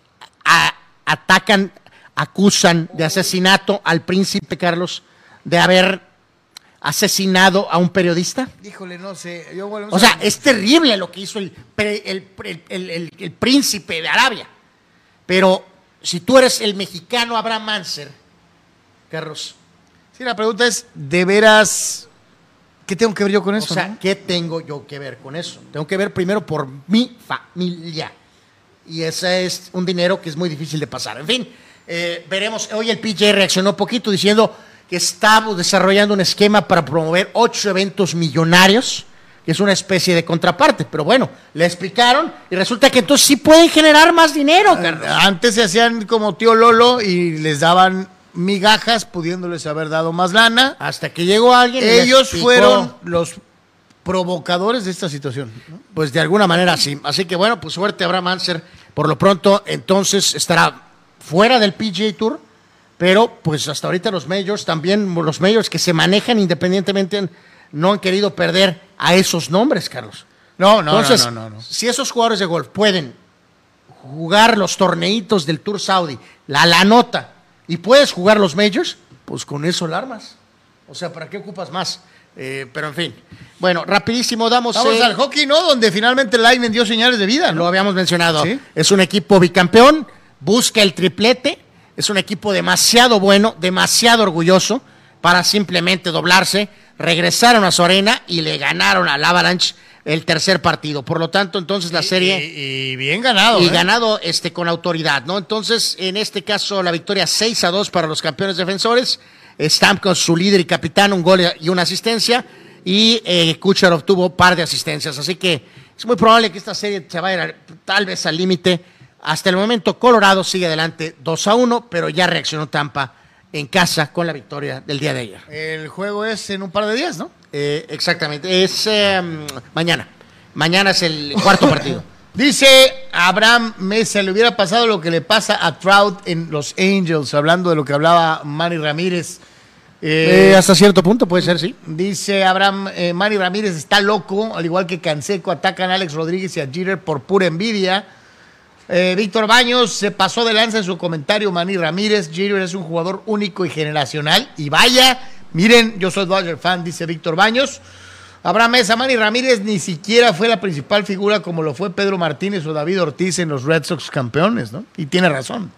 a- atacan, acusan de asesinato al príncipe Carlos de haber asesinado a un periodista. Híjole, no sé. Yo O sea, a- es terrible lo que hizo el, pre- el- el- el- el- el príncipe de Arabia. Pero si tú eres el mexicano Abraham Manser, Carlos, Sí, la pregunta es, ¿de veras qué tengo que ver yo con eso? o sea, no? ¿qué tengo yo que ver con eso? Tengo que ver primero por mi familia. Y ese es un dinero que es muy difícil de pasar. En fin, eh, veremos. Hoy el PJ reaccionó poquito diciendo que estaba desarrollando un esquema para promover ocho eventos millonarios, que es una especie de contraparte. Pero bueno, le explicaron y resulta que entonces sí pueden generar más dinero, Carlos. Antes se hacían como tío Lolo y les daban migajas, pudiéndoles haber dado más lana. Hasta que llegó alguien. y Ellos fueron los provocadores de esta situación. ¿no? Pues de alguna manera sí. Así que bueno, pues suerte a Abraham Anser. Por lo pronto, entonces estará fuera del PGA Tour, pero pues hasta ahorita los majors, también los majors que se manejan independientemente, no han querido perder a esos nombres, Carlos. No, no, Entonces, no, no, no, no. si esos jugadores de golf pueden jugar los torneitos del Tour Saudi, la, la nota, y puedes jugar los majors, pues con eso la armas. O sea, ¿para qué ocupas más? Eh, pero en fin. Bueno, rapidísimo, damos... Vamos eh, al hockey, ¿no? Donde finalmente Lightning dio señales de vida, lo ¿no? habíamos mencionado. Sí. Es un equipo bicampeón, busca el triplete, es un equipo demasiado bueno, demasiado orgulloso para simplemente doblarse. Regresaron a su arena y le ganaron al Avalanche el tercer partido. Por lo tanto, entonces la serie Y, y bien ganado. y ¿eh? ganado este con autoridad, ¿no? Entonces, en este caso, la victoria 6 a 2 para los campeones defensores. Stamkos, su líder y capitán, un gol y una asistencia. Y eh, Kucherov tuvo par de asistencias. Así que es muy probable que esta serie se vaya tal vez al límite. Hasta el momento, Colorado sigue adelante 2 a 1, pero ya reaccionó Tampa en casa con la victoria del día de ayer. El juego es en un par de días, ¿no? Eh, exactamente, es eh, mañana. Mañana es el cuarto [LAUGHS] partido. Dice Abraham Mesa, le hubiera pasado lo que le pasa a Trout en los Angels, hablando de lo que hablaba Manny Ramírez. Eh, Eh, hasta cierto punto puede ser, sí. Dice Abraham, eh, Manny Ramírez está loco, al igual que Canseco, atacan a Alex Rodríguez y a Jeter por pura envidia. Eh, Víctor Baños se pasó de lanza en su comentario, Manny Ramírez, Jeter es un jugador único y generacional. Y vaya, miren, yo soy Dodger fan, dice Víctor Baños. Abraham Mesa, Manny Ramírez ni siquiera fue la principal figura como lo fue Pedro Martínez o David Ortiz en los Red Sox campeones, ¿no? Y tiene razón.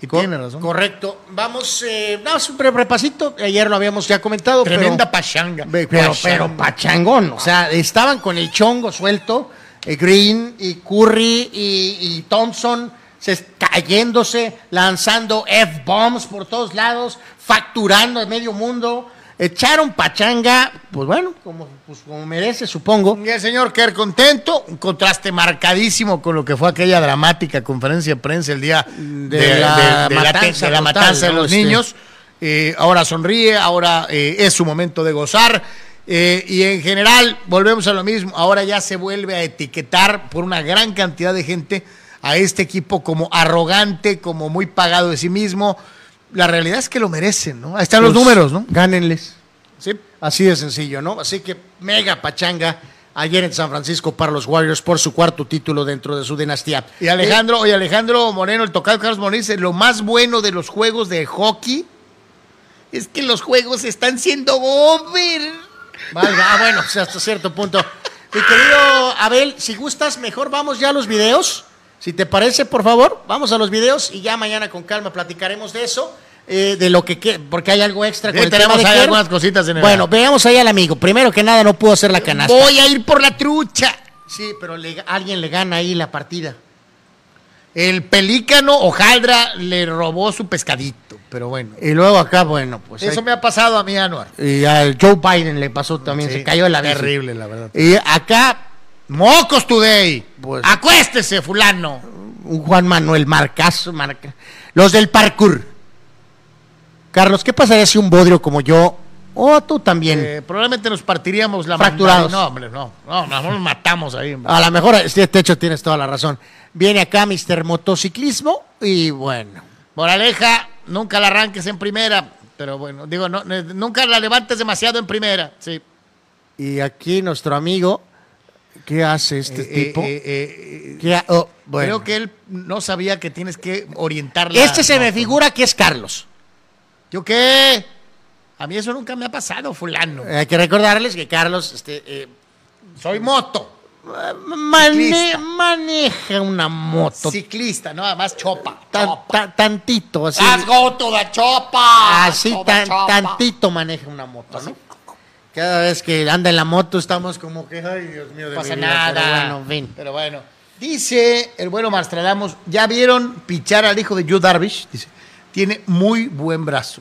Y tiene razón. Correcto. Vamos, eh, vamos un repasito. Ayer lo habíamos ya comentado. pero- Tremenda pachanga. Pero, pero, pachangón. O sea, estaban con el chongo suelto. Eh, Green y Curry y, y Thompson se, cayéndose, lanzando F-bombs por todos lados, facturando a medio mundo. Echaron pachanga, pues bueno, como, pues como merece, supongo. Y el señor Kerr contento, un contraste marcadísimo con lo que fue aquella dramática conferencia de prensa el día De la matanza de los Este- niños. Eh, ahora sonríe, ahora eh, es su momento de gozar. Eh, y en general, volvemos a lo mismo, ahora ya se vuelve a etiquetar por una gran cantidad de gente a este equipo como arrogante, como muy pagado de sí mismo. La realidad es que lo merecen, ¿no? Ahí están los números, ¿no? Gánenles. Sí. Así de sencillo, ¿no? Así que mega pachanga ayer en San Francisco para los Warriors por su cuarto título dentro de su dinastía. Y Alejandro, oye, Alejandro Moreno, el tocado Carlos Moreno dice, lo más bueno de los juegos de hockey es que los juegos están siendo over. Valga, ah, bueno, sea, hasta cierto punto. Mi querido Abel, si gustas, mejor vamos ya a los videos. Si te parece, por favor, vamos a los videos y ya mañana con calma platicaremos de eso. eh, de lo que que- porque hay algo extra Sí, con el tenemos tema de ahí Kerr. algunas cositas en el- Bueno, veamos ahí al amigo. Primero que nada, no pudo hacer la canasta. Voy a ir por la trucha. Sí, pero le- alguien le gana ahí la partida. El pelícano hojaldra le robó su pescadito, pero bueno. Y luego acá, bueno, pues. Eso me ha pasado a mí, Anuar. Y al Joe Biden le pasó también, Sí, se cayó de la bici. Terrible, la verdad. Y acá, Mocos today. Pues- Acuéstese, fulano. un Juan Manuel Marcazo, marca. Los del parkour. Carlos, ¿qué pasaría si un bodrio como yo, o tú también, Eh, probablemente nos partiríamos la Fracturados. No, hombre, no. No, no, nos matamos ahí. hombre. a lo mejor, este techo tienes toda la razón, viene acá Mr. Motociclismo y bueno, Moraleja, nunca la arranques en primera. Pero bueno, digo, no, ne- nunca la levantes demasiado en primera. Sí. y aquí nuestro amigo, ¿qué hace este Eh, tipo? eh, eh, ¿Qué ha- oh, bueno. Creo que él no sabía que tienes que orientarla. Este se me figura que es Carlos. ¿Yo qué? A mí eso nunca me ha pasado, fulano. Hay que recordarles que Carlos este, eh, Soy moto. Mane- maneja una moto Ciclista, nada más chopa. tan- chopa. tan- tantito, así. Let's go to the chopa. Así tan, chopa. tantito maneja una moto, ¿no? Cada vez que anda en la moto estamos como que, ay, Dios mío, de No pasa mi vida", nada. pero bueno, en fin. Pero bueno. Dice el bueno Mastradamus, ¿ya vieron pichar al hijo de Joe Darvish? Dice, tiene muy buen brazo.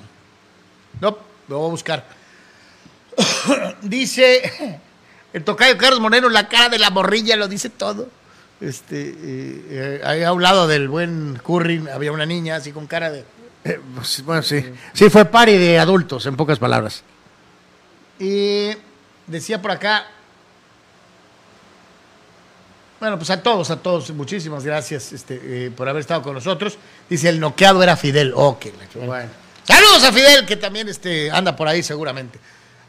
No, lo voy a buscar. [COUGHS] dice el tocayo Carlos Moreno, la cara de la morrilla lo dice todo. Este, eh, eh, ahí a un lado del buen Curry había una niña así con cara de... Eh, pues, bueno, sí. Sí, fue pari de adultos, en pocas palabras. Y decía por acá, bueno, pues a todos, a todos, muchísimas gracias este, eh, por haber estado con nosotros. Dice, el noqueado era Fidel. Ok, bueno. Saludos a Fidel, que también este, anda por ahí seguramente.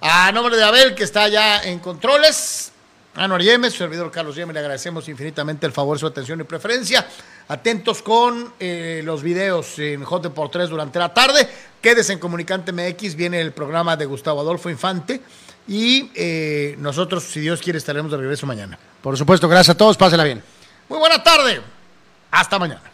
A nombre de Abel, que está allá en controles. Anuar Yemes, su servidor Carlos Yemes, le agradecemos infinitamente el favor, su atención y preferencia. Atentos con eh, los videos en J por 3 durante la tarde. Quédese en Comunicante MX, viene el programa de Gustavo Adolfo Infante. Y eh, nosotros, si Dios quiere, estaremos de regreso mañana. Por supuesto, gracias a todos, pásela bien. Muy buena tarde. Hasta mañana.